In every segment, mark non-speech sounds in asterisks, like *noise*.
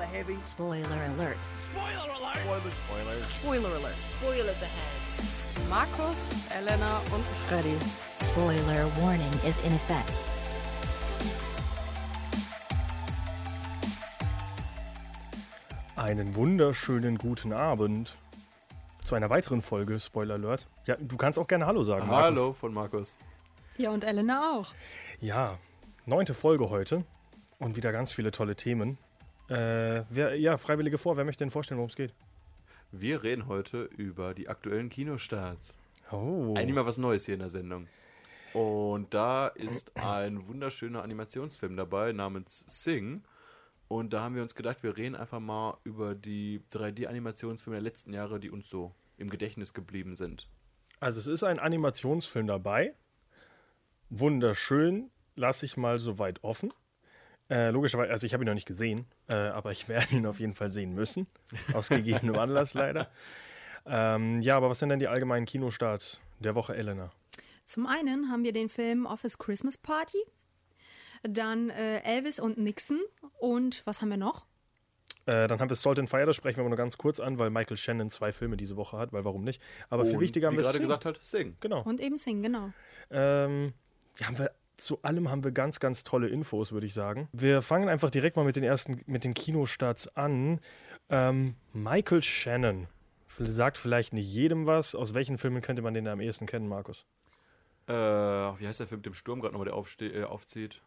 Spoiler heavy. Spoiler alert. Spoiler alert! Spoilers, Spoilers. Spoiler alert. Spoilers ahead. Markus, Elena und Freddy. Spoiler warning is in effect. Einen wunderschönen guten Abend zu einer weiteren Folge Spoiler Alert. Ja, du kannst auch gerne Hallo sagen. Markus. Hallo von Markus. Ja, und Elena auch. Ja, neunte Folge heute und wieder ganz viele tolle Themen. Äh, wer, ja, Freiwillige vor, wer möchte denn vorstellen, worum es geht? Wir reden heute über die aktuellen Kinostarts. Oh. Eigentlich mal was Neues hier in der Sendung. Und da ist ein wunderschöner Animationsfilm dabei namens Sing. Und da haben wir uns gedacht, wir reden einfach mal über die 3D-Animationsfilme der letzten Jahre, die uns so im Gedächtnis geblieben sind. Also es ist ein Animationsfilm dabei. Wunderschön, lasse ich mal soweit offen. Äh, logischerweise, also ich habe ihn noch nicht gesehen, äh, aber ich werde ihn auf jeden Fall sehen müssen. Aus *laughs* gegebenem Anlass leider. Ähm, ja, aber was sind denn die allgemeinen Kinostarts der Woche, Elena? Zum einen haben wir den Film Office Christmas Party. Dann äh, Elvis und Nixon. Und was haben wir noch? Äh, dann haben wir Salt and Fire, das sprechen wir aber nur ganz kurz an, weil Michael Shannon zwei Filme diese Woche hat, weil warum nicht? Aber viel Und wichtiger haben wie wir gerade Sing. gesagt hat, Sing. Genau. Und eben Sing, genau. Ähm, ja, haben wir, zu allem haben wir ganz, ganz tolle Infos, würde ich sagen. Wir fangen einfach direkt mal mit den ersten, mit den Kinostarts an. Ähm, Michael Shannon sagt vielleicht nicht jedem was. Aus welchen Filmen könnte man den am ehesten kennen, Markus? Äh, wie heißt der Film mit dem Sturm gerade nochmal, der aufste äh, aufzieht?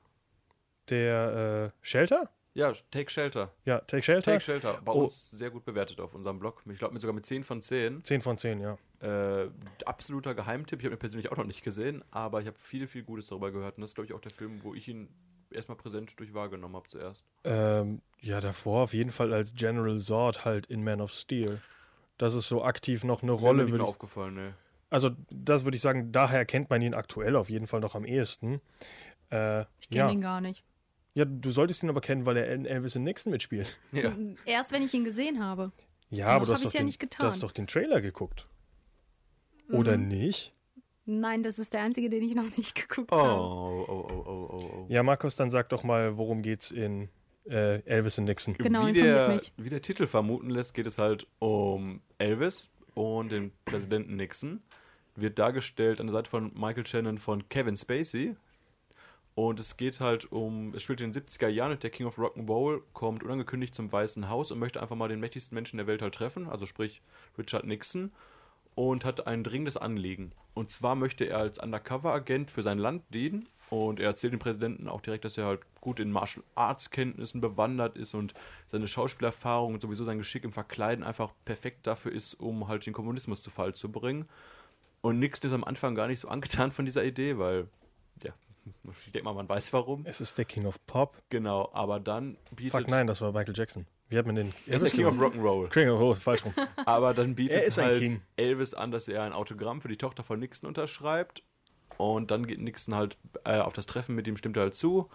Der äh, Shelter? Ja, Take Shelter. Ja, Take Shelter. Take Shelter. Bei Oh. uns sehr gut bewertet auf unserem Blog. Ich glaube, mit sogar mit 10 von 10. 10 von 10, ja. Äh, absoluter Geheimtipp. Ich habe ihn persönlich auch noch nicht gesehen, aber ich habe viel, viel Gutes darüber gehört. Und das ist, glaube ich, auch der Film, wo ich ihn erstmal präsent durch wahrgenommen habe zuerst. Ähm, ja, davor auf jeden Fall als General Zord halt in Man of Steel. Das ist so aktiv noch eine mir Rolle, nicht würde mehr ich aufgefallen, ne. Also, das würde ich sagen, daher kennt man ihn aktuell auf jeden Fall noch am ehesten. Äh, Ich kenne ja. ihn gar nicht. Ja, du solltest ihn aber kennen, weil er in Elvis in Nixon mitspielt. Ja. Erst wenn ich ihn gesehen habe. Ja, Noch aber du hast, doch ja den, nicht getan. du hast doch den Trailer geguckt. Oder Mhm. nicht? Nein, das ist der einzige, den ich noch nicht *laughs* geguckt Oh, habe. oh, oh, oh, oh, oh, oh. Ja, Markus, dann sag doch mal, worum geht's in äh, Elvis in Nixon? Genau, wie, informiert der, mich. wie der Titel vermuten lässt, geht es halt um Elvis und den Präsidenten Nixon. Wird dargestellt an der Seite von Michael Shannon von Kevin Spacey. Und es geht halt um, es spielt in den 70er Jahren und der King of Rock'n'Roll kommt unangekündigt zum Weißen Haus und möchte einfach mal den mächtigsten Menschen der Welt halt treffen, also sprich Richard Nixon, und hat ein dringendes Anliegen. Und zwar möchte er als Undercover-Agent für sein Land dienen und er erzählt dem Präsidenten auch direkt, dass er halt gut in Martial Arts Kenntnissen bewandert ist und seine Schauspielerfahrung und sowieso sein Geschick im Verkleiden einfach perfekt dafür ist, um halt den Kommunismus zu Fall zu bringen. Und Nixon ist am Anfang gar nicht so angetan von dieser Idee, weil, ich denke mal, man weiß warum. Es ist der King of Pop. Genau, aber dann bietet. Fuck, nein, das war Michael Jackson. Wie hat man den? Er ist der King of Rock. Rock'n'Roll. King of oh, falsch rum. *laughs* Aber dann bietet Er halt King. Elvis an, dass er ein Autogramm für die Tochter von Nixon unterschreibt. Und dann geht Nixon halt äh, auf das Treffen mit ihm, stimmt er halt zu.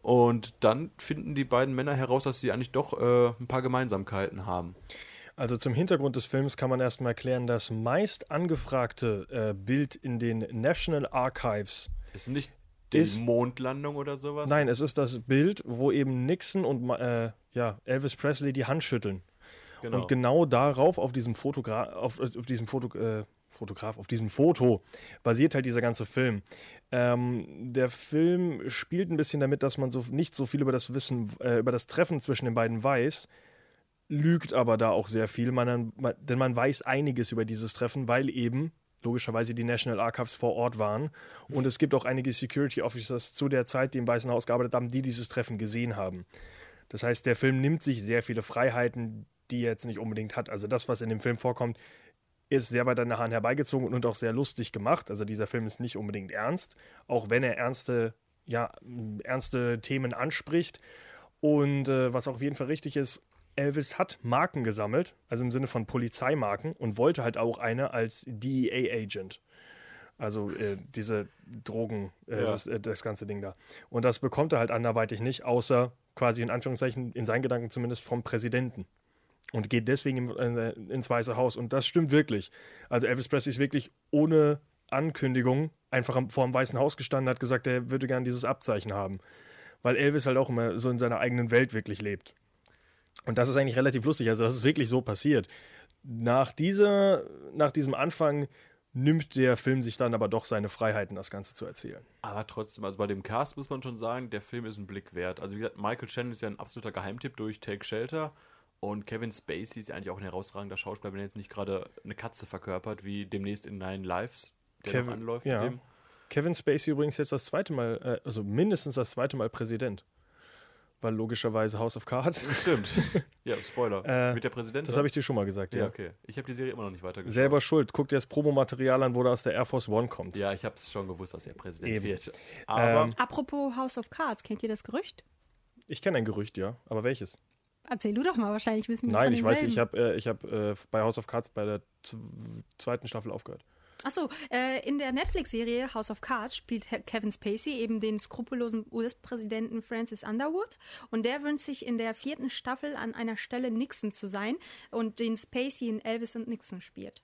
Und dann finden die beiden Männer heraus, dass sie eigentlich doch äh, ein paar Gemeinsamkeiten haben. Also zum Hintergrund des Films kann man erstmal erklären, das meist angefragte äh, Bild in den National Archives. Ist nicht die Ist- Mondlandung oder sowas? Nein, es ist das Bild, wo eben Nixon und äh, ja, Elvis Presley die Hand schütteln. genau. Und genau darauf, auf diesem Fotogra auf, auf diesem Foto, äh, Fotograf, auf diesem Foto basiert halt dieser ganze Film. Ähm, der Film spielt ein bisschen damit, dass man so nicht so viel über das Wissen, äh, über das Treffen zwischen den beiden weiß, lügt aber da auch sehr viel, man, man, denn man weiß einiges über dieses Treffen, weil eben logischerweise die National Archives vor Ort waren. Und es gibt auch einige Security Officers zu der Zeit, die im Weißen Haus gearbeitet haben, die dieses Treffen gesehen haben. Das heißt, der Film nimmt sich sehr viele Freiheiten, die er jetzt nicht unbedingt hat. Also das, was in dem Film vorkommt, ist sehr weit an der Hand herbeigezogen und auch sehr lustig gemacht. Also dieser Film ist nicht unbedingt ernst, auch wenn er ernste, ja, ernste Themen anspricht. Und äh, was auch auf jeden Fall richtig ist, Elvis hat Marken gesammelt, also im Sinne von Polizeimarken und wollte halt auch eine als DEA-Agent. Also äh, diese Drogen, äh, Ja. das, äh, das ganze Ding da. Und das bekommt er halt anderweitig nicht, außer quasi in Anführungszeichen, in seinen Gedanken zumindest vom Präsidenten. Und geht deswegen im, äh, ins Weiße Haus. Und das stimmt wirklich. Also Elvis Presley ist wirklich ohne Ankündigung einfach am, vor dem Weißen Haus gestanden, hat gesagt, er würde gern dieses Abzeichen haben. Weil Elvis halt auch immer so in seiner eigenen Welt wirklich lebt. Und das ist eigentlich relativ lustig. Also, das ist wirklich so passiert. Nach, dieser, nach diesem Anfang nimmt der Film sich dann aber doch seine Freiheiten, das Ganze zu erzählen. Aber trotzdem, also bei dem Cast muss man schon sagen, der Film ist ein Blick wert. Also wie gesagt, Michael Shannon ist ja ein absoluter Geheimtipp durch Take Shelter. Und Kevin Spacey ist ja eigentlich auch ein herausragender Schauspieler, wenn er jetzt nicht gerade eine Katze verkörpert, wie demnächst in Nine Lives, der Kevin- anläuft ja. Kevin Spacey übrigens jetzt das zweite Mal, äh, also mindestens das zweite Mal Präsident. Weil logischerweise House of Cards. *laughs* Stimmt. ja, Spoiler. Äh, Mit der Präsident. Das habe ich dir schon mal gesagt, Ja, ja. okay. Ich habe die Serie immer noch nicht weitergeschaut. Selber schuld. Guck dir das Promomaterial an, wo der aus der Air Force One kommt. Ja, ich habe es schon gewusst, dass er Präsident Eben. wird. Aber Ähm, Apropos House of Cards, kennt ihr das Gerücht? Ich kenne ein Gerücht, ja. Aber welches? Erzähl du doch mal, wahrscheinlich wissen wir Nein, von ich weiß, ich habe äh, ich hab, äh, bei House of Cards bei der zweiten Staffel aufgehört. Achso, äh, in der Netflix-Serie House of Cards spielt Herr Kevin Spacey eben den skrupellosen US-Präsidenten Francis Underwood und der wünscht sich in der vierten Staffel an einer Stelle Nixon zu sein und den Spacey in Elvis und Nixon spielt.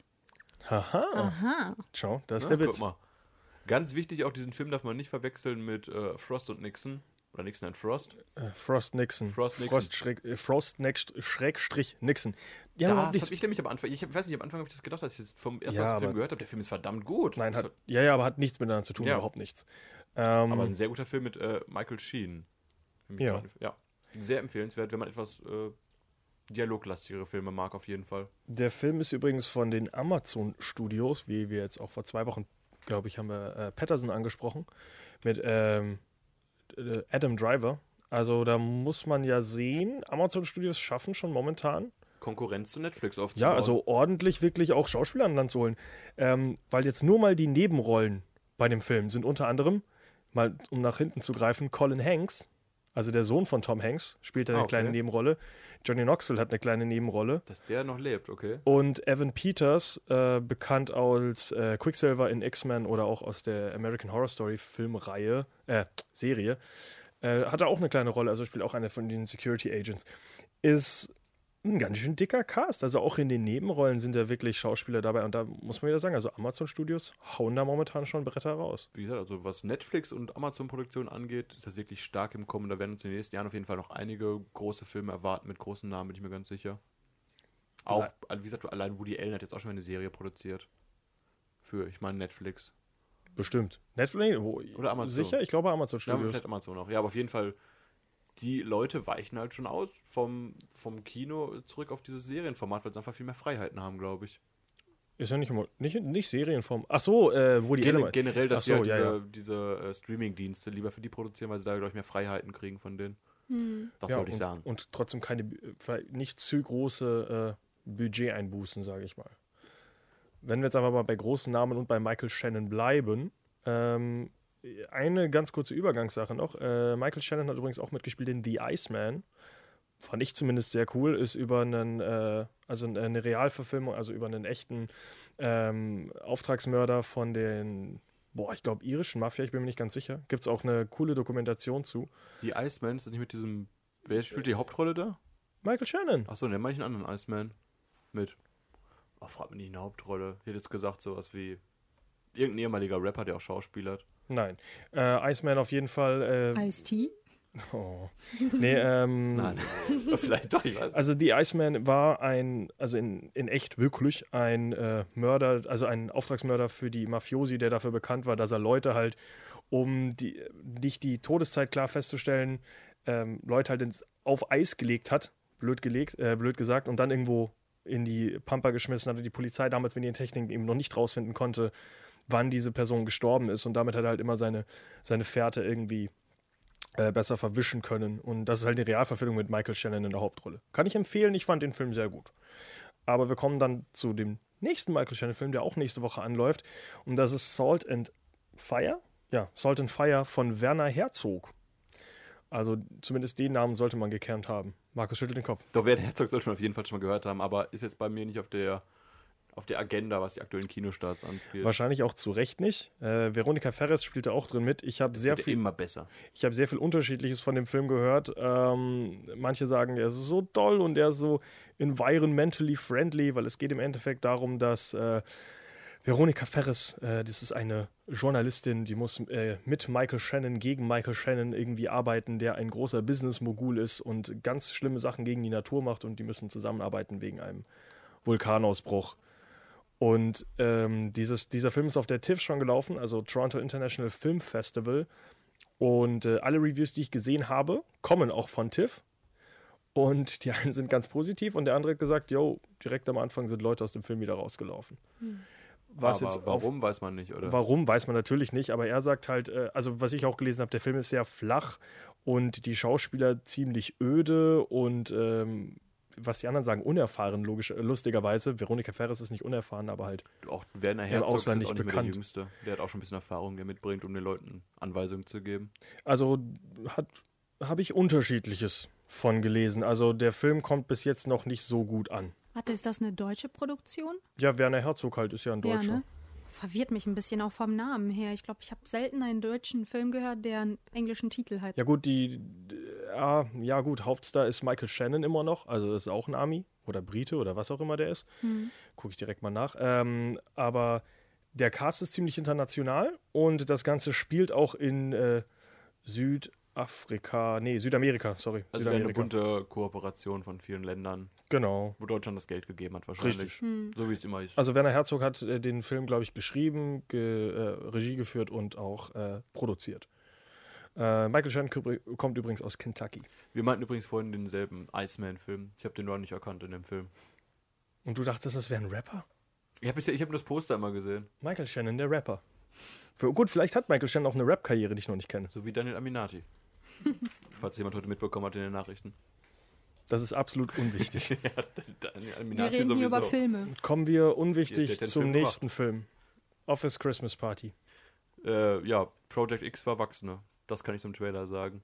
Haha. Aha. Schau, das ist Ja, der guck Witz. mal. Ganz wichtig, auch diesen Film darf man nicht verwechseln mit äh, Frost und Nixon. Oder Nixon and Frost. Äh, Frost Nixon. Frost Nixon. Frost, schräg, äh, Frost Schrägstrich Nixon. Ja, das habe ich nämlich am Anfang, ich weiß nicht, am Anfang habe ich das gedacht, als ich das vom ersten Ja, Mal Film gehört habe, der Film ist verdammt gut. nein, hat, ja, ja, aber hat nichts miteinander zu tun, Ja. überhaupt nichts. Ähm, Aber ein sehr guter Film mit äh, Michael Sheen. Ja. ja. Sehr empfehlenswert, wenn man etwas äh, dialoglastigere Filme mag, auf jeden Fall. Der Film ist übrigens von den Amazon Studios, wie wir jetzt auch vor zwei Wochen, glaube ich, haben wir äh, Patterson angesprochen, mit ähm, äh, Adam Driver. Also da muss man ja sehen, Amazon Studios schaffen schon momentan, Konkurrenz zu Netflix aufzubauen. ja, also ordentlich wirklich auch Schauspieler an Land zu holen. Ähm, weil jetzt nur mal die Nebenrollen bei dem Film sind unter anderem, mal um nach hinten zu greifen, Colin Hanks, also der Sohn von Tom Hanks, spielt da eine Ah, okay. kleine Nebenrolle. Johnny Knoxville hat eine kleine Nebenrolle. Dass der noch lebt, okay. Und Evan Peters, äh, bekannt als äh, Quicksilver in X-Men oder auch aus der American Horror Story Filmreihe, äh, Serie, äh, hat er auch eine kleine Rolle, also spielt auch eine von den Security Agents. Ist ein ganz schön dicker Cast, also auch in den Nebenrollen sind da wirklich Schauspieler dabei und da muss man wieder sagen, also Amazon Studios hauen da momentan schon Bretter raus. Wie gesagt, also was Netflix und Amazon-Produktion angeht, ist das wirklich stark im Kommen. Da werden uns in den nächsten Jahren auf jeden Fall noch einige große Filme erwarten mit großen Namen, bin ich mir ganz sicher. Auch, also wie gesagt, allein Woody Allen hat jetzt auch schon eine Serie produziert. Für, ich meine, Netflix. Bestimmt. Netflix? Oder Amazon. Sicher? Ich glaube Amazon Ja, Studios. vielleicht Amazon auch. Ja, aber auf jeden Fall, die Leute weichen halt schon aus vom, vom Kino zurück auf dieses Serienformat, weil sie einfach viel mehr Freiheiten haben, glaube ich. Ist ja nicht, immer- nicht, nicht Serienform. Ach so, äh, Woody Gen Allen. generell, dass so, halt ja, diese, ja. diese äh, Streaming-Dienste lieber für die produzieren, weil sie da, glaube ich, mehr Freiheiten kriegen von denen. Das Ja, wollte ich und, sagen. Und trotzdem keine, äh, nicht zu große äh, Budgeteinbußen, sage ich mal. Wenn wir jetzt aber mal bei großen Namen und bei Michael Shannon bleiben, ähm, eine ganz kurze Übergangssache noch. Äh, Michael Shannon hat übrigens auch mitgespielt in The Iceman. Fand ich zumindest sehr cool. Ist über einen, äh, also eine Realverfilmung, also über einen echten ähm, Auftragsmörder von den, boah, ich glaube, irischen Mafia, ich bin mir nicht ganz sicher. Gibt es auch eine coole Dokumentation zu. Die Iceman ist das nicht mit diesem. Wer spielt die Hauptrolle da? Michael Shannon. Achso, ne, meine ich einen anderen Iceman. Mit. Oh, frag mich nicht eine Hauptrolle. Ich hätte jetzt gesagt, sowas wie. Irgendein ehemaliger Rapper, der auch schauspielert. Nein. Äh, Iceman auf jeden Fall. Äh, Ice-T? *laughs* oh. Nee, ähm, *laughs* Nein. *laughs* Vielleicht doch, ich weiß. nicht. Also The Iceman war ein, also in, in echt wirklich ein äh, Mörder, also ein Auftragsmörder für die Mafiosi, der dafür bekannt war, dass er Leute halt, um die, nicht die Todeszeit klar festzustellen, ähm, Leute halt ins, auf Eis gelegt hat, blöd gelegt, äh, blöd gesagt, und dann irgendwo in die Pampa geschmissen hatte. Die Polizei damals, wenn die Technik eben noch nicht rausfinden konnte, wann diese Person gestorben ist. Und damit hat er halt immer seine, seine Fährte irgendwie äh, besser verwischen können. Und das ist halt eine Realverfilmung mit Michael Shannon in der Hauptrolle. Kann ich empfehlen, ich fand den Film sehr gut. Aber wir kommen dann zu dem nächsten Michael Shannon-Film, der auch nächste Woche anläuft. Und das ist Salt and Fire. Ja, Salt and Fire von Werner Herzog. Also zumindest den Namen sollte man gekannt haben. Markus schüttelt den Kopf. Doch, wer der Herzog sollte man auf jeden Fall schon mal gehört haben, aber ist jetzt bei mir nicht auf der, auf der Agenda, was die aktuellen Kinostarts angeht. Wahrscheinlich auch zu Recht nicht. Äh, Veronika Ferres spielte auch drin mit. Ich habe sehr viel immer besser. Ich habe sehr viel Unterschiedliches von dem Film gehört. Ähm, manche sagen, der ist so toll und der ist so environmentally friendly, weil es geht im Endeffekt darum, dass äh, Veronika Ferres, äh, das ist eine Journalistin, die muss äh, mit Michael Shannon gegen Michael Shannon irgendwie arbeiten, der ein großer Business-Mogul ist und ganz schlimme Sachen gegen die Natur macht und die müssen zusammenarbeiten wegen einem Vulkanausbruch. Und ähm, dieses, dieser Film ist auf der TIFF schon gelaufen, also Toronto International Film Festival. Und äh, alle Reviews, die ich gesehen habe, kommen auch von TIFF. Und die einen sind ganz positiv und der andere hat gesagt, yo, direkt am Anfang sind Leute aus dem Film wieder rausgelaufen. Was Aber jetzt auf- warum, weiß man nicht, oder? Warum, weiß man natürlich nicht, aber er sagt halt, äh, also was ich auch gelesen habe, der Film ist sehr flach und die Schauspieler ziemlich öde und ähm, was die anderen sagen, unerfahren, logisch, äh, lustigerweise. Veronika Ferres ist nicht unerfahren, aber halt. Auch Werner Herzog ist Ausland nicht nicht mehr der bekannt. Jüngste. Der hat auch schon ein bisschen Erfahrung, der mitbringt, um den Leuten Anweisungen zu geben. Also hat habe ich unterschiedliches von gelesen. Also der Film kommt bis jetzt noch nicht so gut an. Warte, ist das eine deutsche Produktion? Ja, Werner Herzog halt ist ja ein Deutscher. Ja, ne? Verwirrt mich ein bisschen auch vom Namen her. Ich glaube, ich habe selten einen deutschen Film gehört, der einen englischen Titel hat. Ja gut, die ja, ja gut, Hauptstar ist Michael Shannon immer noch, also ist auch ein Ami oder Brite oder was auch immer der ist. Gucke ich direkt mal nach. Ähm, aber der Cast ist ziemlich international und das Ganze spielt auch in äh, Südafrika, nee, Südamerika, sorry. Also wäre eine Südamerika. bunte Kooperation von vielen Ländern, Genau. wo Deutschland das Geld gegeben hat wahrscheinlich. Richtig. So wie es immer ist. Also Werner Herzog hat äh, den Film, glaube ich, geschrieben, ge, äh, Regie geführt und auch äh, produziert. Äh, Michael Shannon kommt übrigens aus Kentucky. Wir meinten übrigens vorhin denselben Iceman-Film. Ich habe den noch nicht erkannt in dem Film. Und du dachtest, das wäre ein Rapper? Ich habe ich hab das Poster immer gesehen. Michael Shannon, der Rapper. Für, gut, vielleicht hat Michael Shannon auch eine Rap-Karriere, die ich noch nicht kenne. So wie Daniel Aminati. *laughs* Falls jemand heute mitbekommen hat in den Nachrichten. Das ist absolut unwichtig. *laughs* ja, Wir reden hier über sowieso. Filme. Kommen wir Ja, unwichtig den zum Film nächsten Film. Office Christmas Party. Äh, ja, Project X für Erwachsene. Das kann ich zum Trailer sagen.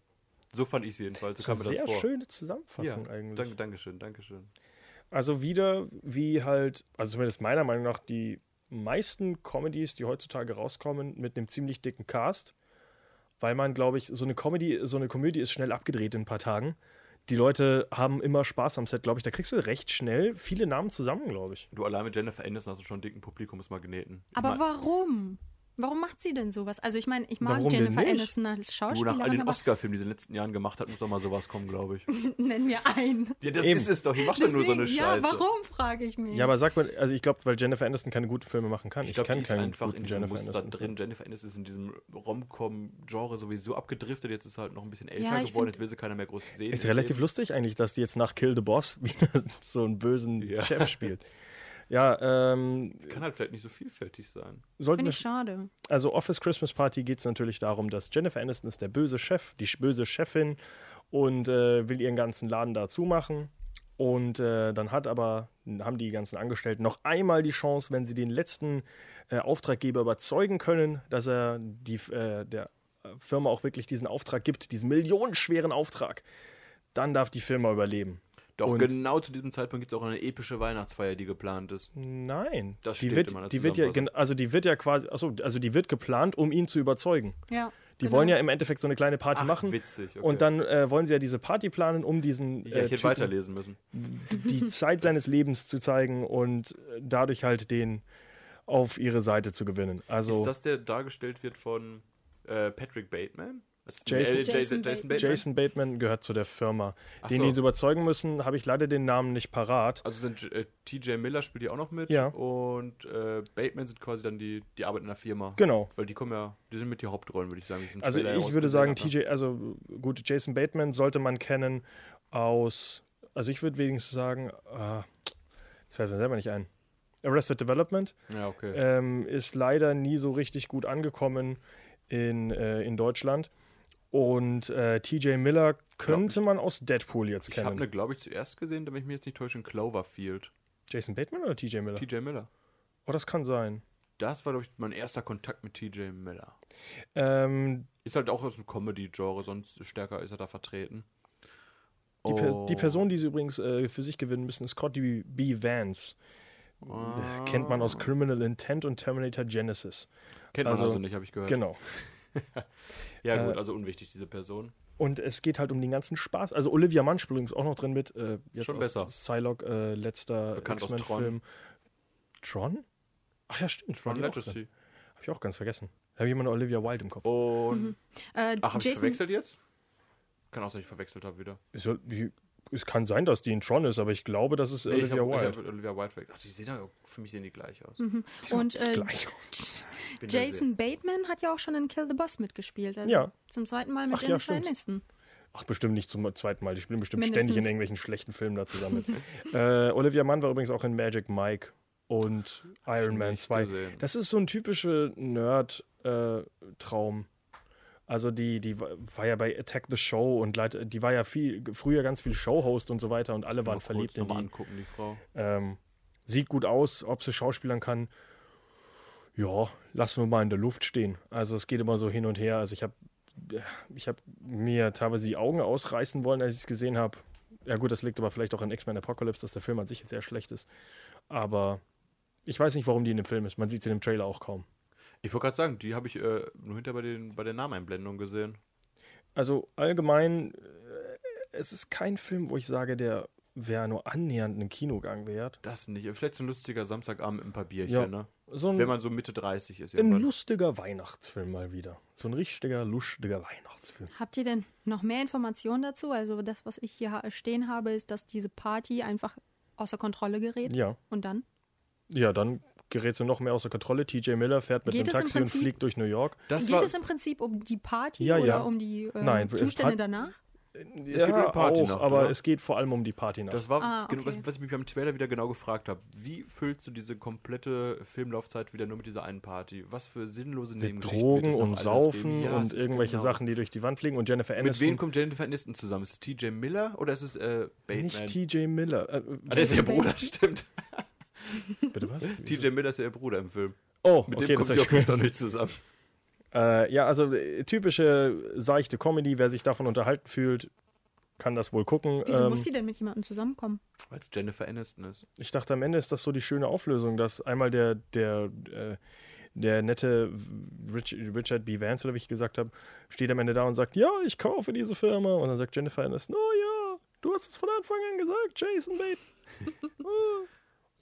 So fand ich es jedenfalls. So Das ist eine sehr vor. schöne Zusammenfassung ja, eigentlich. Danke, Dankeschön, Dankeschön. Also wieder wie halt, also zumindest meiner Meinung nach, die meisten Comedies, die heutzutage rauskommen, mit einem ziemlich dicken Cast. Weil man, glaube ich, so eine Comedy, so eine Komödie ist schnell abgedreht in ein paar Tagen. Die Leute haben immer Spaß am Set, glaube ich. Da kriegst du recht schnell viele Namen zusammen, glaube ich. Du allein mit Jennifer Aniston hast du schon einen dicken Publikumsmagneten. Ich Aber mein, warum? Warum macht sie denn sowas? Also ich meine, ich mag Warum Jennifer? Aniston als Du, nach all Schauspielerin, den Oscar-Filmen, die sie in den letzten Jahren gemacht hat, muss doch mal sowas kommen, glaube ich. *laughs* nenn mir einen. Ja, das Eben. ist es doch. Die macht doch nur so eine ja, Scheiße. warum, frage ich mich. Ja, aber sag mal, also ich glaube, weil Jennifer Aniston keine guten Filme machen kann. Ich Ich, glaube, kann die ist keinen einfach guten in diesem Jennifer Muster Aniston. drin. Jennifer Aniston ist in diesem Rom-Com-Genre sowieso abgedriftet. Jetzt ist sie halt noch ein bisschen älter Ja, geworden. Jetzt will sie keiner mehr groß sehen. Ist relativ Leben. lustig eigentlich, dass die jetzt nach Kill the Boss *laughs* wieder so einen bösen Ja. Chef spielt. Ja, ähm, Kann halt vielleicht nicht so vielfältig sein. Finde ich schade. Also Office Christmas Party geht es natürlich darum, dass Jennifer Aniston ist der böse Chef, die böse Chefin und äh, will ihren ganzen Laden da zumachen. Und äh, dann hat aber, haben die ganzen Angestellten noch einmal die Chance, wenn sie den letzten äh, Auftraggeber überzeugen können, dass er die, äh, der Firma auch wirklich diesen Auftrag gibt, diesen millionenschweren Auftrag, dann darf die Firma überleben. Doch Und- genau zu diesem Zeitpunkt gibt es auch eine epische Weihnachtsfeier, die geplant ist. Nein, Das die steht wird, die wird ja, also die wird ja quasi, achso, also die wird geplant, um ihn zu überzeugen. Ja. Die genau. wollen ja im Endeffekt so eine kleine Party Ach, machen. witzig, okay. Und dann äh, wollen sie ja diese Party planen, um diesen Ja, äh, ich hätte Typen weiterlesen müssen. die *laughs* Zeit seines Lebens zu zeigen und äh, dadurch halt den auf ihre Seite zu gewinnen. Also Ist das der dargestellt wird von äh, Patrick Bateman? Jason- äh, Jason Jason, Bateman. Jason Bateman gehört zu der Firma. Ach Den, so. die sie überzeugen müssen, habe ich leider den Namen nicht parat. Also sind äh, TJ Miller spielt die auch noch mit Ja. und äh, Bateman sind quasi dann die, die arbeiten in der Firma. Genau. Weil die kommen ja, die sind mit die Hauptrollen, würde ich sagen. Also ich würde sagen, TJ, also gut, Jason Bateman sollte man kennen aus, also ich würde wenigstens sagen, ah, jetzt fällt mir selber nicht ein. Arrested Development. ne? Ja, okay. ähm, ist leider nie so richtig gut angekommen in, äh, in Deutschland. Und äh, TJ Miller könnte man aus Deadpool jetzt ich habe kennen. eine, glaube ich, zuerst gesehen, damit ich mich jetzt nicht täusche, in Cloverfield. Jason Bateman oder TJ Miller? TJ Miller. oh, das kann sein. Das war, glaube ich, mein erster Kontakt mit TJ Miller. Ähm, Ist halt auch aus dem Comedy-Genre, sonst stärker ist er da vertreten. die, Per- Oh. die Person, die sie übrigens äh, für sich gewinnen müssen, ist Scotty B. Vance. Ah. Kennt man aus Criminal Intent und Terminator Genesis. Kennt man also- also nicht, habe ich gehört. Genau. *laughs* Ja, gut, Äh, also unwichtig, diese Person. Und es geht halt um den ganzen Spaß. Also Olivia Munn spielt übrigens auch noch drin mit. Äh, jetzt Schon aus besser. Psylocke, äh, letzter X-Men-Film. Tron? Ach ja, stimmt. Auch drin. Legacy. Hab ich auch ganz vergessen. Da habe ich immer noch Olivia Wilde im Kopf. Und. Äh, Ach, hab ich verwechselt jetzt? Kann auch sein, dass ich verwechselt habe wieder. Soll- die- Es kann sein, dass die in Tron ist, aber ich glaube, das ist Nee, ich Olivia hab, ich Wilde. hab Olivia Wilde verwechselt. Ach, die sehen ja, für mich sehen die gleich aus. und äh, Gleich aus. Jason Bateman hat ja auch schon in Kill the Boss mitgespielt. Also Ja. Zum zweiten Mal mit Ach ja, Jennifer stimmt. Aniston. Ach, bestimmt nicht zum zweiten Mal. Die spielen bestimmt Mindestens. ständig in irgendwelchen schlechten Filmen da zusammen. *laughs* äh, Olivia Mann war übrigens auch in Magic Mike und Iron Man nicht 2. gesehen. Das ist so ein typischer Nerd-Traum. Also die, die war ja bei Attack the Show und die war ja viel, früher ganz viel Showhost und so weiter und alle waren verliebt in die. angucken, die Frau. Ähm, sieht gut aus, ob sie schauspielern kann. Ja, lassen wir mal in der Luft stehen. Also es geht immer so hin und her. Also ich habe ich hab mir teilweise die Augen ausreißen wollen, als ich es gesehen habe. Ja gut, das liegt aber vielleicht auch an X-Men Apocalypse, dass der Film an sich sehr schlecht ist. Aber ich weiß nicht, warum die in dem Film ist. Man sieht sie in dem Trailer auch kaum. Ich wollte gerade sagen, die habe ich äh, nur hinter bei, den, bei der Nameneinblendung gesehen. Also allgemein, äh, es ist kein Film, wo ich sage, der wäre nur annähernd ein Kinogang wert. Das nicht. Vielleicht so ein lustiger Samstagabend mit ein paar Bierchen, Ja. ne? So ein, Wenn man so Mitte 30 ist. ein irgendwann. lustiger Weihnachtsfilm mal wieder. So ein richtiger, lustiger Weihnachtsfilm. Habt ihr denn noch mehr Informationen dazu? Also das, was ich hier stehen habe, ist, dass diese Party einfach außer Kontrolle gerät. Ja. Und dann? Ja, dann gerät sie noch mehr außer Kontrolle. TJ Miller fährt mit Geht dem es Taxi und Prinzip- fliegt durch New York. Das Geht war, es im Prinzip um die Party Ja, oder ja. um die äh, Nein, es Zustände hat- danach? ja, um die Party auch, noch, aber oder? es geht vor allem um die Party nach. das war Ah, genau, was, okay. was ich mich beim Trailer wieder genau gefragt habe. Wie füllst du diese komplette Filmlaufzeit wieder nur mit dieser einen Party? Was für sinnlose mit Drogen es und Saufen? Ja, und es irgendwelche genau. Sachen, die durch die Wand fliegen. Und Jennifer Mit Aniston. wem kommt Jennifer Aniston zusammen? Ist es TJ Miller oder ist es äh, Bateman? Nicht TJ Miller. Äh, Ah, der ist ihr Bruder, stimmt. *laughs* Bitte was? *laughs* TJ Miller ist ja ihr Bruder im Film. Oh, Mit okay, dem kommt sie ich auf jeden Fall nicht zusammen. Äh, ja, also äh, typische seichte Comedy. Wer sich davon unterhalten fühlt, kann das wohl gucken. Wieso Ähm, muss sie denn mit jemandem zusammenkommen? Weil es Jennifer Aniston ist. ich dachte, am Ende ist das so die schöne Auflösung, dass einmal der, der, äh, der nette Rich, Richard B. Vance, oder wie ich gesagt habe, steht am Ende da und sagt, ja, ich kaufe diese Firma. Und dann sagt Jennifer Aniston, oh ja, du hast es von Anfang an gesagt, Jason Bateman. *laughs* Oh,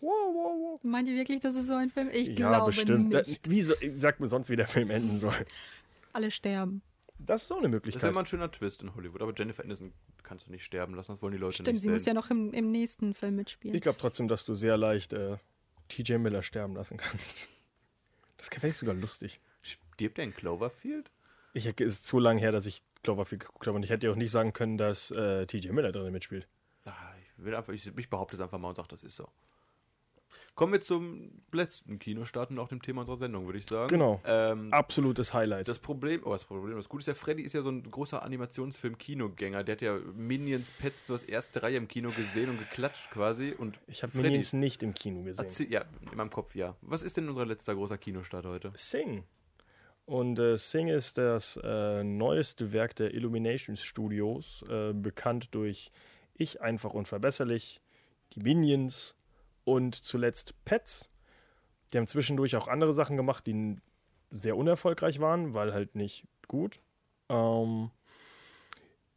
wow, wow, wow. Meint ihr wirklich, das ist so ein Film? Ich Ja, glaube bestimmt. Nicht. Wie so, sag mir sonst, wie der Film enden soll. Alle sterben. Das ist auch eine Das wäre Möglichkeit. mal ein schöner Twist in Hollywood. Aber Jennifer Aniston kannst du nicht sterben lassen, das wollen die Leute Stimmt, nicht sie muss ja noch im, im nächsten Film mitspielen. Ich glaube trotzdem, dass du sehr leicht äh, TJ Miller sterben lassen kannst. Das wäre sogar lustig. Stirbt der in Cloverfield? Ich, es ist zu lang her, dass ich Cloverfield geguckt habe und ich hätte auch nicht sagen können, dass äh, TJ Miller drin mitspielt. Ah, ich, will einfach, ich, ich behaupte es einfach mal und sage, das ist so. Kommen wir zum letzten Kinostart und auch dem Thema unserer Sendung, würde ich sagen. Genau. Ähm, Absolutes Highlight. das Problem, oh, das Problem, das Gute ist ja, Freddy ist ja so ein großer Animationsfilm-Kinogänger. Der hat ja Minions Pet so das erste Reihe im Kino gesehen und geklatscht quasi. Und ich habe Minions nicht im Kino gesehen. erzähl- Ja, in meinem Kopf ja. Was ist denn unser letzter großer Kinostart heute? Sing. Und äh, Sing ist das äh, neueste Werk der Illuminations Studios, äh, bekannt durch Ich einfach unverbesserlich, die Minions und zuletzt Pets. Die haben zwischendurch auch andere Sachen gemacht, die sehr unerfolgreich waren, weil halt nicht gut. Ähm,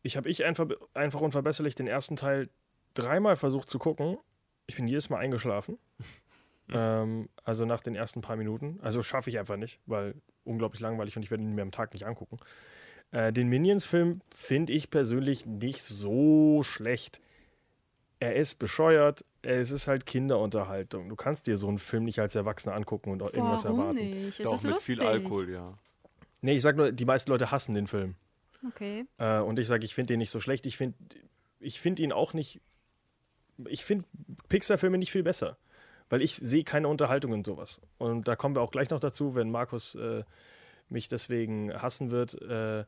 ich habe ich einfach, einfach unverbesserlich den ersten Teil dreimal versucht zu gucken. Ich bin jedes Mal eingeschlafen. *laughs* Ähm, also nach den ersten paar Minuten. Also schaffe ich einfach nicht, weil unglaublich langweilig und ich werde ihn mir am Tag nicht angucken. Äh, den Minions-Film finde ich persönlich nicht so schlecht. Er ist bescheuert, es ist halt Kinderunterhaltung. Du kannst dir so einen Film nicht als Erwachsener angucken und auch irgendwas Warum erwarten. nicht? Es Doch, ist mit lustig. viel Alkohol, ja. Nee, ich sag nur, die meisten Leute hassen den Film. Okay. Äh, und ich sage, ich finde den nicht so schlecht. Ich finde ich find ihn auch nicht. Ich finde Pixar-Filme nicht viel besser. Weil ich sehe keine Unterhaltung in sowas. Und da kommen wir auch gleich noch dazu, wenn Markus äh, mich deswegen hassen wird. Äh,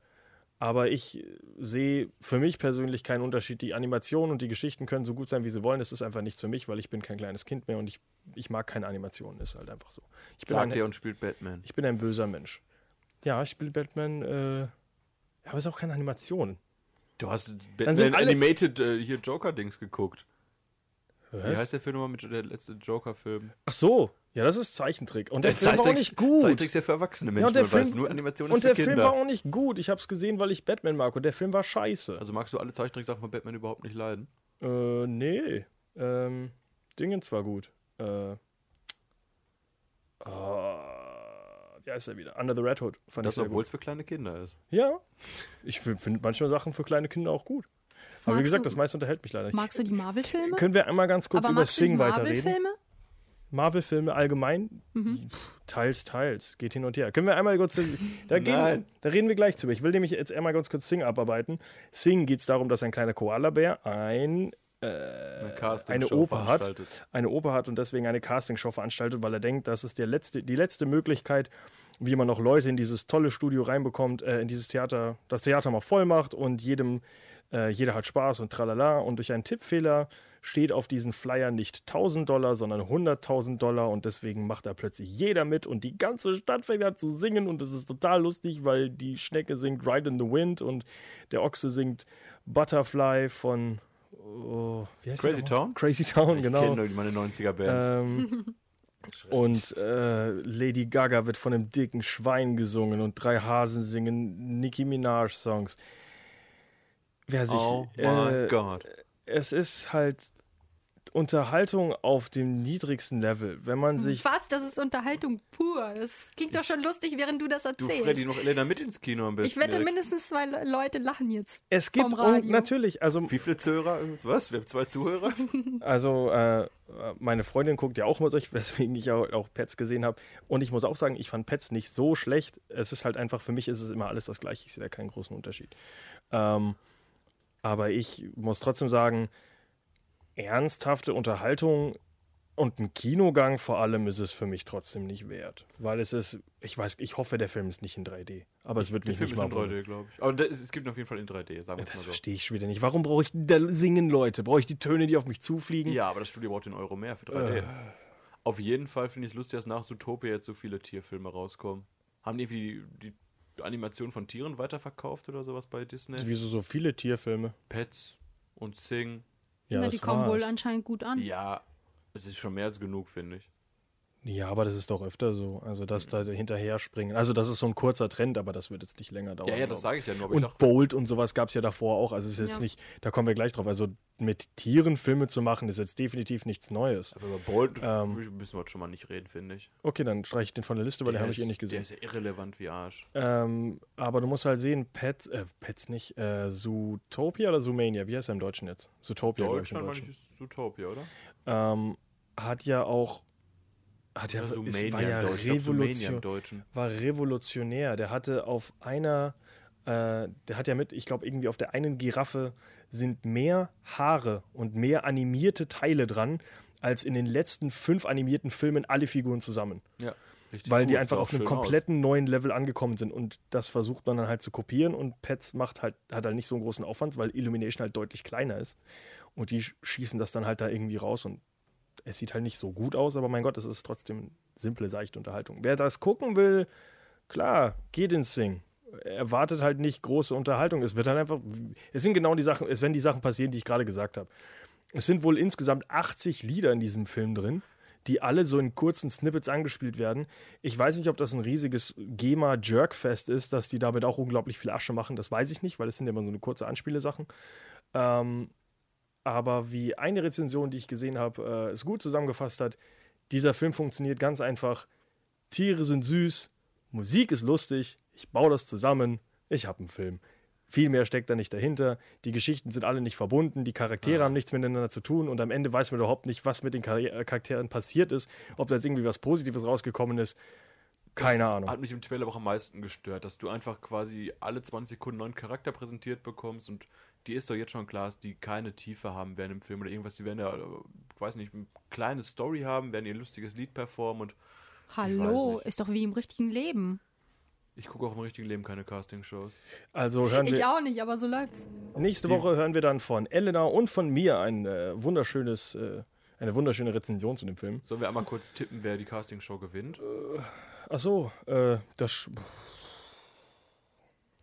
aber ich sehe für mich persönlich keinen Unterschied. Die Animationen und die Geschichten können so gut sein, wie sie wollen. Es ist einfach nichts für mich, weil ich bin kein kleines Kind mehr und ich, ich mag keine Animationen. Ist halt einfach so. Ich bin, Sagt ein, und spielt Batman. ich bin ein böser Mensch. Ja, ich spiele Batman. Äh, aber es ist auch keine Animation. Du hast Batman Animated äh, hier Joker-Dings geguckt. Wie Was? heißt der Film nochmal mit der letzte Joker-Film? Ach so, ja, das ist Zeichentrick. Und der Film war auch nicht gut. Zeichentricks ja für erwachsene Menschen, ja, und der Film, nur Animation und ist der für Film Kinder. war auch nicht gut. Ich habe es gesehen, weil ich Batman mag und der Film war scheiße. also magst du alle Zeichentricksachen von Batman überhaupt nicht leiden? äh, nee. Ähm, Dingens war gut. Äh, Oh, wie heißt er wieder? Under the Red Hood. Fand Das, obwohl es für kleine Kinder ist. Ja, ich finde manchmal Sachen für kleine Kinder auch gut. Aber wie gesagt, du- das meiste unterhält mich leider nicht. Magst du die Marvel-Filme? Können wir einmal ganz kurz Aber über Sing weiterreden? Marvel-Filme? Marvel-Filme allgemein? Mhm. Pff, teils, teils. Geht hin und her. Können wir einmal kurz. Da, gehen, Nein. da reden wir gleich zu. Ich will nämlich jetzt einmal ganz kurz Sing abarbeiten. Sing geht es darum, dass ein kleiner Koala-Bär ein, Eine, Castingshow eine Oper hat. Eine Oper hat und deswegen eine Castingshow veranstaltet, weil er denkt, das ist der letzte, die letzte Möglichkeit, wie man noch Leute in dieses tolle Studio reinbekommt, äh, in dieses Theater, das Theater mal voll macht und jedem, äh, jeder hat Spaß und tralala. Und durch einen Tippfehler steht auf diesen Flyer nicht 1000 Dollar, sondern 100.000 Dollar und deswegen macht da plötzlich jeder mit und die ganze Stadt fängt an zu singen und es ist total lustig, weil die Schnecke singt Ride in the Wind und der Ochse singt Butterfly von oh, Crazy? Town? Crazy Town, Ich genau. kenne nur meine 90er-Bands. Ähm, *laughs* und äh, Lady Gaga wird von einem dicken Schwein gesungen und drei Hasen singen Nicki Minaj-Songs. Wer sich. oh mein äh, Gott. Es ist halt Unterhaltung auf dem niedrigsten Level. Wenn man sich. Was? Das ist Unterhaltung pur. Das klingt doch schon lustig, während du das Du, erzählst. Freddy, noch Elena mit ins Kino am besten. ich wette, direkt. mindestens zwei Le- Leute lachen jetzt. Es gibt vom Radio. und natürlich, also Wie viele Zuhörer? Was? Wir haben zwei Zuhörer? *laughs* Also, äh, meine Freundin guckt ja auch mal solche, *laughs* weswegen ich auch, auch Pets gesehen habe. Und ich muss auch sagen, ich fand Pets nicht so schlecht. Es ist halt einfach, für mich ist es immer alles das Gleiche. Ich sehe da keinen großen Unterschied. Ähm, aber ich muss trotzdem sagen, ernsthafte Unterhaltung und ein Kinogang vor allem ist es für mich trotzdem nicht wert. Weil es ist, ich weiß, ich hoffe, der Film ist nicht in 3D. Aber es wird mich Film nicht ist in mal wundern. 3D, glaube ich. Aber das, es gibt ihn auf jeden Fall in 3D, sagen wir es Das mal so. verstehe ich schon wieder nicht. Warum brauche ich, da singen Leute? Brauche ich die Töne, die auf mich zufliegen? Ja, aber das Studio braucht den Euro mehr für 3D. Auf jeden Fall finde ich es lustig, dass nach Zootopia jetzt so viele Tierfilme rauskommen. Haben die irgendwie die, die Animation von Tieren weiterverkauft oder sowas bei Disney? Wieso so viele Tierfilme? Pets und Sing. Ja, Na, die kommen wohl anscheinend gut an. Ja, es ist schon mehr als genug, finde ich. Ja, aber das ist doch öfter so. Also, dass da hinterher springen. Also, das ist so ein kurzer Trend, aber das wird jetzt nicht länger dauern. Ja, ja, das sage ich ja nur. Aber ich. ich Und sag, Bold und sowas gab es ja davor auch. Also, es ist jetzt Ja. nicht, da kommen wir gleich drauf. Also, mit Tieren Filme zu machen, ist jetzt definitiv nichts Neues. aber über Bold Ähm. müssen wir heute schon mal nicht reden, finde ich. Okay, dann streiche ich den von der Liste, weil den habe ich eh nicht gesehen. Der ist ja irrelevant wie Arsch. Ähm, aber du musst halt sehen, Pets, äh, Pets nicht, äh, Zootopia oder Zoomania, wie heißt er im Deutschen jetzt? Zootopia, glaube ich, im Deutschen. ich, ist Zootopia, oder? Ähm, hat ja auch, hat ja, es Zoomania war ja Revolution, Deutschen. war revolutionär. Der hatte auf einer, äh, der hat ja mit, ich glaube, irgendwie auf der einen Giraffe sind mehr Haare und mehr animierte Teile dran, als in den letzten fünf animierten Filmen alle Figuren zusammen. Ja, richtig Weil gut. die einfach auf einem schön aus. kompletten neuen Level angekommen sind. Und das versucht man dann halt zu kopieren. Und Pets macht halt, hat halt nicht so einen großen Aufwand, weil Illumination halt deutlich kleiner ist. Und die sch- schießen das dann halt da irgendwie raus. Und es sieht halt nicht so gut aus, aber mein Gott, es ist trotzdem simple, seichte Unterhaltung. Wer das gucken will, klar, geht ins Sing. Erwartet halt nicht große Unterhaltung. Es wird halt einfach, es sind genau die Sachen, es werden die Sachen passieren, die ich gerade gesagt habe. Es sind wohl insgesamt 80 Lieder in diesem Film drin, die alle so in kurzen Snippets angespielt werden. Ich weiß nicht, ob das ein riesiges GEMA-Jerkfest ist, dass die damit auch unglaublich viel Asche machen. Das weiß ich nicht, weil es sind ja immer so eine kurze Anspielesachen. Ähm, aber wie eine Rezension, die ich gesehen habe, äh, es gut zusammengefasst hat, dieser Film funktioniert ganz einfach. Tiere sind süß, Musik ist lustig, ich baue das zusammen, ich habe einen Film. Viel mehr steckt da nicht dahinter. Die Geschichten sind alle nicht verbunden, die Charaktere haben nichts miteinander zu tun und am Ende weiß man überhaupt nicht, was mit den Char Charakteren passiert ist, ob da jetzt irgendwie was Positives rausgekommen ist. Keine das Ahnung. Hat mich im Trailer auch am meisten gestört, dass du einfach quasi alle 20 Sekunden neuen Charakter präsentiert bekommst und die ist doch jetzt schon klar, dass die keine Tiefe haben werden im Film oder irgendwas. Die werden ja, äh, ich weiß nicht, eine kleine Story haben, werden ihr lustiges Lied performen und Hallo, ist doch wie im richtigen Leben. ich gucke auch im richtigen Leben keine Castingshows. Also hören Ich wir, auch nicht, aber so läuft's. nächste Woche hören wir dann von Elena und von mir ein äh, wunderschönes, äh, eine wunderschöne Rezension zu dem Film. Sollen wir einmal kurz tippen, wer die Castingshow gewinnt? Ach so, äh, das.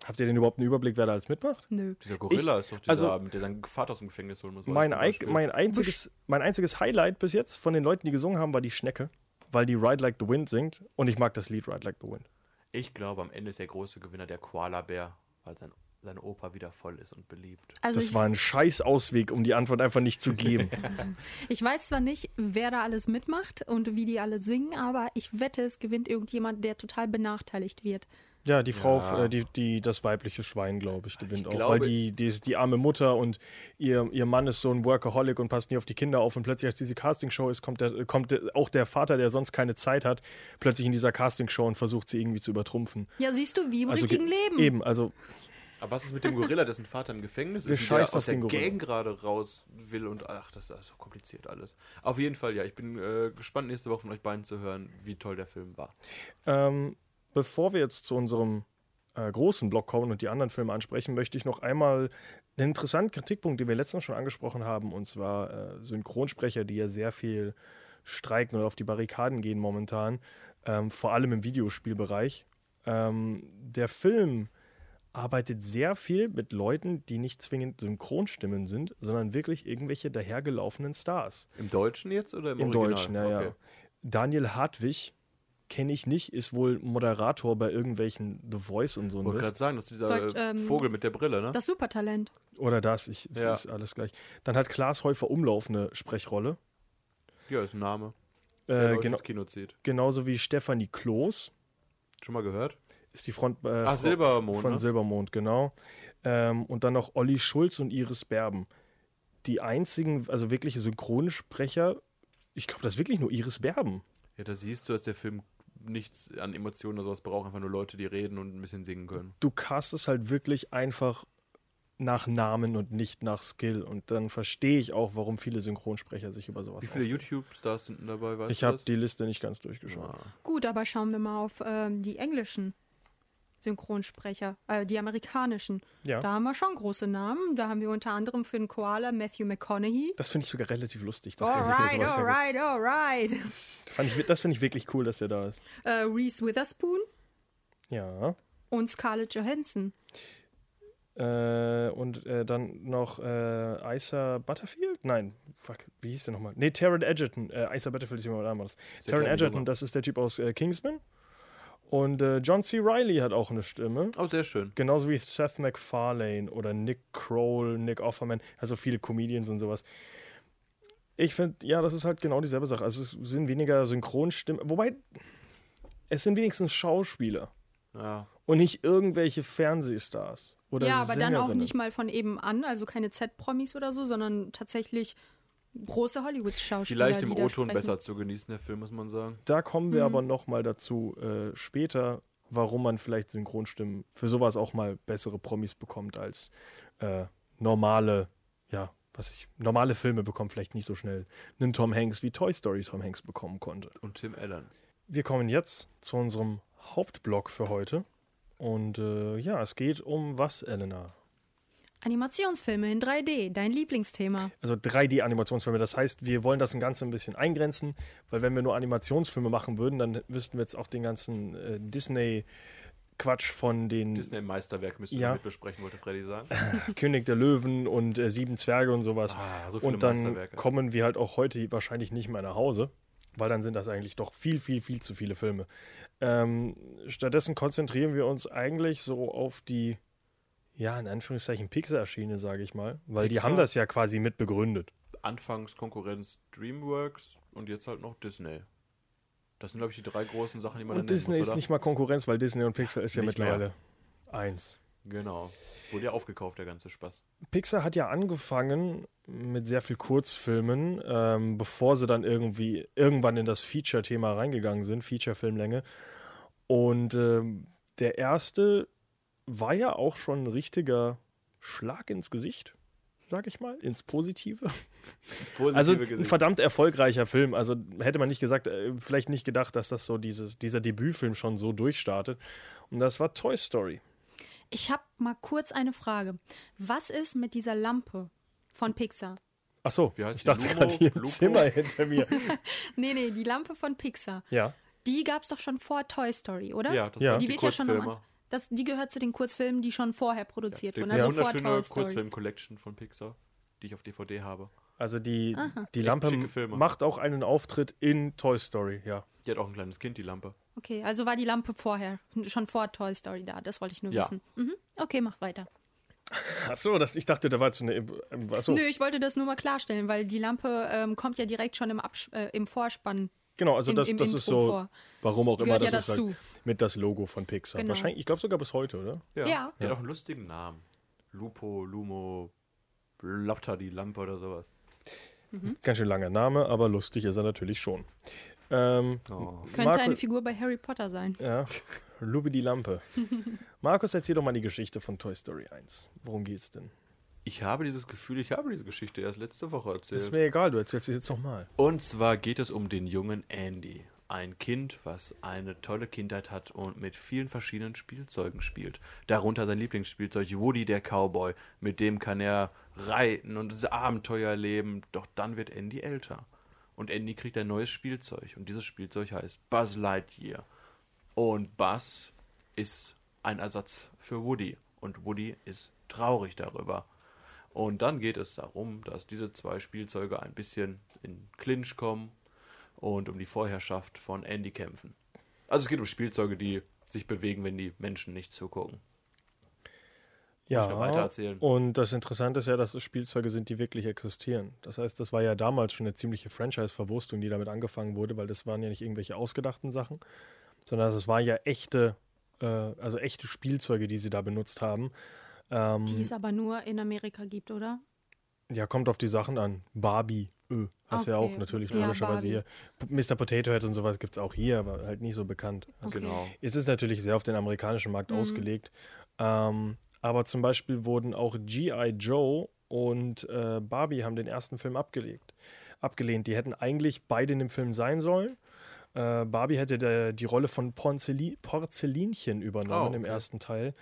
Habt ihr denn überhaupt einen Überblick, wer da alles mitmacht? Nö. Dieser Gorilla ist doch dieser, also- Abend, der seinen Vater aus dem Gefängnis holen muss. Mein, mein, einziges, mein einziges Highlight bis jetzt von den Leuten, die gesungen haben, war die Schnecke, weil die Ride Like the Wind singt und ich mag das Lied Ride Like the Wind. Ich glaube, am Ende ist der große Gewinner der Koala-Bär, weil sein seine Oper wieder voll ist und beliebt. Also Das ich, war ein scheiß Ausweg, um die Antwort einfach nicht zu geben. *laughs* ich weiß zwar nicht, wer da alles mitmacht und wie die alle singen, aber ich wette, es gewinnt irgendjemand, der total benachteiligt wird. Ja, die Frau, Ja. äh, die, die, das weibliche Schwein, glaube ich, gewinnt Ich auch. glaube- weil die, die die arme Mutter und ihr, ihr Mann ist so ein Workaholic und passt nie auf die Kinder auf. Und plötzlich, als diese Castingshow ist, kommt, der, kommt der, auch der Vater, der sonst keine Zeit hat, plötzlich in dieser Castingshow und versucht sie irgendwie zu übertrumpfen. Ja, siehst du, wie im Also richtigen ge- Leben. Eben, also Aber was ist mit dem Gorilla, dessen Vater im Gefängnis ist und der aus der Gorilla. Gang gerade raus will und ach, das ist so kompliziert alles. Auf jeden Fall, ja, ich bin äh, gespannt, nächste Woche von euch beiden zu hören, wie toll der Film war. Ähm, bevor wir jetzt zu unserem äh, großen Block kommen und die anderen Filme ansprechen, möchte ich noch einmal einen interessanten Kritikpunkt, den wir letztens schon angesprochen haben, und zwar äh, Synchronsprecher, die ja sehr viel streiken oder auf die Barrikaden gehen momentan, ähm, vor allem im Videospielbereich. Ähm, der Film arbeitet sehr viel mit Leuten, die nicht zwingend Synchronstimmen sind, sondern wirklich irgendwelche dahergelaufenen Stars. Im Deutschen jetzt oder im, Im Original? Deutschen, ja, ja. Okay. Daniel Hartwig kenne ich nicht, ist wohl Moderator bei irgendwelchen The Voice und so ein Wollte gerade sagen, das ist dieser Deutsch, äh, ähm, Vogel mit der Brille, ne? Das Supertalent. Oder das, ich, Ja. ist alles gleich. Dann hat Klaas Häufer Umlauf eine Sprechrolle. Ja, ist ein Name. Äh, genau, ins Kino zieht. genauso wie Stefanie Kloß Schon mal gehört? ist die Front äh, Ach, Silbermond, von ne? Silbermond, genau. Ähm, und dann noch Olli Schulz und Iris Berben. Die einzigen, also wirkliche Synchronsprecher, ich glaube, das ist wirklich nur Iris Berben. Ja, da siehst du, dass der Film nichts an Emotionen oder sowas braucht, einfach nur Leute, die reden und ein bisschen singen können. du castest halt wirklich einfach nach Namen und nicht nach Skill. Und dann verstehe ich auch, warum viele Synchronsprecher sich über sowas Wie viele. YouTube-Stars sind denn dabei, weißt Ich habe die Liste nicht ganz durchgeschaut. Ah. Gut, aber schauen wir mal auf ähm, die englischen Synchronsprecher, äh, die amerikanischen. Ja. Da haben wir schon große Namen. Da haben wir unter anderem für den Koala Matthew McConaughey. Das finde ich sogar relativ lustig, dass der Alright, hergibt. alright, alright. Das finde ich wirklich cool, dass der da ist. Äh, Reese Witherspoon Ja. und Scarlett Johansson. Äh, und äh, dann noch äh, Isa Butterfield? Nein, fuck, wie hieß der nochmal? Nee, Taron Egerton. Äh, Isa Butterfield ist jemand anderes. der Taron Junge. das ist der Typ aus äh, Kingsman. Und äh, John C. Reilly hat auch eine Stimme. Oh, sehr schön. Genauso wie Seth MacFarlane oder Nick Kroll, Nick Offerman, also viele Comedians und sowas. Ich finde, ja, das ist halt genau dieselbe Sache. Also es sind weniger Synchronstimmen, wobei es sind wenigstens Schauspieler Ja. und nicht irgendwelche Fernsehstars oder ja, aber dann auch Sängerinnen. nicht mal von eben an, also keine Z-Promis oder so, sondern tatsächlich große Hollywood-Schauspieler. Vielleicht im O-Ton besser zu genießen, der Film, muss man sagen. Da kommen wir aber noch mal dazu äh, später, warum man vielleicht Synchronstimmen für sowas auch mal bessere Promis bekommt als äh, normale, ja, was ich, normale Filme bekommen vielleicht nicht so schnell einen Tom Hanks wie Toy Story Tom Hanks bekommen konnte. Und Tim Allen. Wir kommen jetzt zu unserem Hauptblock für heute. Und äh, ja, es geht um was, Elena? Animationsfilme in 3D, dein Lieblingsthema. Also 3D-Animationsfilme. Das heißt, wir wollen das Ganze ein bisschen eingrenzen, weil wenn wir nur Animationsfilme machen würden, dann wüssten wir jetzt auch den ganzen äh, Disney-Quatsch von den Disney-Meisterwerk müssen Ja. wir mit besprechen, wollte Freddy sagen. *laughs* König der Löwen und äh, Sieben Zwerge und sowas. Ah, so viele und dann Meisterwerke. kommen wir halt auch heute wahrscheinlich nicht mehr nach Hause, weil dann sind das eigentlich doch viel, viel, viel zu viele Filme. Ähm, stattdessen konzentrieren wir uns eigentlich so auf die, ja, in Anführungszeichen Pixar-Schiene, sage ich mal, weil die Pixar? haben das ja quasi mit begründet. Anfangs Konkurrenz DreamWorks und jetzt halt noch Disney. Das sind, glaube ich, die drei großen Sachen, die man Und Disney muss, ist oder? nicht mal Konkurrenz, weil Disney und Pixar ist ja Nicht mittlerweile eins. Genau. Wurde ja aufgekauft, der ganze Spaß. Pixar hat ja angefangen mit sehr viel Kurzfilmen, ähm, bevor sie dann irgendwie irgendwann in das Feature-Thema reingegangen sind, Feature-Filmlänge. Und ähm, der erste war ja auch schon ein richtiger Schlag ins Gesicht, sag ich mal, ins Positive. Positive Also ein Gesicht. verdammt erfolgreicher Film. Also hätte man nicht gesagt, äh, vielleicht nicht gedacht, dass das so dieses, dieser Debütfilm schon so durchstartet. Und das war Toy Story. Ich habe mal kurz eine Frage. Was ist mit dieser Lampe von Pixar? Ach so, Wie heißt ich dachte gerade hier im Lupo? Zimmer hinter mir. *laughs* Nee, nee, die Lampe von Pixar. Ja. Die gab es doch schon vor Toy Story, oder? ja, das Ja. Die die, wird ja schon. Anfang. Das, die gehört zu den Kurzfilmen, die schon vorher produziert Die wurden. ja. Also vor wunderschöne Toy Story. Kurzfilm-Collection von Pixar, die ich auf DVD habe. Also die, die Lampe macht auch einen Auftritt in Toy Story, ja. Die hat auch ein kleines Kind, die Lampe. Okay, also war die Lampe vorher, schon vor Toy Story da. Das wollte ich nur Ja. wissen. Mhm. Okay, mach weiter. Achso, das, ich dachte, da war jetzt eine. ähm, Achso, Nö, ich wollte das nur mal klarstellen, weil die Lampe ähm, kommt ja direkt schon im, Abs äh, im Vorspann. genau, also im- das, im das ist Intro so, vor. warum auch immer, Gehört das ja ist dazu. halt mit das Logo von Pixar. Genau. Wahrscheinlich, ich glaube sogar bis heute, oder? Ja. Der hat auch einen lustigen Namen. Lupo, Lumo, Lopter, die Lampe oder sowas. Ganz schön langer Name, aber lustig ist er natürlich schon. Ähm, Oh. Könnte Marco- eine Figur bei Harry Potter sein. Ja, Lubi die Lampe. *laughs* Markus, erzähl doch mal die Geschichte von Toy Story 1. Worum geht's denn? Ich habe dieses Gefühl, ich habe diese Geschichte erst letzte Woche Das ist erzählt. mir egal, du erzählst sie jetzt nochmal. Und zwar geht es um den jungen Andy. Ein Kind, was eine tolle Kindheit hat und mit vielen verschiedenen Spielzeugen spielt. Darunter sein Lieblingsspielzeug Woody der Cowboy. Mit dem kann er reiten und das Abenteuer erleben. Doch dann wird Andy älter. Und Andy kriegt ein neues Spielzeug. Und dieses Spielzeug heißt Buzz Lightyear. Und Buzz ist ein Ersatz für Woody. Und Woody ist traurig darüber. Und dann geht es darum, dass diese zwei Spielzeuge ein bisschen in Clinch kommen und um die Vorherrschaft von Andy kämpfen. Also es geht um Spielzeuge, die sich bewegen, wenn die Menschen nicht zugucken. Ja, und das Interessante ist ja, dass es Spielzeuge sind, die wirklich existieren. Das heißt, das war ja damals schon eine ziemliche Franchise-Verwurstung, die damit angefangen wurde, weil das waren ja nicht irgendwelche ausgedachten Sachen, sondern es waren ja echte, äh, also echte Spielzeuge, die sie da benutzt haben. Ähm, Die es aber nur in Amerika gibt, oder? Ja, kommt auf die Sachen an. Barbie, ö, hast du ja auch Okay. natürlich Ja, logischerweise hier. Mr. Potato Head und sowas gibt es auch hier, aber halt nicht so bekannt. Also Okay. Genau. es ist natürlich sehr auf den amerikanischen Markt Mhm. ausgelegt. Ähm, aber zum Beispiel wurden auch G.I. Joe und äh, Barbie haben den ersten Film abgelegt, abgelehnt. Die hätten eigentlich beide in dem Film sein sollen. Äh, Barbie hätte der, die Rolle von Porzelli Porzellinchen übernommen Oh, im okay. ersten Teil.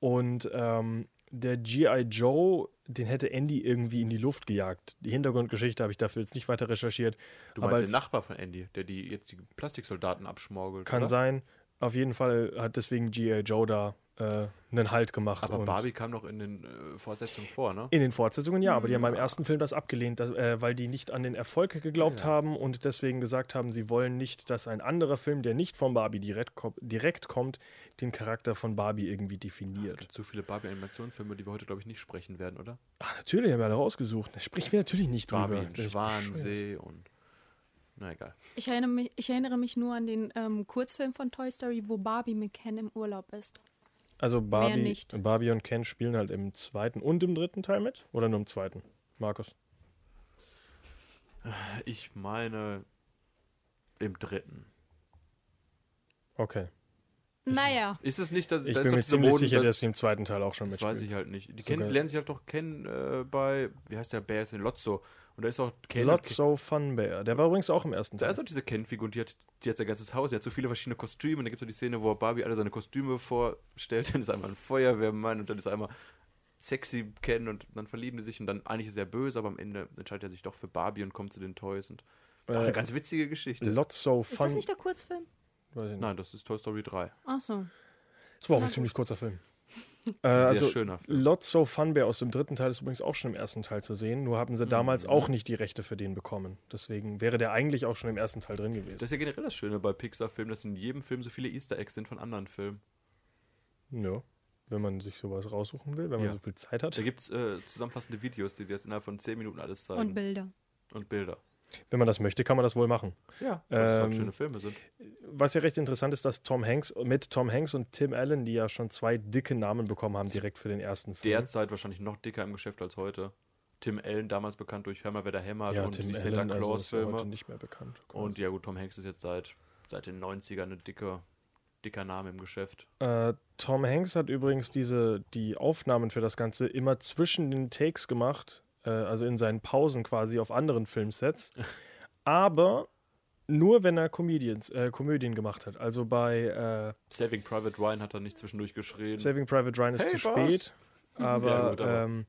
Und ähm, der G.I. Joe, den hätte Andy irgendwie in die Luft gejagt. Die Hintergrundgeschichte habe ich dafür jetzt nicht weiter recherchiert. Du aber meinst den Nachbar von Andy, der die jetzt die Plastiksoldaten abschmorgelt. kann oder? sein. Auf jeden Fall hat deswegen G.I. Joe da äh, einen Halt gemacht. Aber und Barbie kam doch in den äh, Fortsetzungen vor, ne? In den Fortsetzungen ja, aber die haben beim ersten Film das abgelehnt, dass, äh, weil die nicht an den Erfolg geglaubt Ja. haben und deswegen gesagt haben, sie wollen nicht, dass ein anderer Film, der nicht von Barbie direkt, ko direkt kommt, den Charakter von Barbie irgendwie Es definiert. gibt zu viele Barbie-Animationsfilme, die wir heute, glaube ich, nicht sprechen werden, oder? Ach, natürlich haben wir alle rausgesucht. Da sprechen wir natürlich nicht Barbie drüber. ich bescheuert. Schwansee und. Na egal. Ich erinnere mich, ich erinnere mich nur an den ähm, Kurzfilm von Toy Story, wo Barbie mit Ken im Urlaub ist. Also Barbie, nicht. Barbie und Ken spielen halt im zweiten und im dritten Teil mit? Oder nur im zweiten? Markus? Ich meine im dritten. Okay. Naja, Ist es nicht, da, Ich da ist bin mir ziemlich Boden, sicher, das, dass sie im zweiten Teil auch schon das mitspielen. weiß ich halt nicht. Die Sogar- kennen, lernen sich halt doch kennen äh, bei, wie heißt der Bär, denn Lotso. Und da ist auch Ken. Lotso Fun Bear. Der war übrigens auch im ersten Da Teil. ist auch diese Ken-Figur und die hat, die hat sein ganzes Haus. Die hat so viele verschiedene Kostüme. Und da gibt es die Szene, wo Barbie alle seine Kostüme vorstellt. *laughs* Dann ist einmal ein Feuerwehrmann und dann ist einmal sexy Ken und dann verlieben die sich und dann eigentlich ist er böse, aber am Ende entscheidet er sich doch für Barbie und kommt zu den Toys. Und auch Äh, eine ganz witzige Geschichte. Lotso ist Fun. das nicht der Kurzfilm? Weiß ich nicht. Nein, das ist Toy Story 3. Ach so. Das war auch ein ziemlich kurzer Film. Äh, Sehr also, schöner Film. Lotso Fun Bear aus dem dritten Teil ist übrigens auch schon im ersten Teil zu sehen. Nur haben sie damals Mhm. auch nicht die Rechte für den bekommen. Deswegen wäre der eigentlich auch schon im ersten Teil drin gewesen. Das ist ja generell das Schöne bei Pixar-Filmen, dass in jedem Film so viele Easter Eggs sind von anderen Filmen. Ja. Wenn man sich sowas raussuchen will, wenn man Ja. so viel Zeit hat. Da gibt es äh, zusammenfassende Videos, die dir das innerhalb von 10 Minuten alles zeigen. Und Bilder. Und Bilder. Wenn man das möchte, kann man das wohl machen. Ja, weil es halt Ähm, schöne Filme sind. Was ja recht interessant ist, dass Tom Hanks mit Tom Hanks und Tim Allen, die ja schon zwei dicke Namen bekommen haben, direkt für den ersten Film. Derzeit wahrscheinlich noch dicker im Geschäft als heute. Tim Allen, damals bekannt durch Hör mal, wer da hämmert ja, und Tim die Allen, Santa also Claus-Filme. heute nicht mehr bekannt. und ja gut, Tom Hanks ist jetzt seit, seit den 90ern ein dicker, dicker Name im Geschäft. Äh, Tom Hanks hat übrigens diese, die Aufnahmen für das Ganze immer zwischen den Takes gemacht, äh, also in seinen Pausen quasi auf anderen Filmsets. *laughs* aber nur wenn er Comedians, äh, Komödien gemacht hat. Also bei äh, Saving Private Ryan hat er nicht zwischendurch geschrien. Saving Private Ryan ist Hey, zu Boss. spät. *laughs* Aber, Ja, gut, aber- ähm,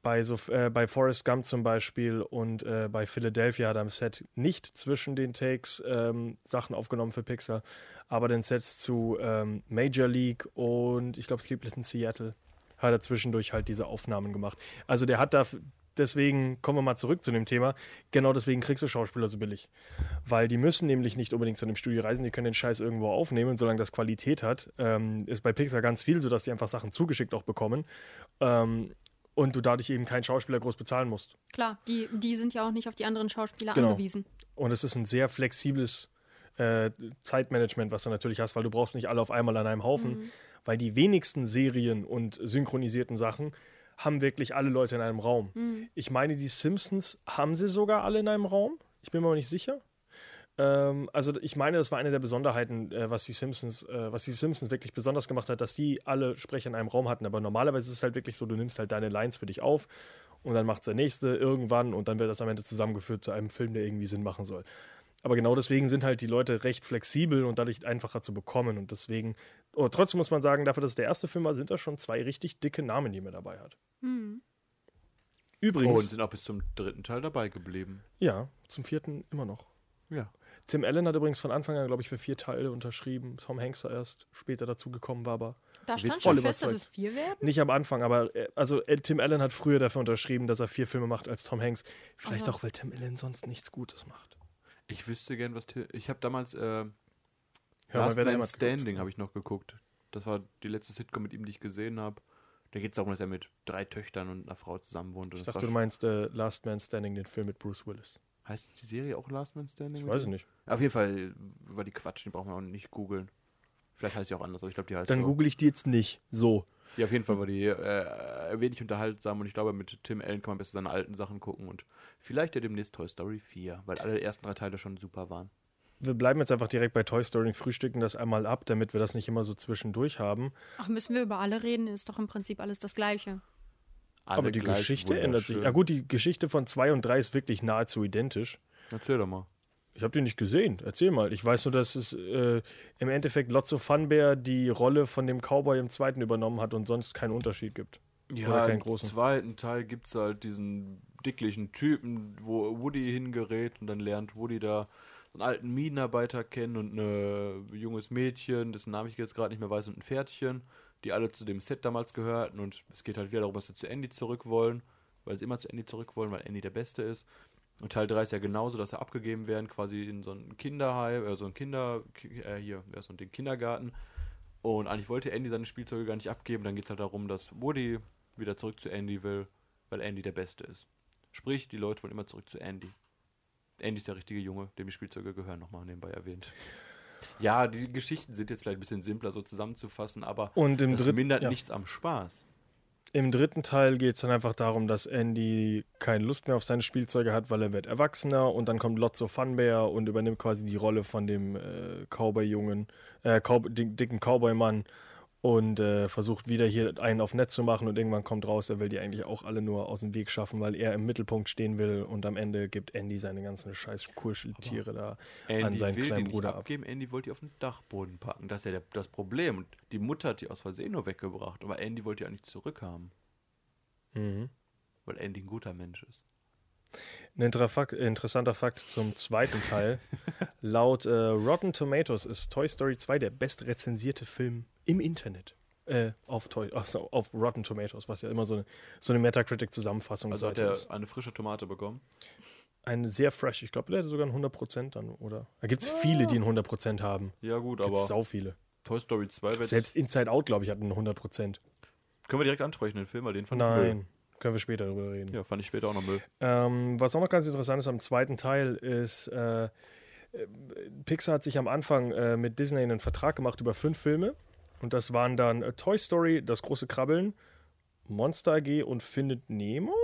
bei, so, äh, bei Forrest Gump zum Beispiel und äh, bei Philadelphia hat er am Set nicht zwischen den Takes ähm, Sachen aufgenommen für Pixar, aber den Sets zu ähm, Major League und ich glaube Sleepless in Seattle hat er zwischendurch halt diese Aufnahmen gemacht. Also der hat da deswegen kommen wir mal zurück zu dem Thema. Genau deswegen kriegst du Schauspieler so billig. Weil die müssen nämlich nicht unbedingt zu einem Studio reisen, die können den Scheiß irgendwo aufnehmen, solange das Qualität hat. Ähm, ist bei Pixar ganz viel so, dass die einfach Sachen zugeschickt auch bekommen. Ähm, und du dadurch eben keinen Schauspieler groß bezahlen musst. Klar, die, die sind ja auch nicht auf die anderen Schauspieler Genau. angewiesen. Und es ist ein sehr flexibles äh, Zeitmanagement, was du natürlich hast, weil du brauchst nicht alle auf einmal an einem Haufen, weil die wenigsten Serien und synchronisierten Sachen haben wirklich alle Leute in einem Raum. Ich meine, die Simpsons haben sie sogar alle in einem Raum. Ich bin mir aber nicht sicher. Ähm, also ich meine, das war eine der Besonderheiten, äh, was die Simpsons, äh, was die Simpsons wirklich besonders gemacht hat, dass die alle Sprecher in einem Raum hatten. Aber normalerweise ist es halt wirklich so, du nimmst halt deine Lines für dich auf und dann macht der nächste irgendwann und dann wird das am Ende zusammengeführt zu einem Film, der irgendwie Sinn machen soll. Aber genau deswegen sind halt die Leute recht flexibel und dadurch einfacher zu bekommen. Und deswegen, oh, trotzdem muss man sagen, dafür, dass es der erste Film war, sind da schon zwei richtig dicke Namen, die man dabei hat. Übrigens, Und sind auch bis zum dritten Teil dabei geblieben. ja, zum vierten immer noch. Ja. Tim Allen hat übrigens von Anfang an, glaube ich, für vier Teile unterschrieben. Tom Hanks war erst später dazugekommen, war aber Da stand schon fest, dass es vier werden. nicht am Anfang. Aber äh, also äh, Tim Allen hat früher dafür unterschrieben, dass er vier Filme macht als Tom Hanks. Vielleicht Aha. auch, weil Tim Allen sonst nichts Gutes macht. Ich wüsste gern, was. Til- Ich habe damals äh, mal, Last Man Standing habe ich noch geguckt. Das war die letzte Sitcom mit ihm, die ich gesehen habe. Da geht es darum, dass er mit drei Töchtern und einer Frau zusammen wohnt. Und Ich dachte, du meinst äh, Last Man Standing, den Film mit Bruce Willis. heißt die Serie auch Last Man Standing? Ich weiß es nicht. Auf jeden Fall war die Quatsch, die brauchen wir auch nicht googeln. Vielleicht heißt sie auch anders, aber ich glaube, die heißt Dann so. google ich die jetzt nicht. So. Ja, auf jeden Fall war die äh, wenig unterhaltsam und ich glaube, mit Tim Allen kann man besser seine alten Sachen gucken und vielleicht ja demnächst Toy Story 4, weil alle ersten drei Teile schon super waren. Wir bleiben jetzt einfach direkt bei Toy Story und frühstücken das einmal ab, damit wir das nicht immer so zwischendurch haben. Ach, müssen wir über alle reden? Ist doch im Prinzip alles das Gleiche. Alle Aber die Geschichte ändert sich. Ja gut, die Geschichte von 2 und 3 ist wirklich nahezu identisch. Erzähl doch mal. Ich habe die nicht gesehen. Erzähl mal. Ich weiß nur, dass es äh, im Endeffekt Lotso Funbear die Rolle von dem Cowboy im zweiten übernommen hat und sonst keinen Unterschied gibt. Oder Ja, keinen im großen. zweiten Teil gibt es halt diesen dicklichen Typen, wo Woody hingerät und dann lernt Woody da einen alten Minenarbeiter kennen und ein junges Mädchen, dessen Namen ich jetzt gerade nicht mehr weiß, und ein Pferdchen, die alle zu dem Set damals gehörten und es geht halt wieder darum, dass sie zu Andy zurück wollen, weil sie immer zu Andy zurück wollen, weil Andy der Beste ist. Und Teil 3 ist ja genauso, dass sie abgegeben werden, quasi in so ein Kinderheim, äh, so ein Kinder, äh, hier, ja, so den Kindergarten. Und eigentlich wollte Andy seine Spielzeuge gar nicht abgeben. Dann geht es halt darum, dass Woody wieder zurück zu Andy will, weil Andy der Beste ist. Sprich, die Leute wollen immer zurück zu Andy. Andy ist der richtige Junge, dem die Spielzeuge gehören, nochmal nebenbei erwähnt. Ja, die Geschichten sind jetzt vielleicht ein bisschen simpler so zusammenzufassen, aber Und im das dritten- mindert ja. nichts am Spaß. Im dritten Teil geht es dann einfach darum, dass Andy keine Lust mehr auf seine Spielzeuge hat, weil er wird erwachsener und dann kommt Lotso Funbear und übernimmt quasi die Rolle von dem äh, Cowboy-Jungen, äh, Cow dick- dicken Cowboy-Mann und äh, versucht wieder hier einen auf Netz zu machen und irgendwann kommt raus, er will die eigentlich auch alle nur aus dem Weg schaffen, weil er im Mittelpunkt stehen will und am Ende gibt Andy seine ganzen scheiß Kuscheltiere da an Andy seinen will die kleinen nicht Bruder ab. abgeben, Andy wollte die auf den Dachboden packen. Das ist ja der, das Problem. Und die Mutter hat die aus Versehen nur weggebracht, aber Andy wollte die eigentlich zurückhaben, Mhm. weil Andy ein guter Mensch ist. Ein interessanter Fakt zum zweiten Teil. *laughs* Laut äh, Rotten Tomatoes ist Toy Story 2 der bestrezensierte Film im Internet. Äh, auf, Toy, also auf Rotten Tomatoes, was ja immer so eine, so eine Metacritic-Zusammenfassung Also hat Seite er ist. eine frische Tomate bekommen. Eine sehr fresh, ich glaube, der hätte sogar ein 100% dann, oder? Da gibt es viele, die ein 100% haben. Ja gut, Gibt aber sau viele. Toy Story 2 wird... Selbst Inside Out, glaube ich, hat ein 100%. Können wir direkt ansprechen, den Film, weil den fand ich Nein. Können wir später darüber reden. Ja, fand ich später auch noch Müll. Ähm, was auch noch ganz interessant ist am zweiten Teil ist, äh, äh, Pixar hat sich am Anfang äh, mit Disney einen Vertrag gemacht über fünf Filme. Und das waren dann äh, Toy Story, Das große Krabbeln, Monster AG und Findet Nemo.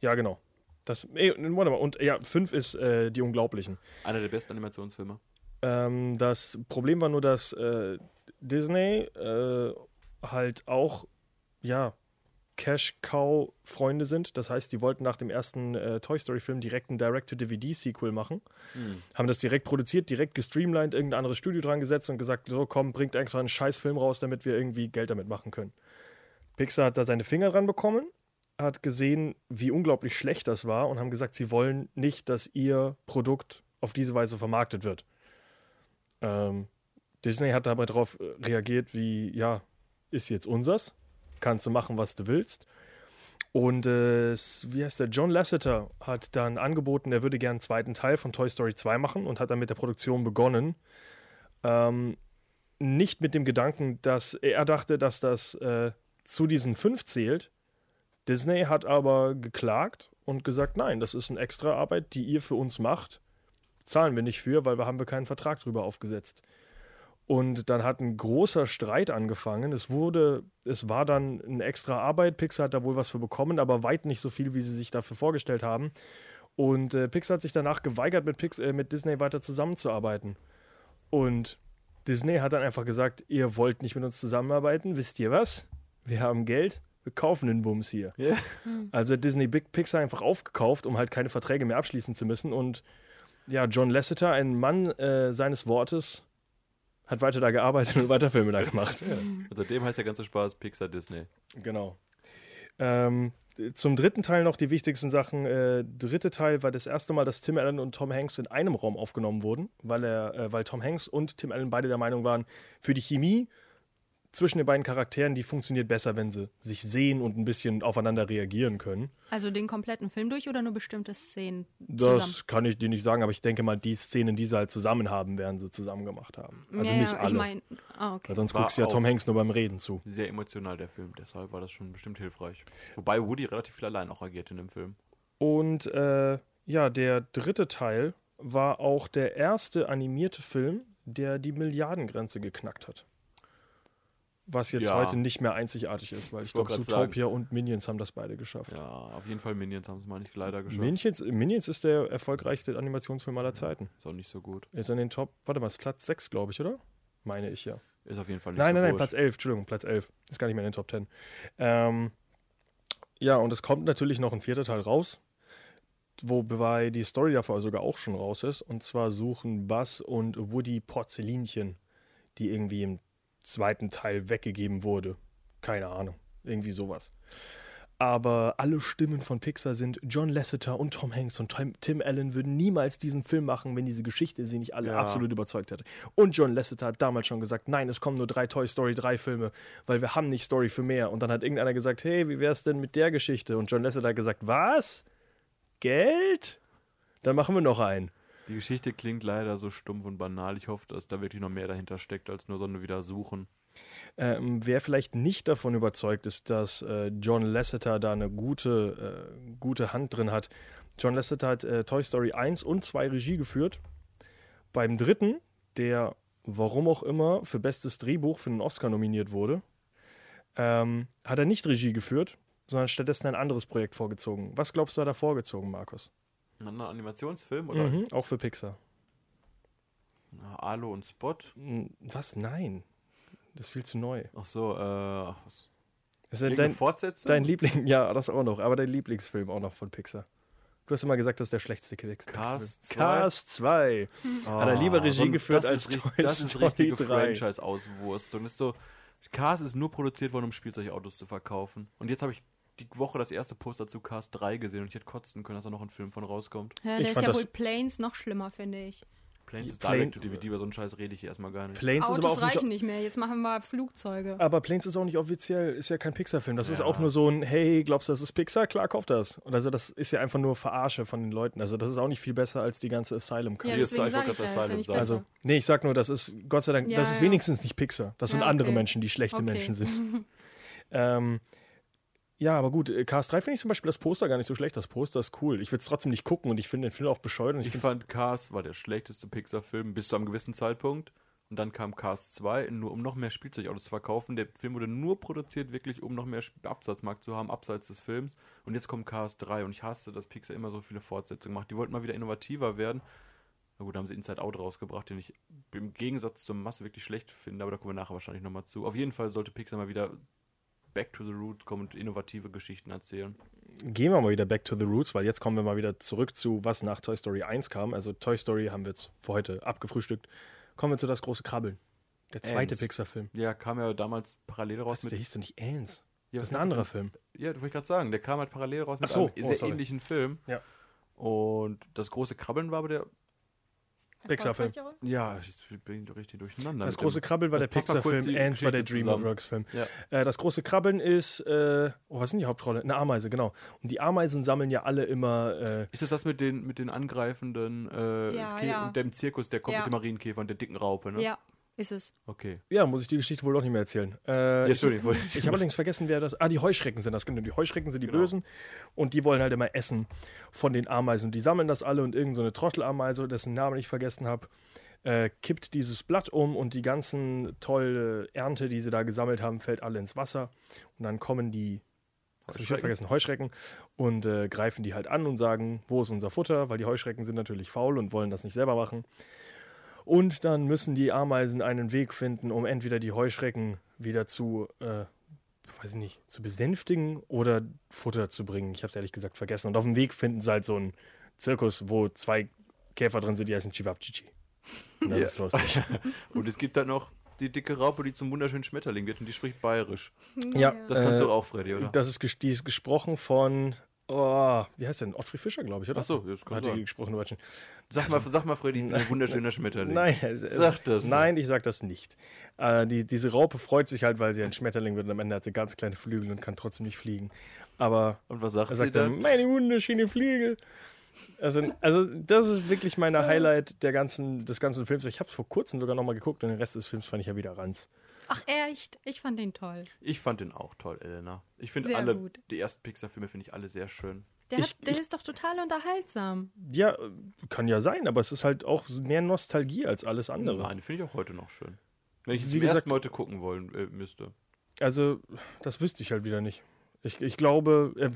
Ja, genau. Das, ey, warte mal, und ja, fünf ist äh, Die Unglaublichen. Einer der besten Animationsfilme. Ähm, das Problem war nur, dass äh, Disney äh, halt auch, ja, Cash-Cow-Freunde sind. Das heißt, die wollten nach dem ersten äh, Toy Story-Film direkt ein Direct-to-DVD-Sequel machen. Haben das direkt produziert, direkt gestreamlined, irgendein anderes Studio dran gesetzt und gesagt: So, komm, bringt einfach einen scheiß Film raus, damit wir irgendwie Geld damit machen können. Pixar hat da seine Finger dran bekommen, hat gesehen, wie unglaublich schlecht das war und haben gesagt, sie wollen nicht, dass ihr Produkt auf diese Weise vermarktet wird. Ähm, Disney hat dabei darauf äh, reagiert, wie, ja, ist jetzt unsers, kannst du machen, was du willst. Und äh, wie heißt der? John Lasseter hat dann angeboten, er würde gerne einen zweiten Teil von Toy Story 2 machen und hat dann mit der Produktion begonnen. Ähm, nicht mit dem Gedanken, dass er dachte, dass das äh, zu diesen fünf zählt. Disney hat aber geklagt und gesagt, nein, das ist eine extra Arbeit, die ihr für uns macht. Zahlen wir nicht für, weil wir haben wir keinen Vertrag drüber aufgesetzt. Und dann hat ein großer Streit angefangen. Es wurde, es war dann eine extra Arbeit. Pixar hat da wohl was für bekommen, aber weit nicht so viel, wie sie sich dafür vorgestellt haben. Und äh, Pixar hat sich danach geweigert, mit, Pix äh, mit Disney weiter zusammenzuarbeiten. Und Disney hat dann einfach gesagt, ihr wollt nicht mit uns zusammenarbeiten, wisst ihr was? Wir haben Geld, wir kaufen den Bums hier. Ja. Also hat Disney Big Pixar einfach aufgekauft, um halt keine Verträge mehr abschließen zu müssen. Und ja, John Lasseter, ein Mann äh, seines Wortes, hat weiter da gearbeitet und weiter Filme da gemacht. Ja. Und seitdem heißt der ganze Spaß Pixar Disney. Genau. Ähm, zum dritten Teil noch die wichtigsten Sachen. Äh, dritte Teil war das erste Mal, dass Tim Allen und Tom Hanks in einem Raum aufgenommen wurden, weil, er, äh, weil Tom Hanks und Tim Allen beide der Meinung waren, für die Chemie zwischen den beiden Charakteren, die funktioniert besser, wenn sie sich sehen und ein bisschen aufeinander reagieren können. Also den kompletten Film durch oder nur bestimmte Szenen? Das zusammen? kann ich dir nicht sagen, aber ich denke mal, die Szenen, die sie halt zusammen haben, werden sie zusammen gemacht haben. Also ja, nicht ja, alle. Ich mein, ah, okay. weil sonst War guckst du ja Tom Hanks nur beim Reden zu. Sehr emotional der Film, deshalb war das schon bestimmt hilfreich. Wobei Woody relativ viel allein auch agiert in dem Film. Und äh, ja, der dritte Teil war auch der erste animierte Film, der die Milliardengrenze geknackt hat. Was jetzt Ja. heute nicht mehr einzigartig ist, weil ich, Ich glaube, grad sagen. Zootopia und Minions haben das beide geschafft. Ja, auf jeden Fall Minions haben es mal nicht leider geschafft. Minions, Minions ist der erfolgreichste Animationsfilm aller Zeiten. Ist auch nicht so gut. Ist in den Top, warte mal, ist Platz 6, glaube ich, oder? Meine ich ja. Ist auf jeden Fall nicht Nein, so nein, nein. Platz 11, Entschuldigung, Platz 11. Ist gar nicht mehr in den Top 10. Ähm, ja, und es kommt natürlich noch ein vierter Teil raus, wobei die Story davor sogar auch schon raus ist. Und zwar suchen Buzz und Woody Porzellinchen, die irgendwie im zweiten Teil weggegeben wurde. Keine Ahnung, irgendwie sowas. Aber alle Stimmen von Pixar sind John Lasseter und Tom Hanks und Tim, Tim Allen würden niemals diesen Film machen, wenn diese Geschichte sie nicht alle Ja. absolut überzeugt hätte. Und John Lasseter hat damals schon gesagt, nein, es kommen nur drei Toy Story 3 Filme, weil wir haben nicht Story für mehr. Und dann hat irgendeiner gesagt, hey, wie wär's denn mit der Geschichte? Und John Lasseter hat gesagt, was? Geld? Dann machen wir noch einen. Die Geschichte klingt leider so stumpf und banal. Ich hoffe, dass da wirklich noch mehr dahinter steckt, als nur so eine wieder suchen. Ähm, wer vielleicht nicht davon überzeugt ist, dass äh, John Lasseter da eine gute, äh, gute Hand drin hat. John Lasseter hat äh, Toy Story 1 und 2 Regie geführt. Beim dritten, der warum auch immer für bestes Drehbuch für einen Oscar nominiert wurde, ähm, hat er nicht Regie geführt, sondern stattdessen ein anderes Projekt vorgezogen. Was glaubst du, hat er vorgezogen, Markus? Ein Animationsfilm oder Mhm, auch für Pixar. Alo und Spot? Was? Nein. Das ist viel zu neu. Ach so, äh, ist ja dein, Fortsetzung? Dein Liebling, ja, das auch noch, aber dein Lieblingsfilm auch noch von Pixar. Du hast immer gesagt, das ist der schlechteste Pixar. Cars 2? Cars 2. Hat er lieber Regie so ein- geführt das als ist, Toy richtig- Das ist Story richtige 3. Franchise-Auswurstung. Ist so, Cars ist nur produziert worden, um Spielzeugautos zu verkaufen. Und jetzt habe ich die Woche das erste Poster zu Cars 3 gesehen und ich hätte kotzen können, dass da noch ein Film von rauskommt. Ja, Ich der ist fand ja wohl Planes noch schlimmer, finde ich. Planes ist Plane- Direct to DVD, über so einen Scheiß rede ich hier erstmal gar nicht. Planes ist aber Autos auch nicht, reichen nicht mehr, jetzt machen wir Flugzeuge. aber Planes ist auch nicht offiziell, ist ja kein Pixar-Film. Das ist Ja. auch nur so ein, hey, glaubst du, das ist Pixar? Klar, kauf das. Und also das ist ja einfach nur Verarsche von den Leuten. Also das ist auch nicht viel besser als die ganze asylum Ja, Hier ist deswegen einfach sage ich das ja, ist ja Asylum sein. Also, nee, ich sag nur, das ist, Gott sei Dank, Ja, das ist ja. wenigstens nicht Pixar. Das sind Ja, andere okay. Menschen, die schlechte Okay. Menschen sind. *laughs* ähm, ja, aber gut, äh, Cars 3 finde ich zum Beispiel das Poster gar nicht so schlecht. Das Poster ist cool. Ich würde es trotzdem nicht gucken und ich finde den Film auch bescheuert. Ich Ich fand Cars war der schlechteste Pixar-Film bis zu einem gewissen Zeitpunkt. Und dann kam Cars 2, nur um noch mehr Spielzeugautos zu verkaufen. Der Film wurde nur produziert, wirklich, um noch mehr Absatzmarkt zu haben, abseits des Films. Und jetzt kommt Cars 3 und ich hasse, dass Pixar immer so viele Fortsetzungen macht. Die wollten mal wieder innovativer werden. Na gut, da haben sie Inside Out rausgebracht, den ich im Gegensatz zur Masse wirklich schlecht finde, aber da kommen wir nachher wahrscheinlich nochmal zu. Auf jeden Fall sollte Pixar mal wieder back to the roots kommen und innovative Geschichten erzählen. gehen wir mal wieder back to the roots, weil jetzt kommen wir mal wieder zurück zu, was nach Toy Story 1 kam. Also Toy Story haben wir jetzt für heute abgefrühstückt. Kommen wir zu das große Krabbeln. Der zweite. Pixar-Film. Ja, kam ja damals parallel raus Was, mit Der hieß doch nicht Ants. Ja, das ist ein anderer Film. Ja, das wollte ich gerade sagen. Der kam halt parallel raus mit so, einem oh, sehr sorry. ähnlichen Film. Ja. Und das große Krabbeln war aber der Pixar-Film. Ja, ich bin richtig durcheinander. Das große Krabbeln war der Pixar-Film, Ants war der. DreamWorks-Film. Ja. Äh, das große Krabbeln ist, äh, oh, was sind die Hauptrolle? Eine Ameise, genau. Und die Ameisen sammeln ja alle immer, äh, Ist das das mit den, mit den angreifenden äh, Ja, ja. und dem Zirkus, der kommt Ja. mit dem Marienkäfer und der dicken Raupe, ne? Ja, ist es. Okay. ja, muss ich die Geschichte wohl doch nicht mehr erzählen. Äh, Ja, Entschuldigung. Ich habe allerdings vergessen, wer das. Ah, die Heuschrecken sind das. Genau, die Heuschrecken sind die Genau. Bösen. Und die wollen halt immer essen von den Ameisen. Und die sammeln das alle und irgendeine so eine Trottelameise, dessen Namen ich vergessen habe, äh, kippt dieses Blatt um und die ganzen tolle Ernte, die sie da gesammelt haben, fällt alle ins Wasser. Und dann kommen die. Was habe ich vergessen? Heuschrecken und äh, greifen die halt an und sagen, wo ist unser Futter? Weil die Heuschrecken sind natürlich faul und wollen das nicht selber machen. Und dann müssen die Ameisen einen Weg finden, um entweder die Heuschrecken wieder zu, äh, weiß ich nicht, zu besänftigen oder Futter zu bringen. Ich habe es ehrlich gesagt vergessen. Und auf dem Weg finden sie halt so einen Zirkus, wo zwei Käfer drin sind, die heißen Chivapchichi. Und das Ja. ist lustig. *laughs* Und es gibt dann noch die dicke Raupe, die zum wunderschönen Schmetterling wird und die spricht bayerisch. ja, Das kannst äh, du auch, Freddy, oder? Das ist, die ist gesprochen von, oh, wie heißt denn? Ottfried Fischer, glaube ich, oder? Ach so, Hat die sein. gesprochen, Deutschen. Sag mal, sag mal, Freddy, *laughs* ein wunderschöner Schmetterling. Nein, Sag das. Nein, ich sag das nicht. Äh, die, diese Raupe freut sich halt, weil sie ein Schmetterling wird und am Ende hat sie ganz kleine Flügel und kann trotzdem nicht fliegen. Aber Und was sagt er sie sagt dann, dann? meine wunderschöne Flügel. Also, also das ist wirklich meine Highlight der ganzen, des ganzen Films. Ich habe es vor kurzem sogar nochmal geguckt und den Rest des Films fand ich ja wieder ranz. Ach, echt? Ich fand den toll. Ich fand den auch toll, Elena. Ich finde alle, gut. die ersten Pixar-Filme finde ich alle sehr schön. Der, Ich- hat, der ich- ist doch total unterhaltsam. Ja, kann ja sein, aber es ist halt auch mehr Nostalgie als alles andere. Nein, finde ich auch heute noch schön. Wenn ich Wie zum gesagt- ersten Mal heute gucken wollen äh, müsste. Also, das wüsste ich halt wieder nicht. Ich, ich glaube, äh,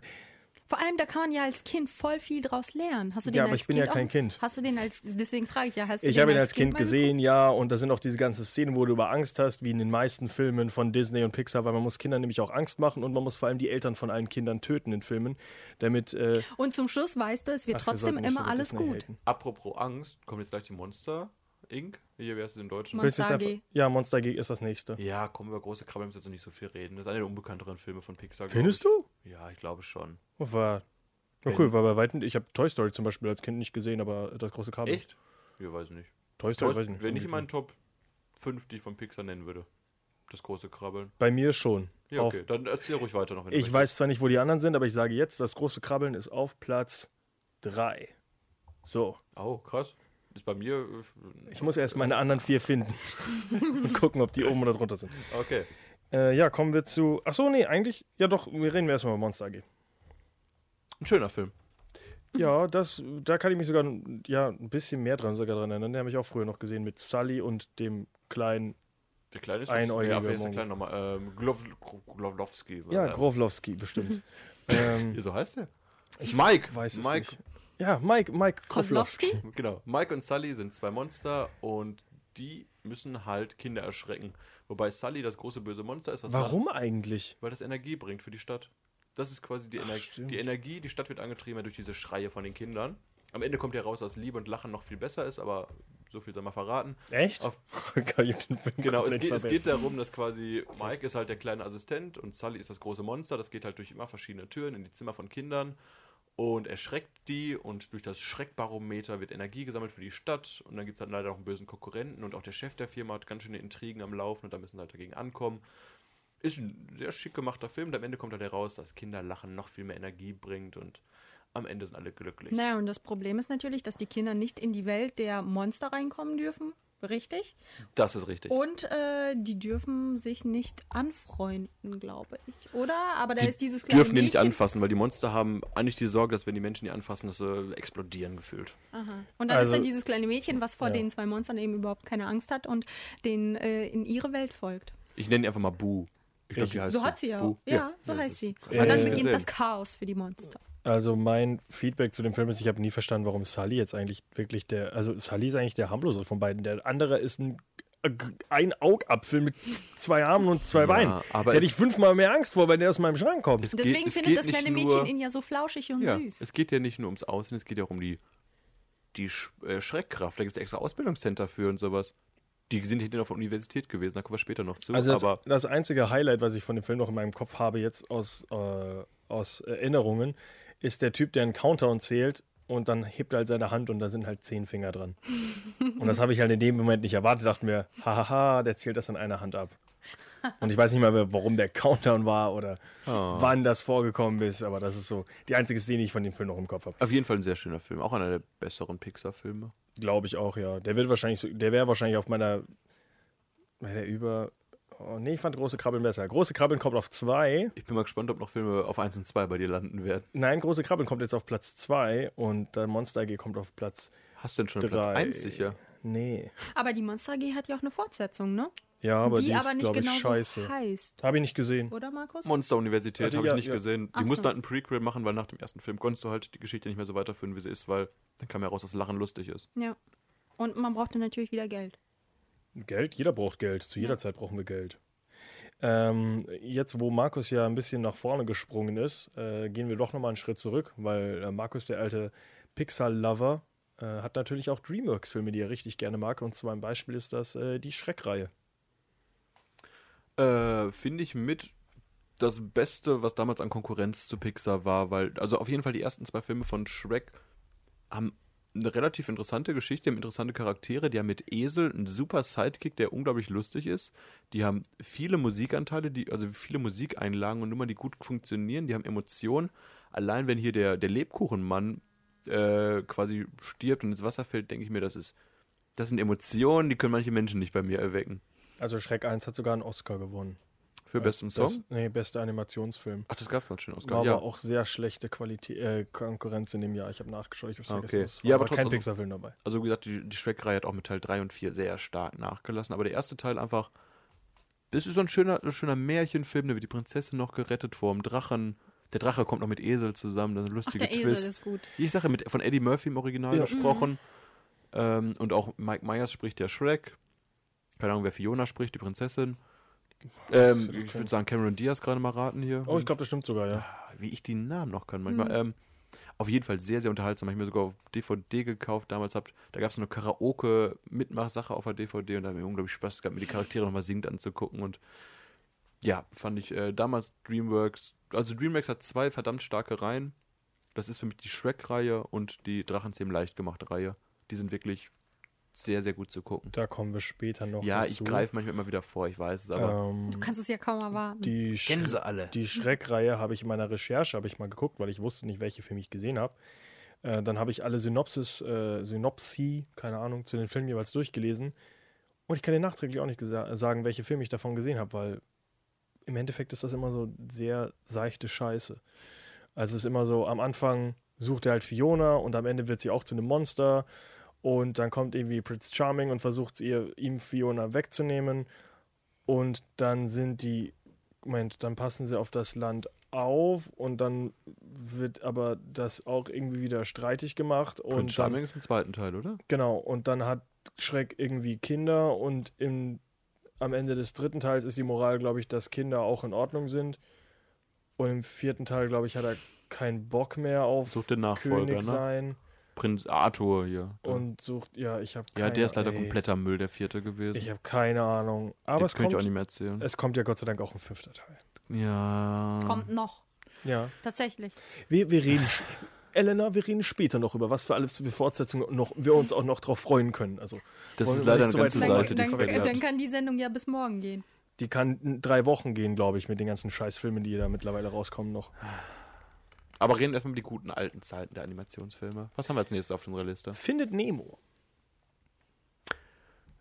Vor allem, da kann man ja als Kind voll viel draus lernen. Hast du den Ja, aber als ich bin kind ja kein auch, Kind. Hast du den als, deswegen frage ich ja, hast du Ich den habe ihn als Kind mal gesehen, ja, und da sind auch diese ganzen Szenen, wo du über Angst hast, wie in den meisten Filmen von Disney und Pixar, weil man muss Kindern nämlich auch Angst machen und man muss vor allem die Eltern von allen Kindern töten in Filmen, damit äh? Und zum Schluss weißt du, es wird ach, wir trotzdem so immer alles Disney gut. haten. Apropos Angst, kommt jetzt gleich die Monster Inc. Hier, heißt es im Deutschen? Du Monster einfach- AG. Ja, Monster AG ist das nächste. Ja, komm, über große Krabbeln müssen wir jetzt noch nicht so viel reden. Das ist einer der unbekannteren Filme von Pixar. Findest ich. du? Ja, ich glaube schon. War, war cool, war bei weitem, ich habe Toy Story zum Beispiel als Kind nicht gesehen, aber das große Kabel. Echt? Ja, weiß ich nicht. Toy Story, Toy- weiß ich nicht. Wenn in meinen Top 5, die ich von Pixar nennen würde. Das große Krabbeln. Bei mir schon. Ja, Auf- okay. Dann erzähl ruhig weiter noch. Ich möchtest. weiß zwar nicht, wo die anderen sind, aber ich sage jetzt, das große Krabbeln ist auf Platz 3. So, Oh, krass. Ist bei mir. äh, ich muss erst meine anderen vier finden *laughs* *laughs* und gucken, ob die oben oder drunter sind. Okay. Äh, ja, kommen wir zu. Achso, nee, eigentlich. Ja, doch, wir reden wir erstmal über Monster AG. Ein schöner Film. Ja, das, da kann ich mich sogar ja, ein bisschen mehr dran, sogar dran erinnern. Den habe ich auch früher noch gesehen mit Sully und dem kleinen. Der kleine ist Einäugige Ja, wer ist der kleine nochmal? Ähm, Glov Glovlowski. Ja, Growlowski bestimmt. *laughs* ähm, So heißt der? Mike. weiß es Mike. nicht. Ja, Mike, Mike. Kozlowski? Genau. Mike und Sully sind zwei Monster und die müssen halt Kinder erschrecken. Wobei Sully das große böse Monster ist. Was Warum macht's? eigentlich? Weil das Energie bringt für die Stadt. Das ist quasi die, Ach, Ener stimmt. die Energie. Die Stadt wird angetrieben durch diese Schreie von den Kindern. Am Ende kommt ja raus, dass Liebe und Lachen noch viel besser ist, aber so viel sei mal verraten. Echt? Auf- *laughs* Genau, es geht, es geht darum, dass quasi Mike ist halt der kleine Assistent und Sully ist das große Monster. Das geht halt durch immer verschiedene Türen in die Zimmer von Kindern und erschreckt die und durch das Schreckbarometer wird Energie gesammelt für die Stadt und dann gibt es halt leider auch einen bösen Konkurrenten und auch der Chef der Firma hat ganz schöne Intrigen am Laufen und da müssen sie halt dagegen ankommen. Ist ein sehr schick gemachter Film und am Ende kommt halt heraus, dass Kinderlachen noch viel mehr Energie bringt und am Ende sind alle glücklich. Naja, und das Problem ist natürlich, dass die Kinder nicht in die Welt der Monster reinkommen dürfen. Richtig? Das ist richtig. Und äh, die dürfen sich nicht anfreunden, glaube ich. Oder? Aber da Die ist dieses kleine dürfen die nicht Mädchen. anfassen, weil die Monster haben eigentlich die Sorge, dass wenn die Menschen die anfassen, dass sie explodieren gefühlt. Und dann Also- ist da dieses kleine Mädchen, was vor Ja. den zwei Monstern eben überhaupt keine Angst hat und den äh, in ihre Welt folgt. Ich nenne die einfach mal Bu. Ich glaube, die heißt So hat sie ja. Bu. Ja, so Ja, heißt sie. Und dann beginnt das Chaos für die Monster. Also mein Feedback zu dem Film ist, ich habe nie verstanden, warum Sully jetzt eigentlich wirklich der, also Sully ist eigentlich der harmlose von beiden. Der andere ist ein, ein Augapfel mit zwei Armen und zwei Ja, Beinen. aber Da hätte ich fünfmal mehr Angst vor, wenn der aus meinem Schrank kommt. Es Deswegen geht- findet geht das kleine nur- Mädchen ihn ja so flauschig und Ja, süß. es geht ja nicht nur ums Aussehen, es geht ja auch um die, die Sch äh, Schreckkraft. Da gibt es extra Ausbildungscenter für und sowas. Die sind hinterher auf der Universität gewesen, da kommen wir später noch zu. Also das, aber das einzige Highlight, was ich von dem Film noch in meinem Kopf habe, jetzt aus, äh, aus Erinnerungen, ist der Typ, der einen Countdown zählt und dann hebt er halt seine Hand und da sind halt zehn Finger dran. *laughs* und das habe ich halt in dem Moment nicht erwartet, dachte mir, hahaha, der zählt das an einer Hand ab. *laughs* Und ich weiß nicht mal, mehr, warum der Countdown war oder wann das vorgekommen ist, aber das ist so die einzige Szene, die ich von dem Film noch im Kopf habe. Auf jeden Fall ein sehr schöner Film. Auch einer der besseren Pixar-Filme. Glaube ich auch, ja. Der wird wahrscheinlich, so, der wäre wahrscheinlich auf meiner, wäre der über, oh nee, ich fand Große Krabbeln besser. Große Krabbeln kommt auf zwei. Ich bin mal gespannt, ob noch Filme auf 1 und 2 bei dir landen werden. Nein, Große Krabbeln kommt jetzt auf Platz zwei und der Monster AG kommt auf Platz Hast du denn schon Platz drei. 1 sicher? Nee. Aber die Monster AG hat ja auch eine Fortsetzung, ne? Ja, aber die, die ist, aber nicht glaube ich, scheiße. so heißt. Habe ich nicht gesehen. Oder, Markus? Monster-Universität Also habe ja, ich nicht ja. gesehen. Die Ach so. mussten halt ein Prequel machen, weil nach dem ersten Film konntest du halt die Geschichte nicht mehr so weiterführen, wie sie ist, weil dann kam ja raus, dass Lachen lustig ist. ja. Und man brauchte natürlich wieder Geld. Geld? Jeder braucht Geld. Zu jeder Zeit brauchen wir Geld. Ähm, jetzt, wo Markus ja ein bisschen nach vorne gesprungen ist, äh, gehen wir doch nochmal einen Schritt zurück, weil äh, Markus, der alte Pixar-Lover, äh, hat natürlich auch Dreamworks-Filme, die er richtig gerne mag. Und zwar ein Beispiel ist das äh, die Schreckreihe. Äh, Finde ich mit das Beste, was damals an Konkurrenz zu Pixar war, weil, also auf jeden Fall die ersten zwei Filme von Shrek haben eine relativ interessante Geschichte, haben interessante Charaktere, die haben mit Esel einen super Sidekick, der unglaublich lustig ist. Die haben viele Musikanteile, die, also viele Musikeinlagen und Nummern, die gut funktionieren, die haben Emotionen. Allein wenn hier der, der Lebkuchenmann äh, quasi stirbt und ins Wasser fällt, denke ich mir, das ist, das sind Emotionen, die können manche Menschen nicht bei mir erwecken. Also Schreck 1 hat sogar einen Oscar gewonnen. Für besten Song? Best, nee, bester Animationsfilm. Ach, das gab's noch schon Oscar. War ja. aber auch sehr schlechte Qualität, äh, Konkurrenz in dem Jahr. Ich habe nachgeschaut, ich habe Ah, vergessen. okay. Es Ja, war aber aber kein trotzdem- Pixar-Film dabei. Also wie gesagt, die, die Shrek-Reihe hat auch mit Teil 3 und 4 sehr stark nachgelassen. Aber der erste Teil einfach, das ist so ein schöner, ein schöner Märchenfilm, da wird die Prinzessin noch gerettet vor dem Drachen. Der Drache kommt noch mit Esel zusammen, das ist ein Ach, der Esel Twist. ist gut. Ich sage mit von Eddie Murphy im Original Ja. gesprochen. Ähm, und auch Mike Myers spricht der Shrek. Keine Ahnung, wer Fiona spricht, die Prinzessin. Ähm, ich würde sagen, Cameron Diaz gerade mal raten hier. Oh, ich glaube, das stimmt sogar, ja. wie ich die Namen noch kann manchmal. Ähm, auf jeden Fall sehr, sehr unterhaltsam. Hab ich mir sogar auf DVD gekauft damals. Habt, da gab es eine Karaoke-Mitmachsache auf der DVD und da habe ich unglaublich Spaß gehabt, mir die Charaktere nochmal singend anzugucken. Und ja, fand ich äh, damals Dreamworks. Also Dreamworks hat zwei verdammt starke Reihen. Das ist für mich die Shrek-Reihe und die Drachenzähmen leicht gemachte Reihe. Die sind wirklich sehr, sehr gut zu gucken. Da kommen wir später noch Ja, dazu. ich greife manchmal immer wieder vor, ich weiß es, aber Ähm, Du kannst es ja kaum erwarten. die, kennen sie alle. die Schreckreihe habe ich in meiner Recherche habe ich mal geguckt, weil ich wusste nicht, welche Filme ich gesehen habe. Äh, dann habe ich alle Synopsis, äh, Synopsi, keine Ahnung, zu den Filmen jeweils durchgelesen. Und ich kann dir nachträglich auch nicht sagen, welche Filme ich davon gesehen habe, weil im Endeffekt ist das immer so sehr seichte Scheiße. Also es ist immer so, am Anfang sucht er halt Fiona und am Ende wird sie auch zu einem Monster. Und dann kommt irgendwie Prince Charming und versucht ihr, ihm Fiona wegzunehmen. Und dann sind die, Moment, dann passen sie auf das Land auf und dann wird aber das auch irgendwie wieder streitig gemacht. Prince Und Charming dann, ist im zweiten Teil, oder? genau, und dann hat Schreck irgendwie Kinder und im, am Ende des dritten Teils ist die Moral, glaube ich, dass Kinder auch in Ordnung sind. Und im vierten Teil, glaube ich, hat er keinen Bock mehr auf Sucht den Nachfolger, König ne? Prinz Arthur hier. und sucht, ja, ich habe ja, der ist leider kompletter Müll, der vierte gewesen. Ich habe keine Ahnung. Aber Den es könnte kommt, ich auch nicht mehr erzählen. es kommt ja Gott sei Dank auch ein fünfter Teil. Ja. Kommt noch. Ja. Tatsächlich. Wir, wir reden, Elena, wir reden später noch über was für alles für Fortsetzungen noch, wir uns auch noch drauf freuen können. Also, Das ist leider nicht eine so ganze weit Dann, Seite, die dann, dann kann die Sendung ja bis morgen gehen. die kann in drei Wochen gehen, glaube ich, mit den ganzen Scheißfilmen, die da mittlerweile rauskommen noch. Aber reden wir erstmal über die guten alten Zeiten der Animationsfilme. Was haben wir als nächstes auf unserer Liste? Findet Nemo.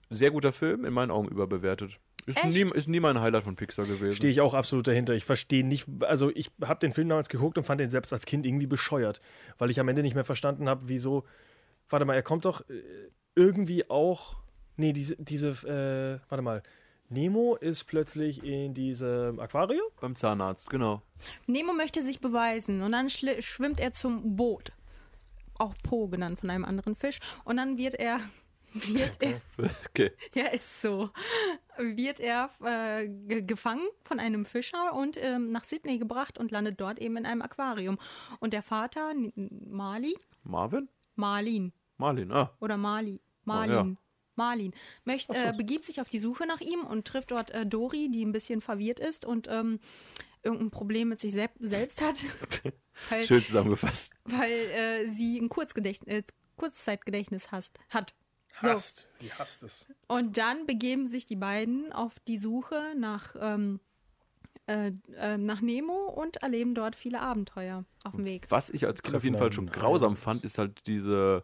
Sehr guter Film, in meinen Augen überbewertet. Ist, Echt? nie, ist nie mein Highlight von Pixar gewesen. Stehe ich auch absolut dahinter. Ich verstehe nicht, also ich habe den Film damals geguckt und fand den selbst als Kind irgendwie bescheuert, weil ich am Ende nicht mehr verstanden habe, wieso. Warte mal, er kommt doch äh, irgendwie auch. Nee, diese, diese, äh, warte mal. Nemo ist plötzlich in diesem Aquarium? Beim Zahnarzt, genau. Nemo möchte sich beweisen und dann schwimmt er zum Boot. Auch Po genannt von einem anderen Fisch. Und dann wird er. *laughs* Wird er. *laughs* Okay. Ja, ist so. Wird er äh, ge- gefangen von einem Fischer und ähm, nach Sydney gebracht und landet dort eben in einem Aquarium. Und der Vater, Mali, Marvin? Marlin Marlin, ah. oder Mali, Marlin, ja. Marlin, möchte, äh, begibt sich auf die Suche nach ihm und trifft dort äh, Dori, die ein bisschen verwirrt ist und ähm, irgendein Problem mit sich sel selbst hat. *laughs* weil, Schön zusammengefasst. weil äh, sie ein Kurzgedächtnis, äh, Kurzzeitgedächtnis hast, hat. So. Hasst. Sie hasst es. Und dann begeben sich die beiden auf die Suche nach, ähm, äh, äh, nach Nemo und erleben dort viele Abenteuer auf dem Weg. Was ich als Kind auf jeden Fall schon grausam fand, ist halt diese,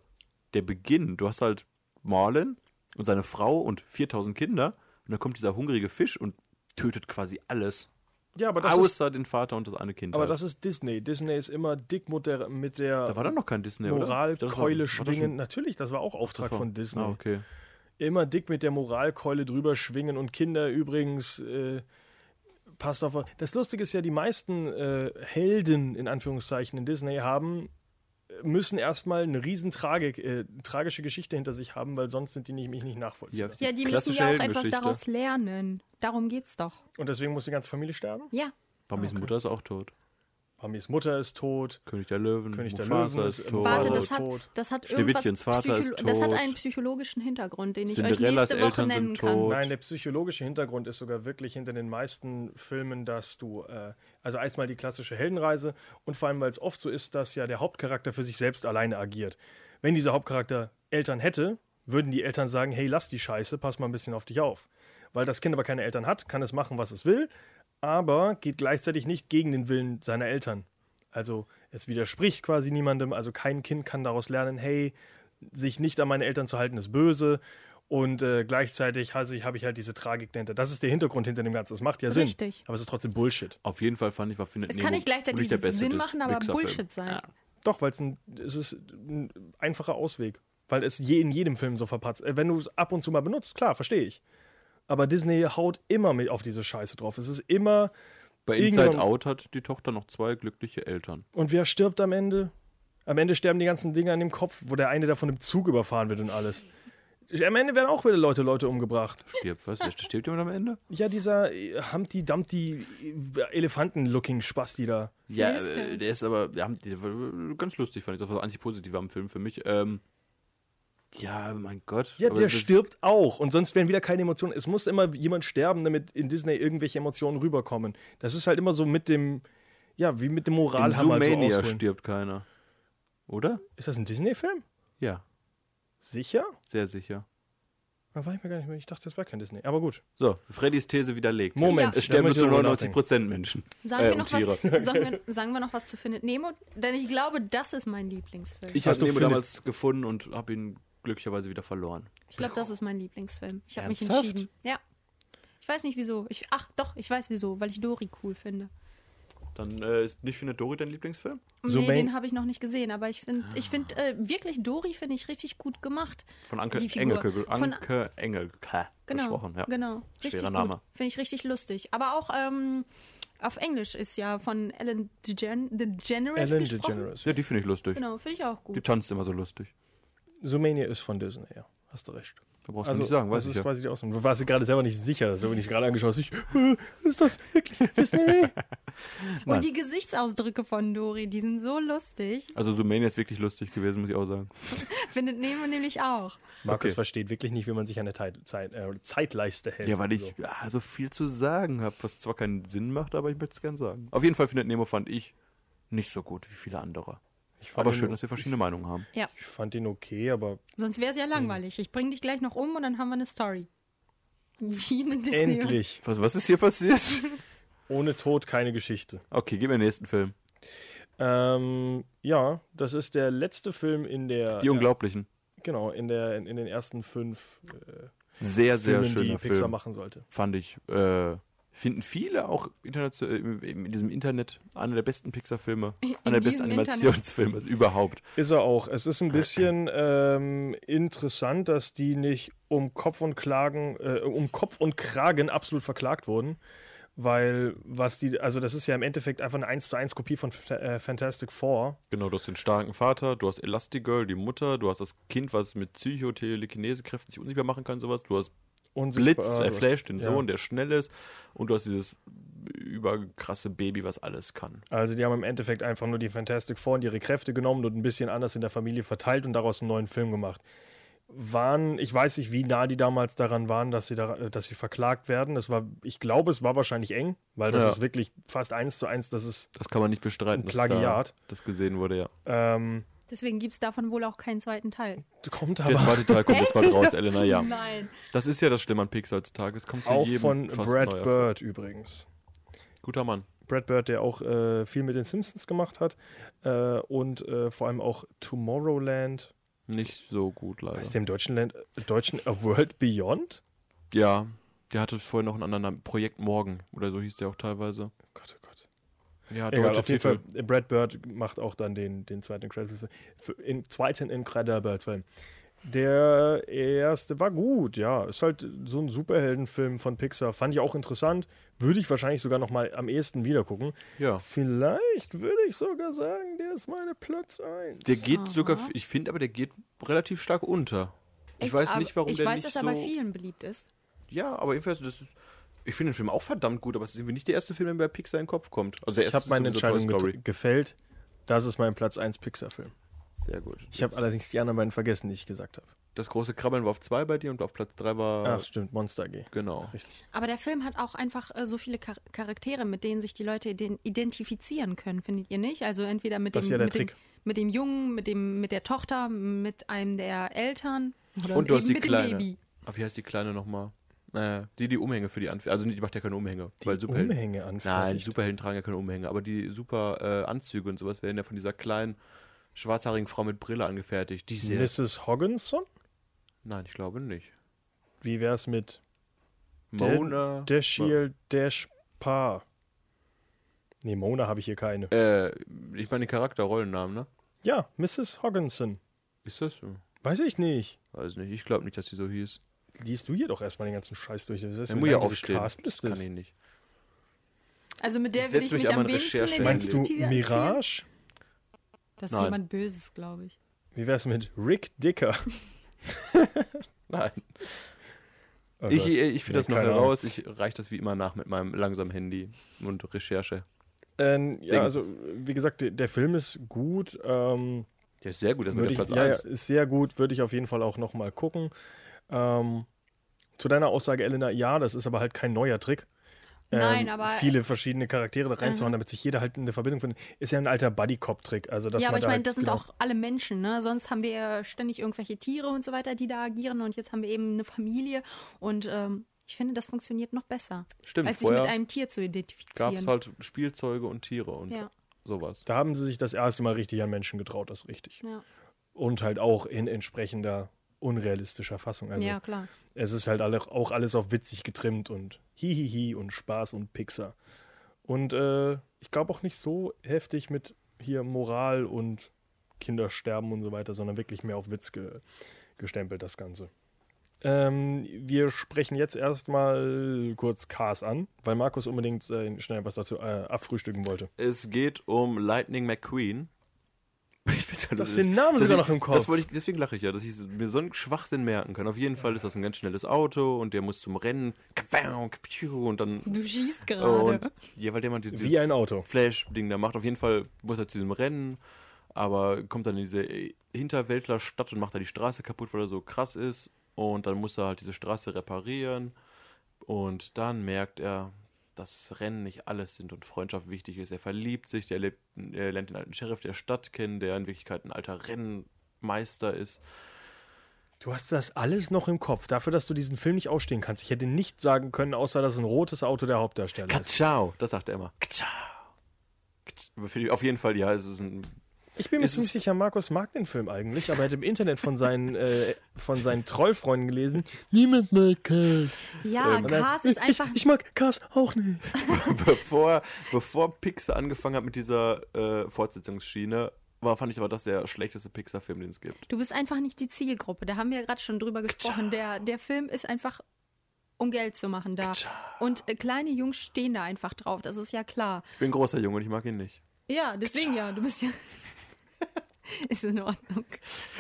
der Beginn. Du hast halt Marlin und seine Frau und 4000 Kinder und dann kommt dieser hungrige Fisch und tötet quasi alles. Ja, aber das ist, Außer den Vater und das eine Kind. aber halt. das ist Disney. Disney ist immer dick mit der, mit der da war dann noch kein Disney? Moralkeule schwingen. Natürlich, das war auch Auftrag war- von Disney. Ah, okay. Immer dick mit der Moralkeule drüber schwingen und Kinder übrigens. Äh, passt auf. Das Lustige ist ja, die meisten äh, Helden in Anführungszeichen in Disney haben müssen erstmal eine riesen Tragik, äh, tragische Geschichte hinter sich haben, weil sonst sind die nämlich nicht nachvollziehbar. Ja. Ja, die müssen ja auch etwas daraus lernen. Darum geht's doch. Und deswegen muss die ganze Familie sterben. Ja. Bamis Mutter ist auch tot. Mamis Mutter ist tot. König der Löwen, König der Mufasa Löwen ist ist- tot. Warte, Vater das ist hat, tot. das hat irgendwas. Vater ist Das hat tot. einen psychologischen Hintergrund, den ich euch Cinderellas nächste Woche Eltern nennen sind kann. tot. Nein, der psychologische Hintergrund ist sogar wirklich hinter den meisten Filmen, dass du, äh, also erstmal die klassische Heldenreise und vor allem, weil es oft so ist, dass ja der Hauptcharakter für sich selbst alleine agiert. Wenn dieser Hauptcharakter Eltern hätte, würden die Eltern sagen, hey, lass die Scheiße, pass mal ein bisschen auf dich auf. Weil das Kind aber keine Eltern hat, kann es machen, was es will, aber geht gleichzeitig nicht gegen den Willen seiner Eltern. Also es widerspricht quasi niemandem, also kein Kind kann daraus lernen, hey, sich nicht an meine Eltern zu halten ist böse und äh, gleichzeitig habe ich, habe ich halt diese Tragik dahinter. Das ist der Hintergrund hinter dem Ganzen. Das macht ja Sinn. Richtig. Aber es ist trotzdem Bullshit. Auf jeden Fall fand ich, war Findet Es Nemo kann nicht gleichzeitig beste Sinn machen, aber. Bullshit sein. Ja. Doch, weil es ein, es ist ein einfacher Ausweg. Weil es je, in jedem Film so verpatzt. Äh, Wenn du es ab und zu mal benutzt, klar, verstehe ich. Aber Disney haut immer mit auf diese Scheiße drauf. Es ist immer. Bei Inside Out hat die Tochter noch zwei glückliche Eltern. Und wer stirbt am Ende? Am Ende sterben die ganzen Dinge an dem Kopf, wo der eine davon im Zug überfahren wird und alles. Am Ende werden auch wieder Leute, Leute umgebracht. Stirbt, was? Wer stirbt jemand am Ende? Ja, dieser Humpty Dumpty äh, Elefanten-looking Spasti da. Ja, äh, der ist aber, der ganz lustig, fand ich. Das war das einzig Positive am Film für mich. Ähm, ja, mein Gott. Ja, aber der stirbt auch. Und sonst wären wieder keine Emotionen. Es muss immer jemand sterben, damit in Disney irgendwelche Emotionen rüberkommen. Das ist halt immer so mit dem, ja, wie mit dem In Moralhammer so Zoomania ausholen. stirbt keiner. Oder? Ist das ein Disney-Film? Ja, Sicher? sehr sicher. Da war ich mir gar nicht mehr. Ich dachte, das wäre kein Disney. Aber gut. So, Freddys These widerlegt. Moment, Es sterben zu drüber 99 Prozent Menschen. Sagen, äh, wir noch was, sagen, wir, *laughs* sagen wir noch was zu Findet Nemo? Denn ich glaube, das ist mein Lieblingsfilm. Ich habe Nemo damals gefunden und habe ihn glücklicherweise wieder verloren. Ich glaube, das ist mein Lieblingsfilm. Ich habe mich entschieden. Ja. Ich weiß nicht wieso. Ich, ach doch, ich weiß wieso, weil ich Dory cool finde. Dann äh, ist nicht Findet Dory dein Lieblingsfilm? So nee, main- den habe ich noch nicht gesehen, aber ich finde, ich finde äh, wirklich Dory finde ich richtig gut gemacht. Von Anke Die. Engelke, Von- Anke Engelke Genau, gesprochen. Ja. genau, richtig Schwerer. Name. Finde ich richtig lustig. Aber auch ähm, auf Englisch ist ja von Ellen DeGen DeGeneres Ellen gesprochen. DeGeneres. Ja, die finde ich lustig. Genau, finde ich auch Die gut. tanzt immer so lustig. Zoomania ist von Disney, ja. Hast du recht. Da brauchst du Also, nicht sagen, weiß das ich ist ja. quasi die Ausnahme. Du warst dir gerade selber nicht sicher. So, wenn ich gerade angeschaut habe, ich, *laughs* ist das wirklich Disney? *laughs* Und die Gesichtsausdrücke von Dory, die sind so lustig. Also Zoomania ist wirklich lustig gewesen, muss ich auch sagen. *laughs* Findet Nemo nämlich auch. Markus Okay. versteht wirklich nicht, wie man sich an der Zeit, Zeit, äh, Zeitleiste hält. Ja, weil ich So. ja, so viel zu sagen habe, was zwar keinen Sinn macht, aber ich möchte es gern sagen. Auf jeden Fall findet Nemo fand ich nicht so gut wie viele andere. Ich fand Aber schön, dass wir verschiedene Meinungen haben. Ja, Ich fand ihn okay, aber sonst wäre es ja langweilig. Ich bringe dich gleich noch um und dann haben wir eine Story. Wie eine Disney. endlich. Was, was ist hier passiert? *laughs* Ohne Tod keine Geschichte. okay, gehen wir in den nächsten Film. Ähm, ja, das ist der letzte Film in der. Die Unglaublichen. Genau, in, der, in, in den ersten fünf äh, Sehr, sehr Filmen, die schöner Pixar Film. machen sollte. Fand ich. Äh, finden viele auch international, in diesem Internet einer der besten Pixar-Filme. Einer der besten. Animationsfilme also überhaupt. Ist er auch. Es ist ein bisschen ähm, interessant, dass die nicht um Kopf und Klagen, äh, um Kopf und Kragen absolut verklagt wurden. Weil, was die, also das ist ja im Endeffekt einfach eine 1 zu 1 Kopie von äh, Fantastic Four. Genau, du hast den starken Vater, du hast Elastigirl, die Mutter, du hast das Kind, was mit Psychotelekinesekräften sich unsichtbar machen kann, sowas. Du hast Blitz, du äh, hast- Flash, den ja. Sohn, der schnell ist. Und du hast dieses überkrasse Baby, was alles kann. Also die haben im Endeffekt einfach nur die Fantastic Four und ihre Kräfte genommen und ein bisschen anders in der Familie verteilt und daraus einen neuen Film gemacht. waren, ich weiß nicht, wie nah die damals daran waren, dass sie, da, dass sie verklagt werden. Es war, ich glaube, es war wahrscheinlich eng, weil das Ja. ist wirklich fast eins zu eins, das ist Das kann man nicht bestreiten, Ein dass Plagiat. da das gesehen wurde, ja. ähm, Deswegen gibt es davon wohl auch keinen zweiten Teil. kommt Der aber zweite Teil kommt jetzt bald *laughs* raus, Elena, ja. Nein. Das ist ja das Schlimme an Pixar heutzutage. Es kommt zu auch jedem von fast Brad neuer Bird übrigens. Guter Mann. Brad Bird, der auch äh, viel mit den Simpsons gemacht hat äh, und äh, vor allem auch Tomorrowland. Nicht so gut, leider. Heißt der im deutschen Land, deutschen A World Beyond? Ja, der hatte vorher noch einen anderen Namen. Projekt Morgen oder so hieß der auch teilweise. Oh Gott, oh Gott. Ja, Egal, auf jeden Titel. Fall, Brad Bird macht auch dann den, den zweiten Incredibles, für- in, zweiten Incredibles-Film. Der erste war gut, ja. Ist halt so ein Superheldenfilm von Pixar. Fand ich auch interessant. Würde ich wahrscheinlich sogar noch mal am ehesten wieder gucken. Ja. Vielleicht würde ich sogar sagen, der ist meine Platz 1. Der geht sogar, ich finde aber, der geht relativ stark unter. Ich Echt? weiß nicht, warum ich der weiß, nicht dass so... er bei vielen beliebt ist. Ja, aber jedenfalls, das ist, ich finde den Film auch verdammt gut, aber es ist irgendwie nicht der erste Film, der mir bei Pixar in den Kopf kommt. Also der ich erste habe meine Entscheidung get- gefällt. Das ist mein Platz 1 Pixar-Film. Sehr gut. Ich habe allerdings die anderen beiden vergessen, die ich gesagt habe. Das große Krabbeln war auf 2 bei dir und auf Platz 3 war... Ach, stimmt, Monster G. Genau. Richtig. Aber der Film hat auch einfach äh, so viele Char Charaktere, mit denen sich die Leute ident identifizieren können, findet ihr nicht? Also entweder mit Das dem, ja der mit, dem mit dem Jungen, mit dem mit der Tochter, mit einem der Eltern oder Und du hast eben die mit Kleine. dem Baby. Aber wie heißt die Kleine nochmal? Äh, die, die Umhänge für die Anfänger. Also, die macht ja keine Umhänge. weil Superhelden. Umhänge Nein, anfertigt. die Superhelden tragen ja keine Umhänge. Aber die super äh, Anzüge und sowas werden ja von dieser kleinen, schwarzhaarigen Frau mit Brille angefertigt. Die ist sehr. Mrs. Hogginson? Nein, ich glaube nicht. Wie wär's mit Mona. Dashiell Dashpar? Nee, Mona habe ich hier keine. Äh, ich meine den Charakter, Rollennamen, ne? Ja, Mrs. Hogginson. Ist das so? Weiß ich nicht. Weiß nicht. Ich glaube nicht, dass sie so hieß. Liest du hier doch erstmal den ganzen Scheiß durch. Das ist muss ja lang diese aufstehen. Das kann ich nicht. Also mit der Ich würde ich mich mich an am wenigsten Recherche Meinst du. Mirage? Das ist Nein. jemand Böses, glaube ich. Wie wär's mit Rick Dicker? *laughs* Nein. Oh ich ich finde Nee, das noch heraus. Ich reiche das wie immer nach mit meinem langsamen Handy und Recherche. Ähm, ja, Ding. also wie gesagt, der, der Film ist gut. Ähm, Der ist sehr gut, das ist ich, Platz ja, ja, 1. ist sehr gut, würde ich auf jeden Fall auch noch mal gucken. Ähm, zu deiner Aussage, Elena, ja, das ist aber halt kein neuer Trick. Ähm, Nein, aber- Viele verschiedene Charaktere da reinzuhauen, damit sich jeder halt eine Verbindung findet, ist ja ein alter Buddy-Cop-Trick. Also, dass ja, aber ich meine, halt, das sind genau, auch alle Menschen, ne? Sonst haben wir ja ständig irgendwelche Tiere und so weiter, die da agieren und jetzt haben wir eben eine Familie und ähm, ich finde, das funktioniert noch besser, Stimmt, als sich mit einem Tier zu gab identifizieren. es halt Spielzeuge und Tiere und Ja. sowas. Da haben sie sich das erste Mal richtig an Menschen getraut, das ist richtig. ja. Und halt auch in entsprechender unrealistischer Fassung. Also ja, klar. es ist halt auch alles auf witzig getrimmt und hihihi und Spaß und Pixar. Und äh, ich glaube auch nicht so heftig mit hier Moral und Kindersterben und so weiter, sondern wirklich mehr auf Witz ge gestempelt, das Ganze. Ähm, wir sprechen jetzt erstmal kurz Cars an, weil Markus unbedingt äh, schnell was dazu äh, abfrühstücken wollte. Es geht um Lightning McQueen. Ich find's halt- hast den Namen das sogar ich- noch im Kopf. Das wollte ich, deswegen lache ich ja, dass ich mir so einen Schwachsinn merken kann. Auf jeden Fall ist das ein ganz schnelles Auto und der muss zum Rennen. Und dann. Du schießt gerade. Und, ja, weil der mal dieses Wie ein Auto. Flash-Ding da macht. Auf jeden Fall muss er zu diesem Rennen, aber kommt dann in diese Hinterwäldlerstadt und macht da die Straße kaputt, weil er so krass ist. Und dann muss er halt diese Straße reparieren. Und dann merkt er, dass Rennen nicht alles sind und Freundschaft wichtig ist. Er verliebt sich, er, lebt, er lernt den alten Sheriff der Stadt kennen, der in Wirklichkeit ein alter Rennmeister ist. Du hast das alles noch im Kopf, dafür, dass du diesen Film nicht ausstehen kannst. Ich hätte nichts sagen können, außer dass ein rotes Auto der Hauptdarsteller ist. Katschau, das sagt er immer. Katschau. Auf jeden Fall, ja, es ist ein Ich bin mir Es ziemlich sicher, Markus mag den Film eigentlich, aber er hat im Internet von seinen, äh, von seinen Trollfreunden gelesen, niemand mag Cars. Ja, dann, Cars ist einfach. Ich, ich mag Cars auch nicht. *laughs* bevor, bevor Pixar angefangen hat mit dieser äh, Fortsetzungsschiene, war, fand ich aber das der schlechteste Pixar-Film, den es gibt. Du bist einfach nicht die Zielgruppe. Da haben wir ja gerade schon drüber gesprochen. Der, der Film ist einfach, um Geld zu machen da. Und äh, kleine Jungs stehen da einfach drauf. Das ist ja klar. Ich bin ein großer Junge und ich mag ihn nicht. Ja, deswegen ja. Du bist ja. *laughs* ist in Ordnung.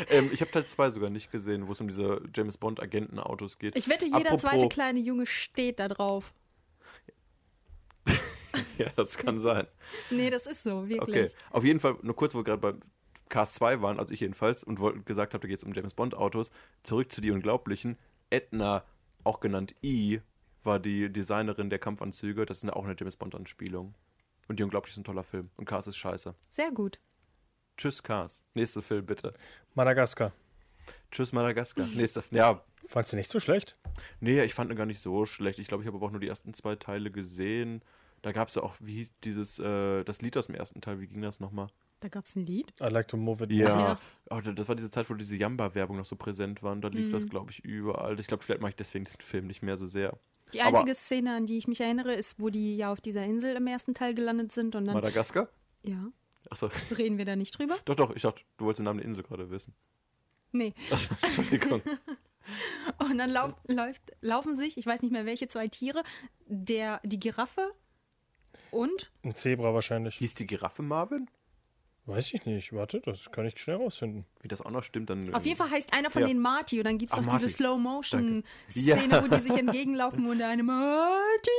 Ähm, ich habe Teil 2 sogar nicht gesehen, wo es um diese James Bond-Agenten-Autos geht. Ich wette, jeder Apropos- zweite kleine Junge steht da drauf. *laughs* Ja, das kann sein. Nee, das ist so, Okay, wirklich. auf jeden Fall, nur kurz, wo wir gerade bei Cars 2 waren, also ich jedenfalls, und wollt, gesagt habe, da geht es um James Bond Autos, zurück zu die Unglaublichen. Edna, auch genannt E, war die Designerin der Kampfanzüge. Das ist auch eine James Bond Anspielung. Und die Unglaublichen ist ein toller Film. Und Cars ist scheiße. Sehr gut. Tschüss, Cars. Nächster Film, bitte. Madagaskar. Tschüss, Madagaskar. Nächster Ja, Fandst du nicht so schlecht? nee, ich fand ihn gar nicht so schlecht. Ich glaube, ich habe aber auch nur die ersten zwei Teile gesehen. Da gab es ja auch, wie hieß dieses, äh, das Lied aus dem ersten Teil, wie ging das nochmal? Da gab es ein Lied. I like to move it. Ja. ja. Oh, das war diese Zeit, wo diese Jamba-Werbung noch so präsent war. Und da lief das, glaube ich, überall. Ich glaube, vielleicht mache ich deswegen diesen Film nicht mehr so sehr. Die Aber- einzige Szene, an die ich mich erinnere, ist, wo die ja auf dieser Insel im ersten Teil gelandet sind und dann. Madagaskar? Ja. Achso, *laughs* Reden wir da nicht drüber? doch, doch, ich dachte, du wolltest den Namen der Insel gerade wissen. Nee. Achso, Entschuldigung. *laughs* Und dann lauf, läuft, laufen sich, ich weiß nicht mehr welche zwei Tiere, der, die Giraffe und Ein Zebra wahrscheinlich. Hieß die Giraffe Marvin? Weiß ich nicht. Warte, das kann ich schnell rausfinden. Wie das auch noch stimmt, dann. auf jeden Fall heißt einer von Ja. denen Marty und dann gibt es doch Marty. diese Slow-Motion-Szene, Ja. wo die sich entgegenlaufen und der eine *laughs* Marty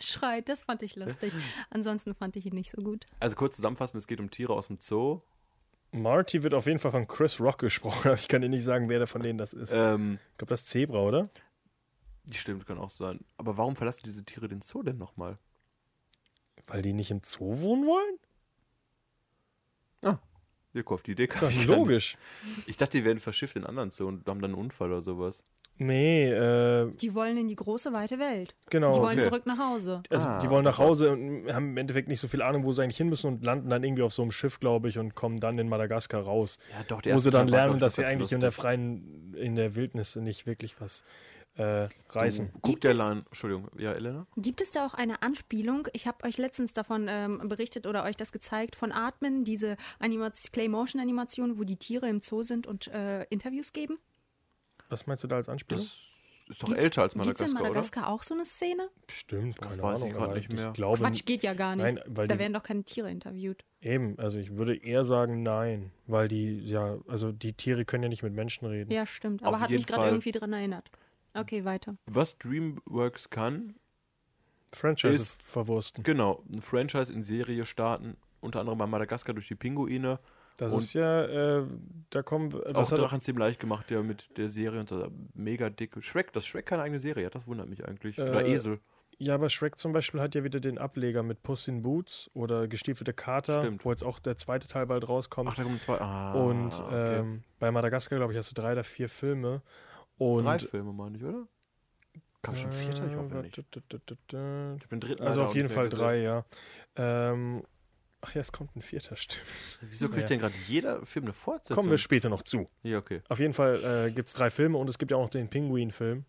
schreit. Das fand ich lustig. *laughs* Ansonsten fand ich ihn nicht so gut. Also kurz zusammenfassend, es geht um Tiere aus dem Zoo. Marty wird auf jeden Fall von Chris Rock gesprochen, *laughs* aber ich kann dir nicht sagen, wer der von denen das ist. Ähm, Ich glaube, das ist Zebra, oder? stimmt, kann auch sein. Aber warum verlassen diese Tiere den Zoo denn nochmal? Weil die nicht im Zoo wohnen wollen? Ah, Joko, auf die Idee Ist kam doch ich logisch. Ich dachte, die werden verschifft in einen anderen Zoo und haben dann einen Unfall oder sowas. Nee, äh, Die wollen in die große, weite Welt. genau. Die wollen okay. zurück nach Hause. Also Ah, die wollen nach. Hause und haben im Endeffekt nicht so viel Ahnung, wo sie eigentlich hin müssen und landen dann irgendwie auf so einem Schiff, glaube ich, und kommen dann in Madagaskar raus. Ja, doch, wo sie dann lernen, dass sie eigentlich in der lustig. freien, in der Wildnis nicht wirklich was äh, reißen. Guck Gibt der es- Line. Entschuldigung, ja, Elena? Gibt es da auch eine Anspielung? Ich habe euch letztens davon ähm, berichtet oder euch das gezeigt von Atmen, diese Animation, Clay-Motion-Animation, wo die Tiere im Zoo sind und äh, Interviews geben. Was meinst du da als Anspielung? Das ist doch älter als Gibt es Madagaskar, in Madagaskar auch so eine Szene? Stimmt, Das keine weiß ich Ahnung. grad aber nicht mehr. Ich glaube, Quatsch, geht ja gar nicht. Nein, weil da die- werden doch keine Tiere interviewt. eben, also ich würde eher sagen nein, weil die, ja, also die Tiere können ja nicht mit Menschen reden. Ja, stimmt. Auf Aber hat jeden mich gerade irgendwie dran erinnert. Okay, weiter. oder? Was DreamWorks kann, Franchise Ist- verwursten. genau, ein Franchise in Serie starten, unter anderem bei Madagaskar durch die Pinguine. Das Und- ist ja, äh, da kommen, auch das hat daran ziemlich leicht gemacht, der mit der Serie und so mega dicke. Shrek, dass Shrek keine eigene Serie hat, das wundert mich eigentlich. Oder Äh, Esel. Ja, aber Shrek zum Beispiel hat ja wieder den Ableger mit Puss in Boots oder Gestiefelte Kater, Stimmt. wo jetzt auch der zweite Teil bald rauskommt. Ach, da kommen zwei. Ah, und okay. ähm, bei Madagaskar, glaube ich, hast du drei oder vier Filme. Und Drei Filme, meine ich, oder? Kam schon ein vierter? Ich Äh, hoffe nicht. da, da. Ich den dritten Also auf auch jeden nicht Fall drei, gesehen. ja. Ähm, ach ja, es kommt ein vierter, stimmt. Wieso kriegt Naja. denn gerade jeder Film eine Fortsetzung? Kommen wir später noch zu. Ja, okay. Auf jeden Fall äh, gibt es drei Filme und es gibt ja auch noch den Pinguin-Film.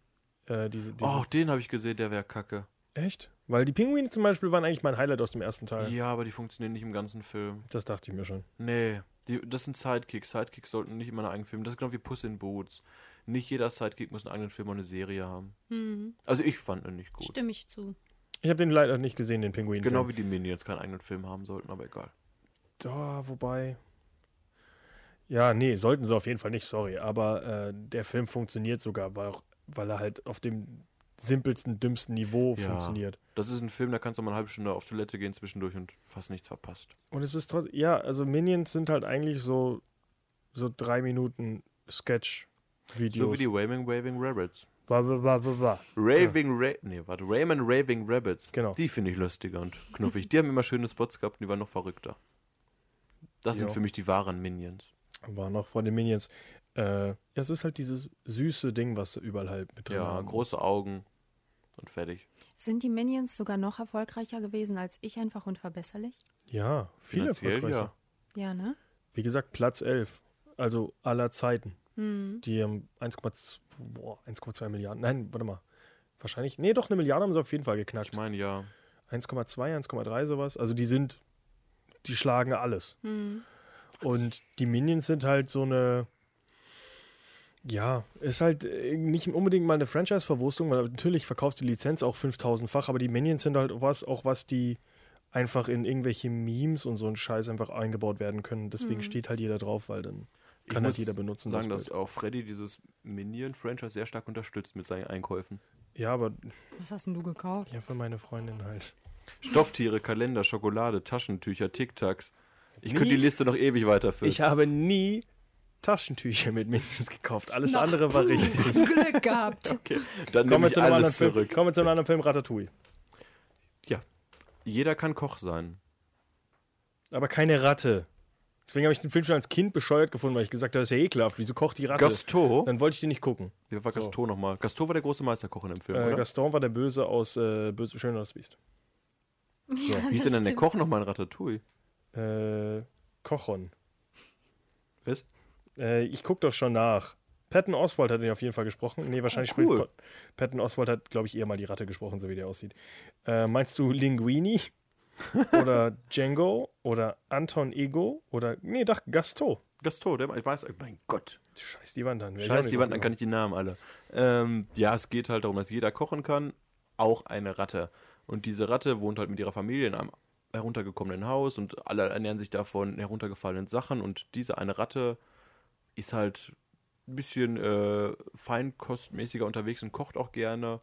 Äh, diese, diese, Oh, den habe ich gesehen, der wäre kacke. Echt? Weil die Pinguine zum Beispiel waren eigentlich mein Highlight aus dem ersten Teil. Ja, aber die funktionieren nicht im ganzen Film. Das dachte ich mir schon. Nee, die, das sind Sidekicks. Sidekicks sollten nicht immer einen eigenen Film. Das ist genau wie Puss in Boots. Nicht jeder Sidekick muss einen eigenen Film oder eine Serie haben. Hm, Also ich fand ihn nicht gut. stimme ich zu. Ich habe den leider nicht gesehen, den Pinguin-Film. Genau wie die Minions keinen eigenen Film haben sollten, aber egal. Da, wobei. Ja, nee, sollten sie auf jeden Fall nicht, sorry. Aber äh, der Film funktioniert sogar, weil, auch, weil er halt auf dem simpelsten, dümmsten Niveau Ja. funktioniert. Das ist ein Film, da kannst du mal eine halbe Stunde auf Toilette gehen zwischendurch und fast nichts verpasst. Und es ist trotzdem, ja, also Minions sind halt eigentlich so, so drei Minuten Sketch-Videos. So wie die Waving Waving Rabbits. Ba, ba, ba, ba, ba. Raving Ra nee, warte, Rayman Raving Rabbits. Genau. Die finde ich lustiger und knuffig. Die haben immer schöne Spots gehabt und die waren noch verrückter. Das sind Jo. für mich die wahren Minions. War noch von den Minions. Äh, ja, es ist halt dieses süße Ding, was sie überall halt mit drin Ja, haben. große Augen und fertig. Sind die Minions sogar noch erfolgreicher gewesen als ich einfach unverbesserlich? Ja, viel Finanziell erfolgreicher. ja. Ja, ne? Wie gesagt, Platz 11. Also aller Zeiten. Hm. Die haben 1,2 boah, 1,2 Milliarden. Nein, warte mal. Wahrscheinlich. Nee, doch, eine Milliarde haben sie auf jeden Fall geknackt. Ich meine ja. 1,2, 1,3 sowas. Also die sind, die schlagen alles. Hm. Und die Minions sind halt so eine, ja, ist halt äh, nicht unbedingt mal eine Franchise-Verwurstung, weil natürlich verkaufst du die Lizenz auch 5000-fach, aber die Minions sind halt was, auch was die einfach in irgendwelche Memes und so einen Scheiß einfach eingebaut werden können. Deswegen steht halt jeder drauf, weil dann kann halt muss jeder benutzen. sagen, das dass auch Freddy dieses Minion-Franchise sehr stark unterstützt mit seinen Einkäufen. Ja, aber Was hast denn du gekauft? ja, für meine Freundin halt. Stofftiere, Kalender, Schokolade, Taschentücher, Tic-Tacs. Ich könnte die Liste noch ewig weiterführen. Ich habe nie Taschentücher mit Minions gekauft. Alles Na, andere war richtig. *laughs* Glück gehabt. okay, dann Kommen wir ich zu einem anderen Film. zurück. Kommen wir zu einem anderen Film, Ratatouille. Ja, jeder kann Koch sein. Aber keine Ratte. Deswegen habe ich den Film schon als Kind bescheuert gefunden, weil ich gesagt habe, das ist ja ekelhaft. Wieso kocht die Ratte? Gaston? Dann wollte ich den nicht gucken. Wer war So. Gaston nochmal? Gaston war der große Meisterkoch in dem Film, Äh, oder? Gaston war der Böse aus äh, Böse Schön und das Biest. Wie hieß denn dann der Koch nochmal in Ratatouille? Äh, Kochon. Was? Äh, ich gucke doch schon nach. Patton Oswald hat ihn auf jeden Fall gesprochen. Nee, wahrscheinlich Oh, cool. spricht Pa- Patton Oswald hat, glaube ich, eher mal die Ratte gesprochen, so wie der aussieht. Äh, meinst du Linguini? Oder Django? Oder Anton Ego? Oder, nee, doch, Gaston. Gaston, der, ich weiß, mein Gott. Scheiß die Wand an. Scheiß die Wand, dann drauf kann ich die Namen alle. Ähm, ja, es geht halt darum, dass jeder kochen kann, auch eine Ratte. Und diese Ratte wohnt halt mit ihrer Familie in einem heruntergekommenen Haus und alle ernähren sich davon heruntergefallenen Sachen und diese eine Ratte ist halt ein bisschen äh, feinkostmäßiger unterwegs und kocht auch gerne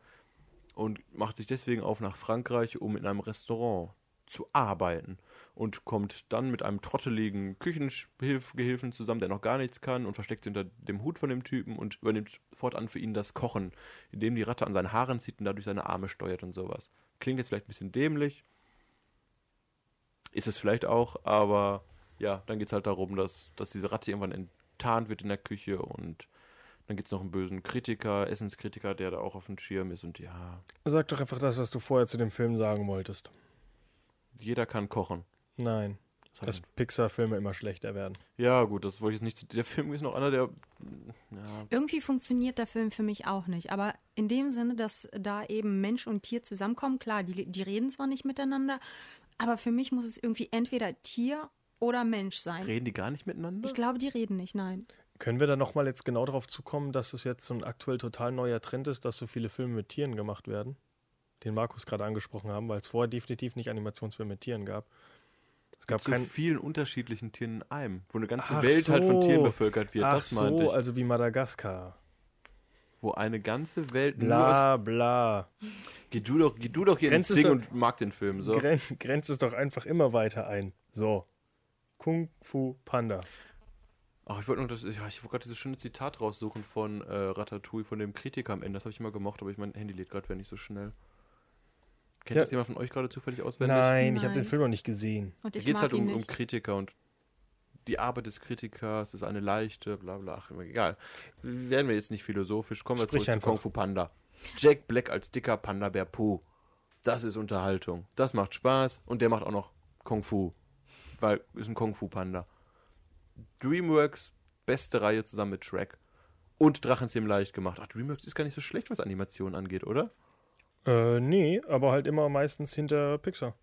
und macht sich deswegen auf nach Frankreich, um in einem Restaurant zu arbeiten und kommt dann mit einem trotteligen Küchengehilfen zusammen, der noch gar nichts kann und versteckt sich unter dem Hut von dem Typen und übernimmt fortan für ihn das Kochen, indem die Ratte an seinen Haaren zieht und dadurch seine Arme steuert und sowas. Klingt jetzt vielleicht ein bisschen dämlich, ist es vielleicht auch, aber ja, dann geht es halt darum, dass, dass diese Ratte irgendwann enttarnt wird in der Küche und dann gibt es noch einen bösen Kritiker, Essenskritiker, der da auch auf dem Schirm ist und ja, Sag doch einfach das, was du vorher zu dem Film sagen wolltest. Jeder kann kochen. Nein, Das dass Pixar-Filme immer schlechter werden. Ja, gut, das wollte ich jetzt nicht. Der Film ist noch einer der. Ja, Irgendwie funktioniert der Film für mich auch nicht. Aber in dem Sinne, dass da eben Mensch und Tier zusammenkommen, klar, die, die reden zwar nicht miteinander, aber für mich muss es irgendwie entweder Tier oder Mensch sein. reden die gar nicht miteinander? Ich glaube, die reden nicht, nein. Können wir da nochmal jetzt genau darauf zukommen, dass es jetzt so ein aktuell total neuer Trend ist, dass so viele Filme mit Tieren gemacht werden? Den Markus gerade angesprochen haben, weil es vorher definitiv nicht Animationsfilme mit Tieren gab. Es gab zu kein. vielen unterschiedlichen Tieren in einem, wo eine ganze Ach Welt halt von so. Tieren bevölkert wird. Ach das meinte so, ich. also wie Madagaskar. Wo eine ganze Welt nur Bla, aus. bla. Geh du doch, geh du doch hier Grenzt ins es Ding doch- und mag den Film. So. Grenz, grenzt es doch einfach immer weiter ein. So. Kung Fu Panda. Ach, ich wollte noch das. Ja, ich wollte gerade dieses schöne Zitat raussuchen von äh, Ratatouille, von dem Kritiker am Ende. Das habe ich immer gemocht, aber ich mein Handy lädt gerade wäre nicht so schnell. Kennt Ja. das jemand von euch gerade zufällig auswendig? Nein, ich habe den Nein. Film noch nicht gesehen. Und Da geht es halt um, um. Kritiker und die Arbeit des Kritikers ist eine leichte, bla bla, ach, egal. Werden wir jetzt nicht philosophisch, kommen wir Sprich zurück zu einfach. Kung Fu Panda. Jack Black als dicker Panda-Bär Pooh. Das ist Unterhaltung. Das macht Spaß und der macht auch noch Kung Fu. Weil ist ein Kung Fu Panda. Dreamworks, beste Reihe zusammen mit Shrek. Und Drachenzähm leicht gemacht. Ach, Dreamworks ist gar nicht so schlecht, was Animationen angeht, oder? Äh, nee, aber halt immer meistens hinter Pixar.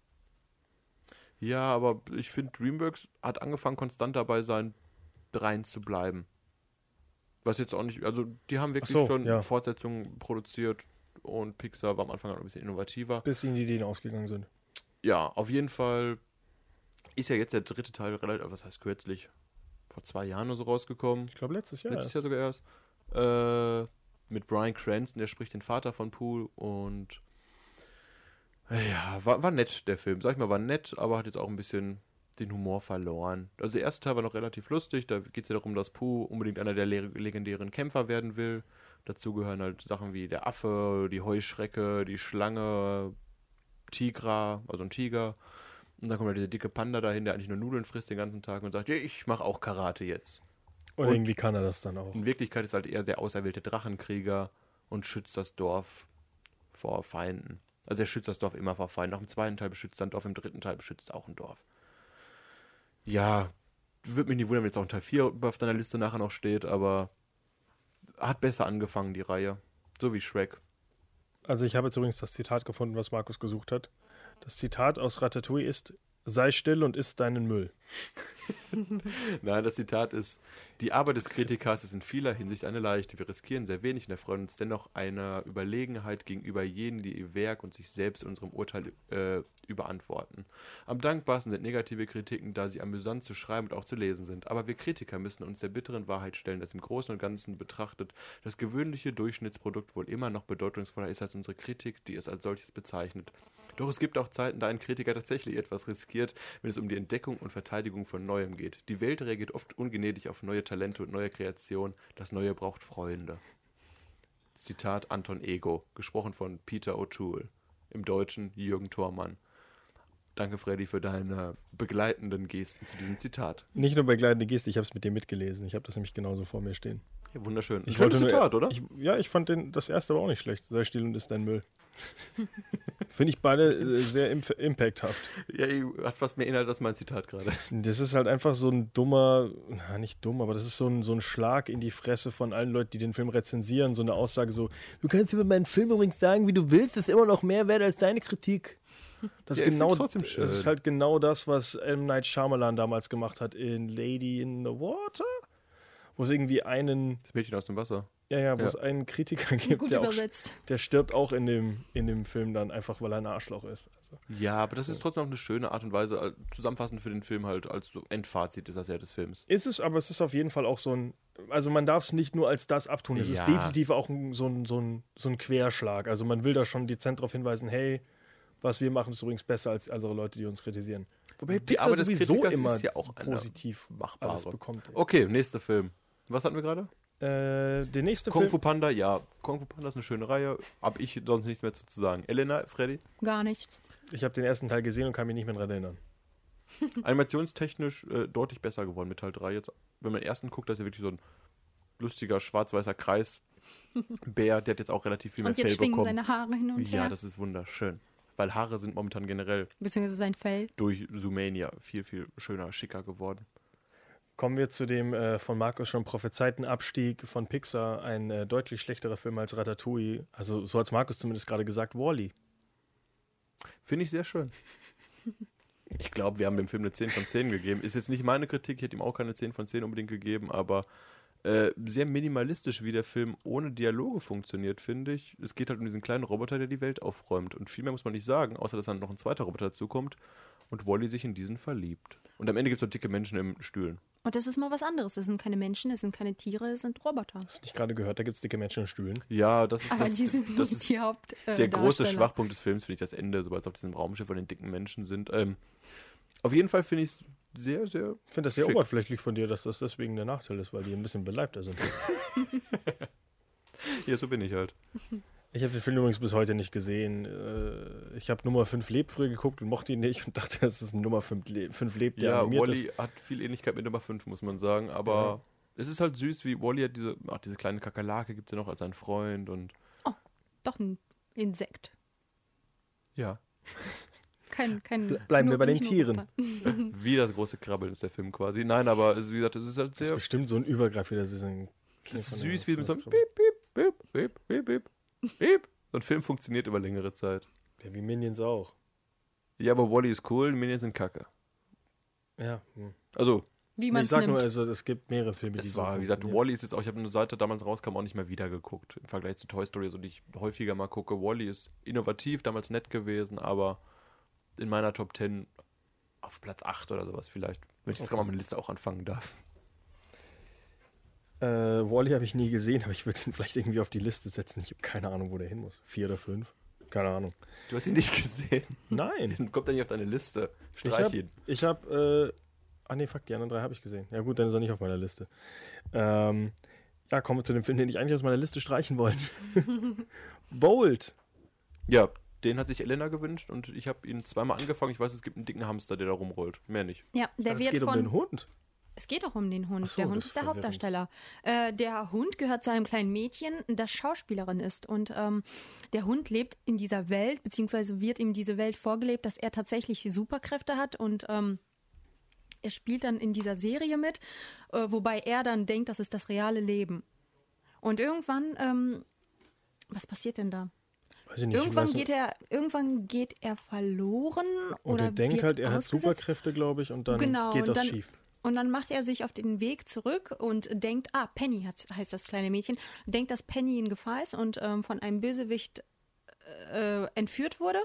Ja, aber ich finde, Dreamworks hat angefangen, konstant dabei sein, dreien zu bleiben. Was jetzt auch nicht, also die haben wirklich so, schon ja. Fortsetzungen produziert und Pixar war am Anfang noch ein bisschen innovativer. Bis ihnen die Ideen ausgegangen sind. Ja, auf jeden Fall ist ja jetzt der dritte Teil relativ, was heißt kürzlich, vor zwei Jahren oder so rausgekommen. Ich glaube, letztes Jahr. Letztes. Jahr sogar erst. Äh, mit Brian Cranston, der spricht den Vater von Poole und ja, war, war nett, der Film. Sag ich mal, war nett, aber hat jetzt auch ein bisschen den Humor verloren. Also der erste Teil war noch relativ lustig, da geht es ja darum, dass Pooh unbedingt einer der le legendären Kämpfer werden will. Dazu gehören halt Sachen wie der Affe, die Heuschrecke, die Schlange, Tigra, also ein Tiger. Und dann kommt halt dieser dicke Panda dahin, der eigentlich nur Nudeln frisst den ganzen Tag und sagt, ich mache auch Karate jetzt. Und, Und- irgendwie kann er das dann auch. In Wirklichkeit ist halt er der auserwählte Drachenkrieger und schützt das Dorf vor Feinden. Also er schützt das Dorf immer vor Feinden. Auch im zweiten Teil beschützt er ein Dorf, im dritten Teil beschützt er auch ein Dorf. Ja, würde mich nicht wundern, wenn jetzt auch ein Teil 4 auf deiner Liste nachher noch steht, aber hat besser angefangen, die Reihe. So wie Shrek. Also ich habe jetzt übrigens das Zitat gefunden, was Markus gesucht hat. Das Zitat aus Ratatouille ist: Sei still und isst deinen Müll. *laughs* Nein, das Zitat ist: Die Arbeit des Kritikers ist in vieler Hinsicht eine leichte. Wir riskieren sehr wenig und erfreuen uns dennoch einer Überlegenheit gegenüber jenen, die ihr Werk und sich selbst unserem Urteil äh, überantworten. Am dankbarsten sind negative Kritiken, da sie amüsant zu schreiben und auch zu lesen sind. Aber wir Kritiker müssen uns der bitteren Wahrheit stellen, dass im Großen und Ganzen betrachtet das gewöhnliche Durchschnittsprodukt wohl immer noch bedeutungsvoller ist als unsere Kritik, die es als solches bezeichnet. Doch es gibt auch Zeiten, da ein Kritiker tatsächlich etwas riskiert, wenn es um die Entdeckung und Verteidigung von Neuem geht. Die Welt reagiert oft ungnädig auf neue Talente und neue Kreationen. Das Neue braucht Freunde. Zitat Anton Ego, gesprochen von Peter O'Toole. Im Deutschen Jürgen Thormann. Danke, Freddy, für deine begleitenden Gesten zu diesem Zitat. Nicht nur begleitende Geste, ich habe es mit dir mitgelesen. Ich habe das nämlich genauso vor mir stehen. Ja, wunderschön. Ich wollte nur- Zitat, oder? Ich, ja, ich fand den, das erste aber auch nicht schlecht. Sei still und ist dein Müll. *laughs* Finde ich beide äh, sehr imp impacthaft. ja, hat fast mehr Inhalt als mein Zitat gerade. Das ist halt einfach so ein dummer, na, nicht dumm, aber das ist so ein, so ein Schlag in die Fresse von allen Leuten, die den Film rezensieren. So eine Aussage so, du kannst über meinen Film übrigens sagen, wie du willst, das ist immer noch mehr wert als deine Kritik. Das ist, Ja, ich genau, das ist halt genau das, was M. Night Shyamalan damals gemacht hat in Lady in the Water. Wo es irgendwie einen, Das Mädchen aus dem Wasser. ja, ja, wo Ja. es einen Kritiker gibt, Gut der, auch, übersetzt. der stirbt auch in dem, in dem Film dann einfach, weil er ein Arschloch ist. Also. Ja, aber das ist trotzdem noch eine schöne Art und Weise, äh, zusammenfassend für den Film halt, als so Endfazit ist das ja des Films. Ist es, aber es ist auf jeden Fall auch so ein. Also man darf es nicht nur als das abtun. Es ist Ja. definitiv auch ein, so, ein, so, ein, so ein Querschlag. Also man will da schon dezent darauf hinweisen, hey, was wir machen, ist übrigens besser als andere Leute, die uns kritisieren. Wobei Die Pixar Arbeit sowieso Kritikers immer ist ja auch eine positiv machbare. alles bekommt. Okay, nächster Film. Was hatten wir gerade? Äh, der nächste Kung Film. Fu Panda, ja. Kung Fu Panda ist eine schöne Reihe. Hab ich sonst nichts mehr zu sagen. Elena, Freddy? Gar nichts. Ich habe den ersten Teil gesehen und kann mich nicht mehr daran erinnern. *laughs* Animationstechnisch äh, deutlich besser geworden mit Teil 3 jetzt. Wenn man den ersten guckt, da ist ja wirklich so ein lustiger schwarz-weißer Kreis. *laughs* Bär, der hat jetzt auch relativ viel mehr Und jetzt Fell schwingen bekommen. seine Haare hin und ja, her. das ist wunderschön. Weil Haare sind momentan generell Beziehungsweise sein Fell. durch Zoomania viel, viel schöner, schicker geworden. Kommen wir zu dem äh, von Markus schon prophezeiten Abstieg von Pixar. Ein äh, deutlich schlechterer Film als Ratatouille. Also so hat es Markus zumindest gerade gesagt, Wally. Finde ich sehr schön. *laughs* Ich glaube, wir haben dem Film eine 10 von 10 gegeben. Ist jetzt nicht meine Kritik, ich hätte ihm auch keine 10 von 10 unbedingt gegeben, aber äh, sehr minimalistisch, wie der Film ohne Dialoge funktioniert, finde ich. Es geht halt um diesen kleinen Roboter, der die Welt aufräumt. Und viel mehr muss man nicht sagen, außer dass dann noch ein zweiter Roboter dazukommt und Wally sich in diesen verliebt. Und am Ende gibt es noch dicke Menschen im Stühlen. Und das ist mal was anderes. Es sind keine Menschen, es sind keine Tiere, es sind Roboter. Hast du nicht gerade gehört, da gibt es dicke Menschen in Stühlen. Ja, das ist, Aber das, die sind das nicht ist die Haupt. Äh, der große. Schwachpunkt des Films, finde ich, das Ende, sobald es auf diesem Raumschiff von den dicken Menschen sind. Ähm, auf jeden Fall finde ich es sehr, sehr Ich finde das sehr Schick. oberflächlich von dir, dass das deswegen der Nachteil ist, weil die ein bisschen beleibter sind. *laughs* Ja, so bin ich halt. *laughs* Ich habe den Film übrigens bis heute nicht gesehen. Äh, Ich habe Nummer 5 lebt früher geguckt und mochte ihn nicht und dachte, das ist ein Nummer 5, Le 5 lebt, der Ja, Wally ist. hat viel Ähnlichkeit mit Nummer 5, muss man sagen. Aber es ist halt süß, wie Wally hat diese, ach, diese kleine Kakerlake gibt es ja noch als einen Freund und Doch ein Insekt. ja. *laughs* Kein, kein, Ble- bleiben wir nur- bei den Tieren. *laughs* Wie das große Krabbeln ist der Film quasi. Nein, aber es, wie gesagt, es ist halt Das ist sehr bestimmt so ein Übergreif wieder. Das ist, ein das ist süß, wie mit so einem von Piep, Piep, Piep, Piep, Piep, Piep. So ein Film funktioniert über längere Zeit. Ja, wie Minions auch. Ja, aber Wally ist cool, Minions sind kacke. Ja. hm. Also, Wie man Ich sag nimmt. nur, also es gibt mehrere Filme, die es so war, wie gesagt. Wally ist jetzt auch, ich habe eine Seite damals rauskam auch nicht mehr wieder geguckt. Im Vergleich zu Toy Story, so die ich häufiger mal gucke. Wally ist innovativ, damals nett gewesen, aber in meiner Top 10 auf Platz 8 oder sowas vielleicht. Wenn ich jetzt Okay. gerade mal meine Liste auch anfangen darf. Äh, Wally habe ich nie gesehen, aber ich würde ihn vielleicht irgendwie auf die Liste setzen. Ich habe keine Ahnung, wo der hin muss. Vier oder fünf? Keine Ahnung. Du hast ihn nicht gesehen. Nein. Dann *laughs* kommt er nicht auf deine Liste. Ich Streich habe, ihn. ich hab, äh, ah nee, fuck, die anderen drei habe ich gesehen. Ja gut, dann ist er nicht auf meiner Liste. Ähm, ja, kommen wir zu dem Film, den ich eigentlich aus meiner Liste streichen wollte. *laughs* Bold. Ja, den hat sich Elena gewünscht und ich habe ihn zweimal angefangen. Ich weiß, es gibt einen dicken Hamster, der da rumrollt. Mehr nicht. Ja, der es wird geht von. um den Hund. Es geht auch um den Hund. So, der Hund ist der Hauptdarsteller. Äh, der Hund gehört zu einem kleinen Mädchen, das Schauspielerin ist. Und ähm, der Hund lebt in dieser Welt, beziehungsweise wird ihm diese Welt vorgelebt, dass er tatsächlich Superkräfte hat. Und ähm, er spielt dann in dieser Serie mit, äh, wobei er dann denkt, das ist das reale Leben. Und irgendwann, ähm, was passiert denn da? Weiß ich nicht. Irgendwann geht er, irgendwann geht er verloren Und oder er denkt halt, er hat. Superkräfte, glaube ich, und dann Genau, geht das dann- schief. Und dann macht er sich auf den Weg zurück und denkt, ah, Penny heißt, das kleine Mädchen, denkt, dass Penny in Gefahr ist und ähm, von einem Bösewicht äh, entführt wurde.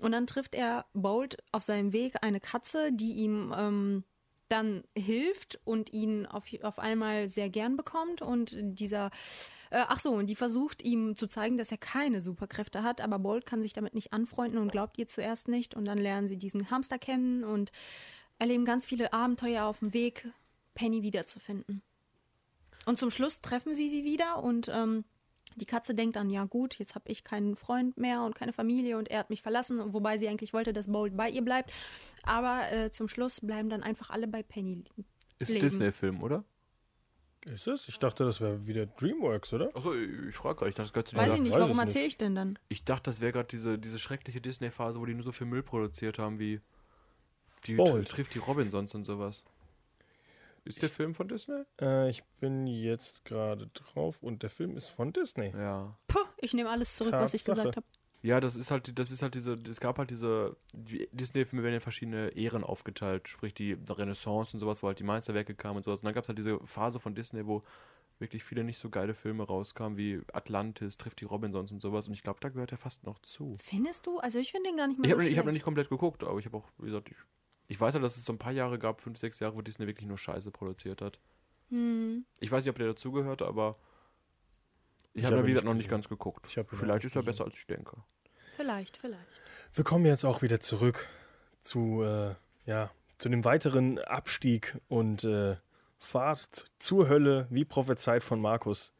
Und dann trifft er Bolt auf seinem Weg eine Katze, die ihm ähm, dann hilft und ihn auf, auf einmal sehr gern bekommt und dieser, äh, ach so, und die versucht ihm zu zeigen, dass er keine Superkräfte hat, aber Bolt kann sich damit nicht anfreunden und glaubt ihr zuerst nicht und dann lernen sie diesen Hamster kennen und erleben ganz viele Abenteuer auf dem Weg, Penny wiederzufinden. Und zum Schluss treffen sie sie wieder und ähm, die Katze denkt dann, ja gut, jetzt habe ich keinen Freund mehr und keine Familie und er hat mich verlassen, wobei sie eigentlich wollte, dass Bolt bei ihr bleibt. Aber äh, zum Schluss bleiben dann einfach alle bei Penny Ist. Disney-Film, oder? Ist es? Ich dachte, das wäre wieder DreamWorks, oder? Achso, ich frage gerade. Ich dachte, das gehört zu Weiß ich nicht, weiß warum ich nicht. erzähle ich denn dann? Ich dachte, das wäre gerade diese, diese schreckliche Disney-Phase, wo die nur so viel Müll produziert haben, wie die Bold. tr- trifft die Robinsons und sowas. Ist der Film von Disney? Äh, ich bin jetzt gerade drauf und der Film ist von Disney. Ja. Puh, ich nehme alles zurück, was ich Tatsache. gesagt habe. Ja, das ist halt, das ist halt diese, es gab halt diese, die Disney-Filme werden in verschiedene Ehren aufgeteilt, sprich die Renaissance und sowas, wo halt die Meisterwerke kamen und sowas. Und dann gab es halt diese Phase von Disney, wo wirklich viele nicht so geile Filme rauskamen, wie Atlantis, trifft die Robinsons und sowas. Und ich glaube, da gehört er fast noch zu. Findest du? Also ich finde den gar nicht mal Ich so habe ich hab noch nicht komplett geguckt, aber ich habe auch, wie gesagt, ich, ich weiß ja, dass es so ein paar Jahre gab, fünf, sechs Jahre, wo Disney wirklich nur Scheiße produziert hat. Hm. Ich weiß nicht, ob der dazugehört, aber ich, Ich habe da, wie nicht gesagt, noch nicht ganz geguckt. Vielleicht ist er besser, als ich denke. Vielleicht, vielleicht. Wir kommen jetzt auch wieder zurück zu, äh, ja, zu dem weiteren Abstieg und äh, Fahrt zur Hölle, wie prophezeit von Markus.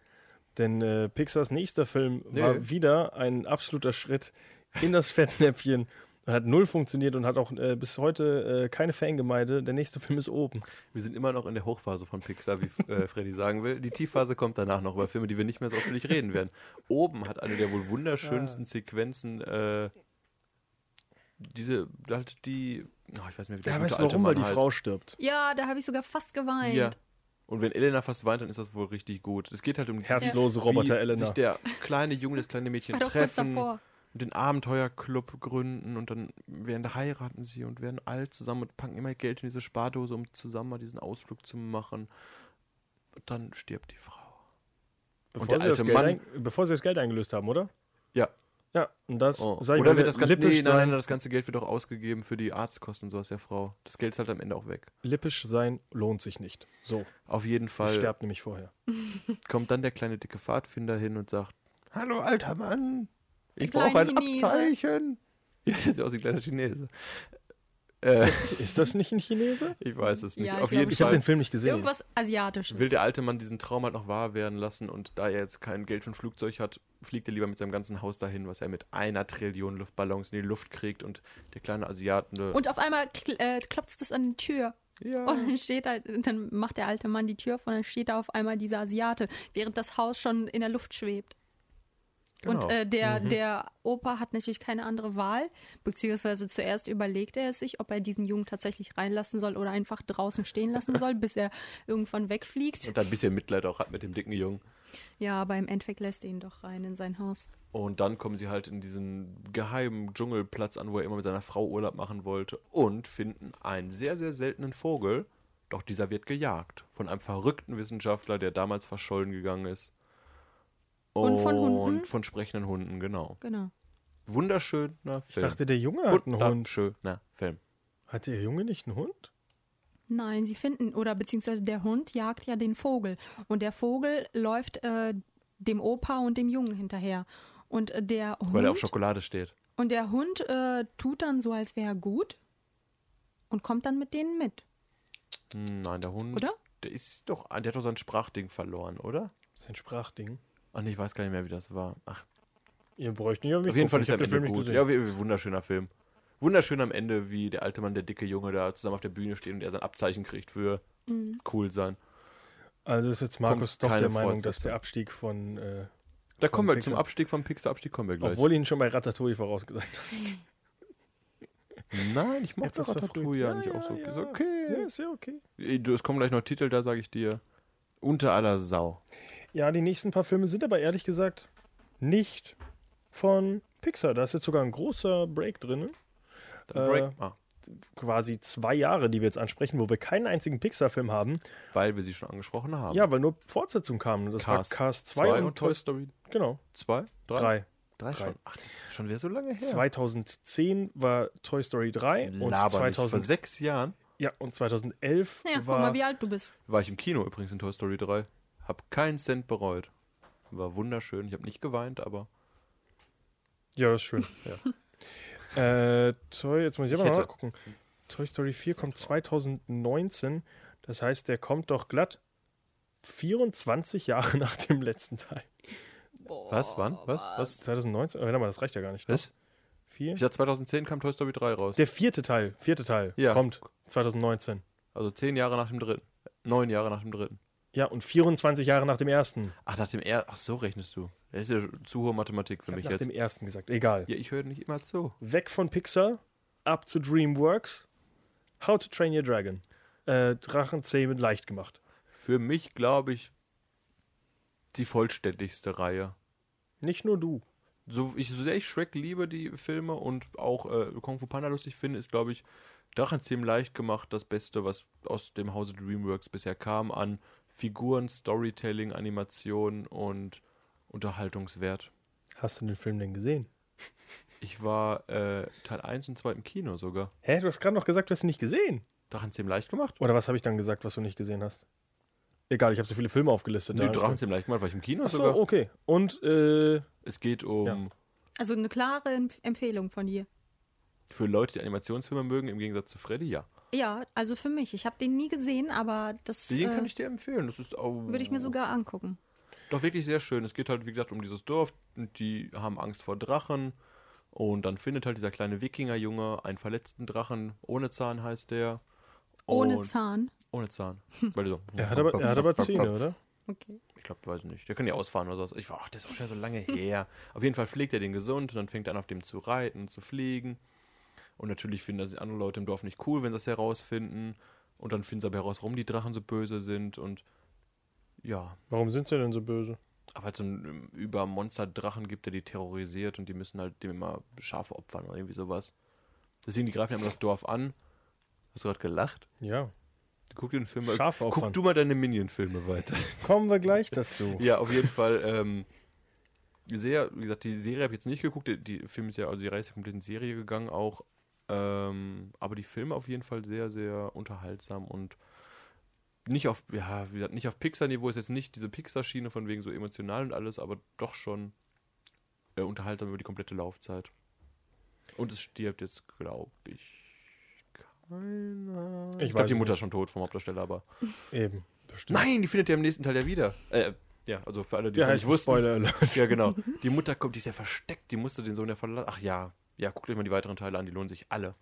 Denn äh, Pixars nächster Film war Nee. wieder ein absoluter Schritt in das Fettnäpfchen. Hat null funktioniert und hat auch äh, bis heute äh, keine Fangemeinde. Der nächste *laughs* Film ist oben. Wir sind immer noch in der Hochphase von Pixar, wie äh, Freddy sagen will. Die Tiefphase kommt danach noch, über Filme, die wir nicht mehr so ausführlich reden werden. Oben hat eine der wohl wunderschönsten Sequenzen, äh, diese, halt die, oh, ich weiß nicht mehr, wie der Ja, weißt du warum? Weil die heißt. Frau stirbt. Ja, da habe ich sogar fast geweint. Ja. Und wenn Elena fast weint, dann ist das wohl richtig gut. Es geht halt um Herzlose Roboter sich Elena. der kleine Junge, das kleine Mädchen War doch kurz treffen davor. Und den Abenteuerclub gründen und dann werden heiraten sie und werden alt zusammen und packen immer Geld in diese Spardose, um zusammen mal diesen Ausflug zu machen. Und dann stirbt die Frau. Bevor, der sie das Mann- bevor sie das Geld eingelöst haben, oder? Ja. Ja, und das Oh. ich Oder wird das ganze, lippisch, nee, nein, nein, das ganze Geld wird auch ausgegeben für die Arztkosten und sowas der Frau. Das Geld ist halt am Ende auch weg. lippisch sein lohnt sich nicht. So, Auf jeden Fall sterbt nämlich vorher. kommt dann der kleine dicke Pfadfinder hin und sagt: Hallo, alter Mann, ich brauche ein Chinese." Abzeichen. *laughs* Ja, der sieht aus wie ein kleiner Chinese. Äh, Ist das nicht ein Chinese? ich weiß es nicht. Ja, ich Auf jeden Ich habe Fall den Film nicht gesehen. Irgendwas Asiatisches. will der alte Mann diesen Traum halt noch wahr werden lassen und da er jetzt kein Geld für ein Flugzeug hat, fliegt er lieber mit seinem ganzen Haus dahin, was er mit einer Trillion Luftballons in die Luft kriegt und der kleine Asiate. Und auf einmal kl äh, klopft es an die Tür. ja. Und dann steht halt, dann macht der alte Mann die Tür auf und dann steht da auf einmal dieser Asiate, während das Haus schon in der Luft schwebt. Und Genau. äh, der, der Opa hat natürlich keine andere Wahl, beziehungsweise zuerst überlegt er es sich, ob er diesen Jungen tatsächlich reinlassen soll oder einfach draußen stehen lassen soll, bis er irgendwann wegfliegt. und ein bisschen Mitleid auch hat mit dem dicken Jungen. Ja, aber im Endeffekt lässt er ihn doch rein in sein Haus. Und dann kommen sie halt in diesen geheimen Dschungelplatz an, wo er immer mit seiner Frau Urlaub machen wollte und finden einen sehr, sehr seltenen Vogel. Doch dieser wird gejagt von einem verrückten Wissenschaftler, der damals verschollen gegangen ist. Und von Hunden? Und von sprechenden Hunden, genau. Genau. Wunderschöner Ich Film. dachte, der Junge hat einen Hund. Wunderschöner Film. Hat der Junge nicht einen Hund? Nein, sie finden, oder beziehungsweise der Hund jagt ja den Vogel. Und der Vogel läuft äh, dem Opa und dem Jungen hinterher. Und äh, der Hund. Weil er auf Schokolade steht. Und der Hund äh, tut dann so, als wäre er gut und kommt dann mit denen mit, Hm, Nein, der Hund. oder? Der ist doch. Der hat doch sein Sprachding verloren, oder? Sein Sprachding. Ach nee, ich weiß gar nicht mehr, wie das war. Ach, Ihr bräucht nicht auf mich Auf jeden Fall ist er Ende Film nicht gut. Ja, wie, wie, wunderschöner Film. Wunderschön am Ende, wie der alte Mann, der dicke Junge da zusammen auf der Bühne steht und er sein Abzeichen kriegt für Mhm. cool sein. Also ist jetzt Markus Kommt doch der Meinung, dass der Abstieg von, äh, Da Von kommen wir Pixar. zum Abstieg vom Pixar-Abstieg, kommen wir gleich. obwohl ihn schon bei Ratatouille vorausgesagt hast. Nein, ich mochte Etwas Ratatouille ja verfrüht. nicht auch so. Ja, Ist ja. okay. Ja, ist ja okay. Es kommen gleich noch Titel, da sage ich dir. Unter aller Sau. Ja, die nächsten paar Filme sind aber ehrlich gesagt nicht von Pixar. Da ist jetzt sogar ein großer Break drin. Äh, Break. Ah, Quasi zwei Jahre, die wir jetzt ansprechen, wo wir keinen einzigen Pixar-Film haben. weil wir sie schon angesprochen haben. Ja, weil nur Fortsetzungen kamen. Das war Cars 2 und, Toy Story Genau, 2? 3. Drei Drei. schon. Ach, das ist schon wieder so lange her. 2010 war Toy Story 3 und Laber nicht. Vor 2000, sechs Jahren. Ja, und 2011 Ja, guck war. mal, wie alt du bist. War ich im Kino übrigens in Toy Story 3. Hab keinen Cent bereut. War wunderschön. Ich habe nicht geweint, aber ja, das ist schön. *laughs* Ja. äh, Toy, jetzt muss ich aber Ich mal nachgucken. Toy Story 4 kommt 2019. Das heißt, der kommt doch glatt 24 Jahre *laughs* nach dem letzten Teil. was? Wann? Was? Was? 2019? Oh, warte mal, das reicht ja gar nicht. Was? Vier? Ich dachte 2010 kam Toy Story 3 raus. Der vierte Teil, vierte Teil Ja. kommt 2019. Also zehn Jahre nach dem dritten. Neun Jahre nach dem dritten. Ja, und 24 Jahre nach dem ersten. Ach, nach dem er Ach, so rechnest du. Das ist ja zu hohe Mathematik für Ich mich nach jetzt. dem ersten gesagt. Egal. Ja, ich höre nicht immer zu. Weg von Pixar, ab zu DreamWorks. How to Train Your Dragon. Äh, Drachenzähmen leicht gemacht. Für mich, glaube ich, die vollständigste Reihe. Nicht nur du. So, ich, so sehr ich Shrek liebe, die Filme, und auch äh, Kung Fu Panda lustig finde, ist, glaube ich, Drachenzähmen leicht gemacht das Beste, was aus dem Hause DreamWorks bisher kam an Figuren, Storytelling, Animation und Unterhaltungswert. Hast du den Film denn gesehen? Ich war äh, Teil 1 und 2 im Kino sogar. Hä, du hast gerade noch gesagt, du hast ihn nicht gesehen. Drachenzähmen leicht gemacht? Oder was habe ich dann gesagt, was du nicht gesehen hast? Egal, ich habe so viele Filme aufgelistet. Nee, Drachenzähmen leicht gemacht, war ich im Kino Achso, sogar. okay. Und, äh, Es geht um Ja. Also eine klare Empf- Empfehlung von dir. für Leute, die Animationsfilme mögen, im Gegensatz zu Freddy, ja. Ja, also für mich. Ich habe den nie gesehen, aber das Den äh, kann ich dir empfehlen. Das ist auch würde ich mir sogar angucken. Doch wirklich sehr schön. Es geht halt, wie gesagt, um dieses Dorf. Und die haben Angst vor Drachen. Und dann findet halt dieser kleine Wikingerjunge einen verletzten Drachen. Ohne Zahn heißt der. Ohne Und- Zahn. Ohne Zahn. Weil so, er hat aber, er hat aber Zähne, oder? Okay. Ich glaube, weiß ich nicht. Der kann ja ausfahren oder so. Ich war, ach, das ist auch schon so lange her. *laughs* Auf jeden Fall pflegt er den gesund und dann fängt er an, auf dem zu reiten, zu fliegen. Und natürlich finden das die anderen Leute im Dorf nicht cool, wenn sie das herausfinden. Und dann finden sie aber heraus, warum die Drachen so böse sind. Und ja, Warum sind sie denn so böse? aber halt so einen ähm, Übermonster-Drachen gibt, der die terrorisiert und die müssen halt dem immer Schafe opfern oder irgendwie sowas. Deswegen, die greifen immer das Dorf an. Hast du gerade gelacht? Ja. Guck dir den Film mal. Schafe opfern. Guck du mal deine Minion-Filme weiter. *laughs* Kommen wir gleich dazu. ja, auf jeden Fall. Ähm, sehr, wie gesagt, die Serie habe ich jetzt nicht geguckt. Die, die Film ist ja, also die Reise komplett in Serie gegangen auch. Ähm, aber die Filme auf jeden Fall sehr, sehr unterhaltsam und nicht auf, ja, wie gesagt, nicht auf Pixar-Niveau, ist jetzt nicht diese Pixar-Schiene von wegen so emotional und alles, aber doch schon äh, unterhaltsam über die komplette Laufzeit. Und es stirbt jetzt, glaube ich, keiner. Ich Ich, glaube, die Mutter nicht. ist schon tot vom Hauptdarsteller, aber. Eben. Bestimmt. Nein, die findet ihr im nächsten Teil ja wieder. Äh, ja, also für alle, die Der es nicht wussten. Spoiler Alert. Ja, genau. Die Mutter kommt, die ist ja versteckt, die musste den Sohn ja verlassen. Ach ja, ja, guckt euch mal die weiteren Teile an, die lohnen sich alle.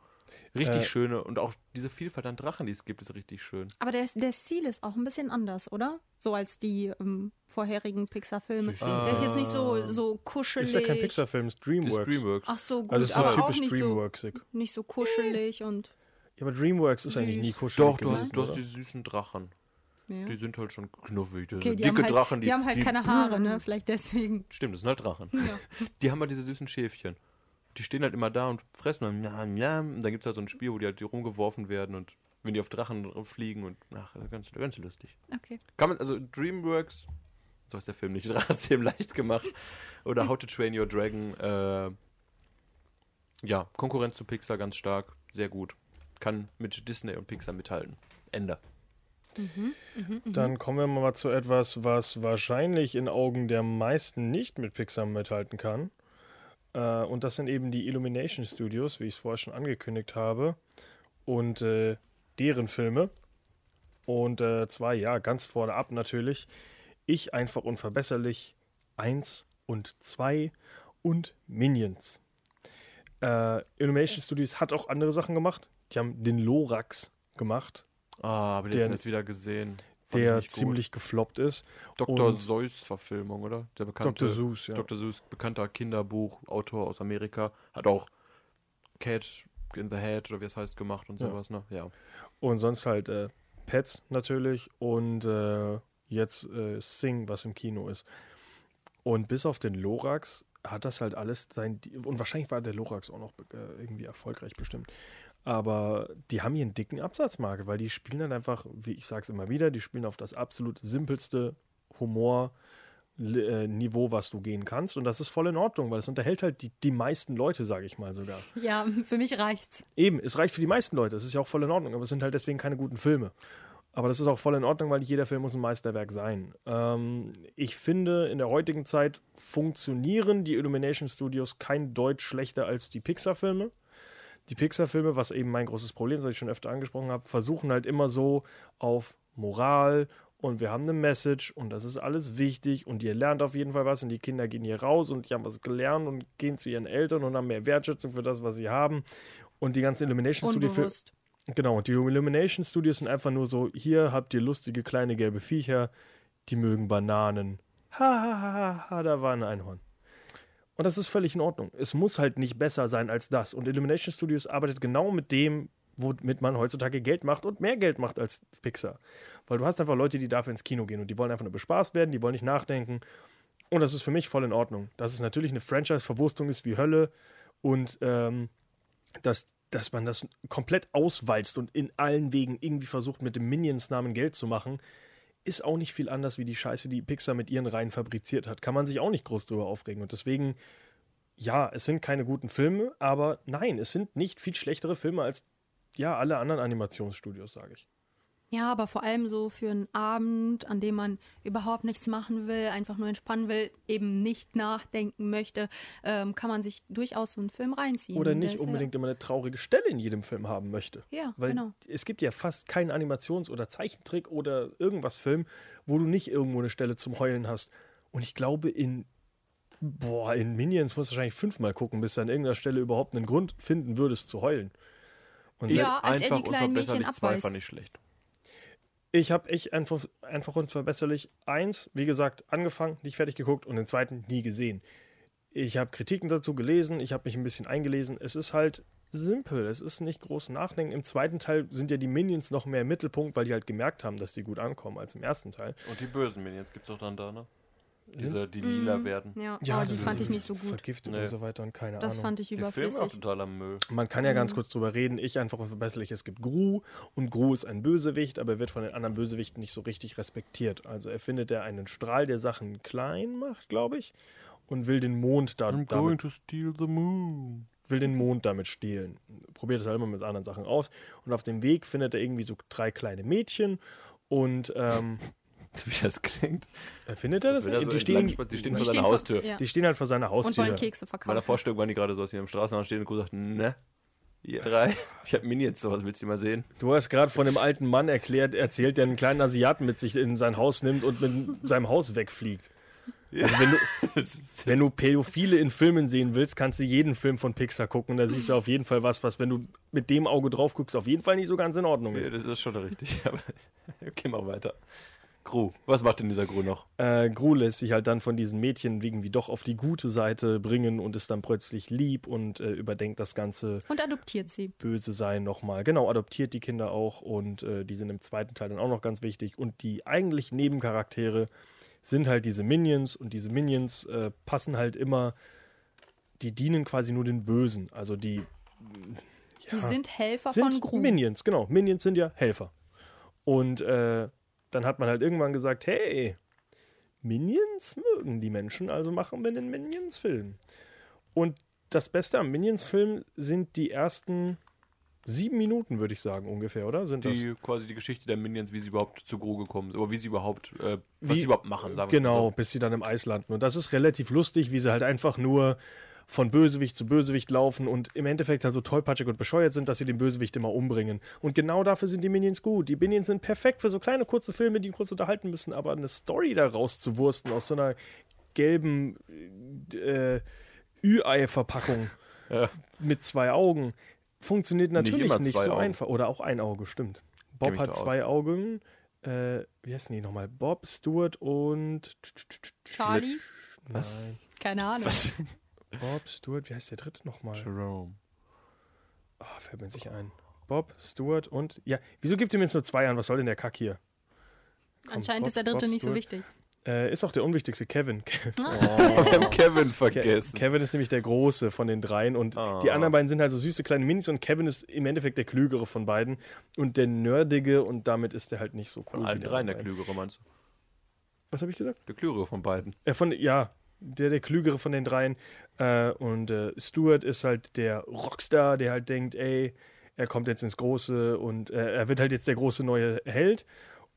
Richtig Äh, schöne und auch diese Vielfalt an Drachen, die es gibt, ist richtig schön. Aber der, der Stil ist auch ein bisschen anders, oder? So als die ähm, vorherigen Pixar-Filme. Sicher. Der ist jetzt nicht so, so kuschelig. Ist ja kein Pixar-Film, ist Das Dreamworks. ist Dreamworks. Ach so, gut, Also es ist so aber auch typisch nicht so, Dreamworksig. nicht so kuschelig und. Ja, aber Dreamworks ist eigentlich nie kuschelig Doch, du hast, du hast die süßen Drachen. Ja. Die sind halt schon knuffig. Okay, die, dicke haben halt, Drachen. die, haben halt keine Haare, ne? Vielleicht deswegen. Stimmt, das sind halt Drachen. Ja. Die haben halt diese süßen Schäfchen. Die stehen halt immer da und fressen njam, njam. Und dann gibt es halt so ein Spiel, wo die halt rumgeworfen werden und wenn die auf Drachen fliegen und ach, ganz, ganz lustig. Okay. Kann man, also Dreamworks, so ist der Film nicht, *laughs* Drachenzähmen leicht gemacht. Oder How to Train Your Dragon, äh, ja, Konkurrenz zu Pixar ganz stark, sehr gut. Kann mit Disney und Pixar mithalten. Ende. Dann kommen wir mal zu etwas, was wahrscheinlich in Augen der meisten nicht mit Pixar mithalten kann. Äh, und das sind eben die Illumination Studios, wie ich es vorher schon angekündigt habe. Und äh, deren Filme. Und äh, zwar, ja, ganz vorne ab natürlich. Ich einfach unverbesserlich. Eins und zwei und Minions. Äh, Illumination Studios hat auch andere Sachen gemacht. Die haben den Lorax gemacht, Ah, habe ich jetzt wieder gesehen. Fand der nicht gut. ziemlich gefloppt ist. Dr. Seuss-Verfilmung, oder? Der bekannte Dr. Seuss, ja. Dr. Seuss, bekannter Kinderbuchautor aus Amerika, hat auch Cat in the Head oder wie es heißt gemacht und Ja. sowas, ne? Ja. Und sonst halt äh, Pets natürlich und äh, jetzt äh, Sing, was im Kino ist. Und bis auf den Lorax hat das halt alles sein. Und wahrscheinlich war der Lorax auch noch äh, irgendwie erfolgreich bestimmt. Aber die haben hier einen dicken Absatzmarkt, weil die spielen dann einfach, wie ich sag's immer wieder, die spielen auf das absolut simpelste Humor äh, was du gehen kannst. Und das ist voll in Ordnung, weil es unterhält halt die, die meisten Leute, sage ich mal sogar. *laughs* Ja, für mich reicht's. Eben, es reicht für die meisten Leute. Das ist ja auch voll in Ordnung, aber es sind halt deswegen keine guten Filme. Aber das ist auch voll in Ordnung, weil nicht jeder Film muss ein Meisterwerk sein. Ähm, ich finde, in der heutigen Zeit funktionieren die Illumination Studios kein Deutsch schlechter als die Pixar-Filme. Die Pixar-Filme, was eben mein großes Problem ist, was ich schon öfter angesprochen habe, versuchen halt immer so auf Moral und wir haben eine Message und das ist alles wichtig und ihr lernt auf jeden Fall was und die Kinder gehen hier raus und die haben was gelernt und gehen zu ihren Eltern und haben mehr Wertschätzung für das, was sie haben. Und die ganzen Illumination Studios. Genau, und die Illumination Studios sind einfach nur so, hier habt ihr lustige kleine gelbe Viecher, die mögen Bananen. Ha, ha, ha, ha, ha, da war ein Einhorn. Und das ist völlig in Ordnung. Es muss halt nicht besser sein als das. Und Illumination Studios arbeitet genau mit dem, womit man heutzutage Geld macht und mehr Geld macht als Pixar. Weil du hast einfach Leute, die dafür ins Kino gehen und die wollen einfach nur bespaßt werden, die wollen nicht nachdenken. Und das ist für mich voll in Ordnung. Dass es natürlich eine Franchise-Verwurstung ist wie Hölle und ähm, dass, dass man das komplett auswalzt und in allen Wegen irgendwie versucht, mit dem Minions-Namen Geld zu machen, ist auch nicht viel anders wie die Scheiße, die Pixar mit ihren Reihen fabriziert hat. Kann man sich auch nicht groß drüber aufregen. Und deswegen, ja, es sind keine guten Filme, aber nein, es sind nicht viel schlechtere Filme als ja, alle anderen Animationsstudios, sage ich. Ja, aber vor allem so für einen Abend, an dem man überhaupt nichts machen will, einfach nur entspannen will, eben nicht nachdenken möchte, ähm, kann man sich durchaus so einen Film reinziehen. Oder Der nicht ist ja- unbedingt immer eine traurige Stelle in jedem Film haben möchte. Ja, Weil genau. es gibt ja fast keinen Animations- oder Zeichentrick oder irgendwas Film, wo du nicht irgendwo eine Stelle zum Heulen hast. Und ich glaube, in boah, in Minions musst du wahrscheinlich fünfmal gucken, bis du an irgendeiner Stelle überhaupt einen Grund finden würdest zu heulen. Und Ja, als er Einfach die kleinen Mädchen unverbesserlich zwei abweist. fand ich schlecht. Ich habe echt einfach, einfach unverbesserlich eins, wie gesagt, angefangen, nicht fertig geguckt und den zweiten nie gesehen. Ich habe Kritiken dazu gelesen, ich habe mich ein bisschen eingelesen. Es ist halt simpel, es ist nicht groß nachdenken. Im zweiten Teil sind ja die Minions noch mehr im Mittelpunkt, weil die halt gemerkt haben, dass die gut ankommen als im ersten Teil. Und die bösen Minions gibt's auch dann da, ne? Diese, die lila werden. Ja, Ja, oh, die das fand ich nicht so gut. Vergiftet Nee. und so weiter und keine Das Ahnung. fand ich Der Film ist auch überflüssig. totaler Müll. Man kann ja Mhm. ganz kurz drüber reden. Ich einfach unverbesserlich. Es gibt Gru und Gru ist ein Bösewicht, aber er wird von den anderen Bösewichten nicht so richtig respektiert. Also erfindet er einen Strahl, der Sachen klein macht, glaube ich, und will den Mond da, I'm damit going to steal the moon. will den Mond damit stehlen. Probiert es halt immer mit anderen Sachen aus. Und auf dem Weg findet er irgendwie so drei kleine Mädchen. Und ähm, *laughs* *laughs* Wie das klingt. findet er das? will er so die, stehen, spazieren, die stehen Die vor seiner Haustür. ja. die stehen halt vor seiner Und Haustür. wollen Kekse Bei verkaufen. der Vorstellung waren die gerade so, als sie am Straßenrand stehen und Kuh sagt, ne, ihr drei, *laughs* ich hab Minions, sowas willst du mal sehen? Du hast gerade von einem alten Mann erklärt, erzählt, der einen kleinen Asiaten mit sich in sein Haus nimmt und mit seinem Haus wegfliegt. Also wenn du, *laughs* wenn du Pädophile in Filmen sehen willst, kannst du jeden Film von Pixar gucken. Da siehst du auf jeden Fall was, was, wenn du mit dem Auge drauf guckst, auf jeden Fall nicht so ganz in Ordnung Ja, ist. das ist schon richtig. Aber okay, mach weiter. Gru, was macht denn dieser Gru noch? Äh, Gru lässt sich halt dann von diesen Mädchen irgendwie doch auf die gute Seite bringen und ist dann plötzlich lieb und äh, überdenkt das ganze Und adoptiert sie. böse sein nochmal. Genau, adoptiert die Kinder auch und äh, die sind im zweiten Teil dann auch noch ganz wichtig. Und die eigentlich Nebencharaktere sind halt diese Minions und diese Minions äh, passen halt immer, die dienen quasi nur den Bösen. Also die Die sind Helfer sind von Gru. Minions, genau. Minions sind ja Helfer. Und äh, dann hat man halt irgendwann gesagt, hey, Minions mögen die Menschen, also machen wir einen Minions-Film. Und das Beste am Minions-Film sind die ersten sieben Minuten, würde ich sagen, ungefähr, oder? Sind das? Die, quasi die Geschichte der Minions, wie sie überhaupt zu Gru gekommen sind. Oder wie sie überhaupt, äh, was Wie- sie überhaupt machen, sagen Genau, so. bis sie dann im Eis landen. Und das ist relativ lustig, wie sie halt einfach nur von Bösewicht zu Bösewicht laufen und im Endeffekt halt so tollpatschig und bescheuert sind, dass sie den Bösewicht immer umbringen. Und genau dafür sind die Minions gut. Die Minions sind perfekt für so kleine, kurze Filme, die kurz unterhalten müssen, aber eine Story da rauszuwursten aus so einer gelben äh, Ü-Ei-Verpackung Ja. mit zwei Augen funktioniert natürlich nicht, zwei so Augen. einfach. Oder auch ein Auge, stimmt. Bob hat da aus. zwei Augen. Äh, wie heißen die nochmal? Bob, Stuart und Charlie? Was? Nein. Keine Ahnung. Was? *laughs* Bob, Stuart, wie heißt der dritte nochmal? Jerome. Oh, fällt mir nicht ein. Bob, Stuart und. Ja, wieso gibt ihr mir jetzt nur zwei an? Was soll denn der Kack hier? Komm, Anscheinend Bob- ist der dritte Bob nicht so Stewart. wichtig. Äh, ist auch der unwichtigste, Kevin. *laughs* Wir haben Kevin Ke vergessen. Kevin ist nämlich der Große von den dreien und Ah. die anderen beiden sind halt so süße kleine Minis und Kevin ist im Endeffekt der Klügere von beiden und der Nerdige und damit ist er halt nicht so cool. Von allen dreien der. Klügere, meinst du? Was habe ich gesagt? Der Klügere von beiden. Äh, von, ja, der, der Klügere von den dreien. Äh, und äh, Stuart ist halt der Rockstar, der halt denkt, ey, er kommt jetzt ins Große und äh, er wird halt jetzt der große neue Held.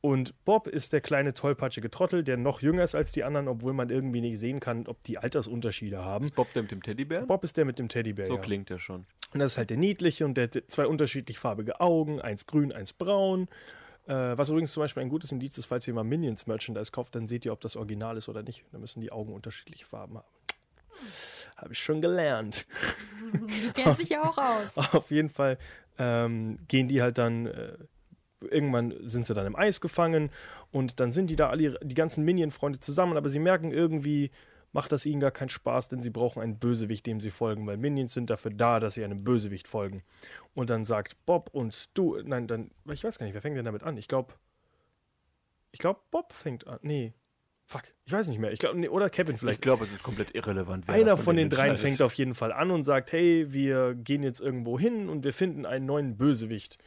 Und Bob ist der kleine tollpatschige Trottel, der noch jünger ist als die anderen, obwohl man irgendwie nicht sehen kann, ob die Altersunterschiede haben. Bob der mit dem Teddybär? Bob ist der mit dem Teddybär. so ja. klingt er schon. Und das ist halt der niedliche und der hat zwei unterschiedlich farbige Augen, eins grün, eins braun. Äh, was übrigens zum Beispiel ein gutes Indiz ist, falls ihr mal Minions Merchandise kauft, dann seht ihr, ob das Original ist oder nicht. Da müssen die Augen unterschiedliche Farben haben. Habe ich schon gelernt. Du kennst dich ja auch aus. *laughs* Auf jeden Fall ähm, gehen die halt dann. Äh, irgendwann sind sie dann im Eis gefangen und dann sind die da alle, die ganzen Minion-Freunde zusammen, aber sie merken irgendwie, macht das ihnen gar keinen Spaß, denn sie brauchen einen Bösewicht, dem sie folgen, weil Minions sind dafür da, dass sie einem Bösewicht folgen. Und dann sagt Bob und Stu, nein, dann, ich weiß gar nicht, wer fängt denn damit an? Ich glaube, ich glaube, Bob fängt an. Nee, fuck, ich weiß nicht mehr. Ich glaube, nee, oder Kevin vielleicht. Ich glaube, es ist komplett irrelevant. Einer das von den dreien fängt auf jeden Fall an und sagt, hey, wir gehen jetzt irgendwo hin und wir finden einen neuen Bösewicht.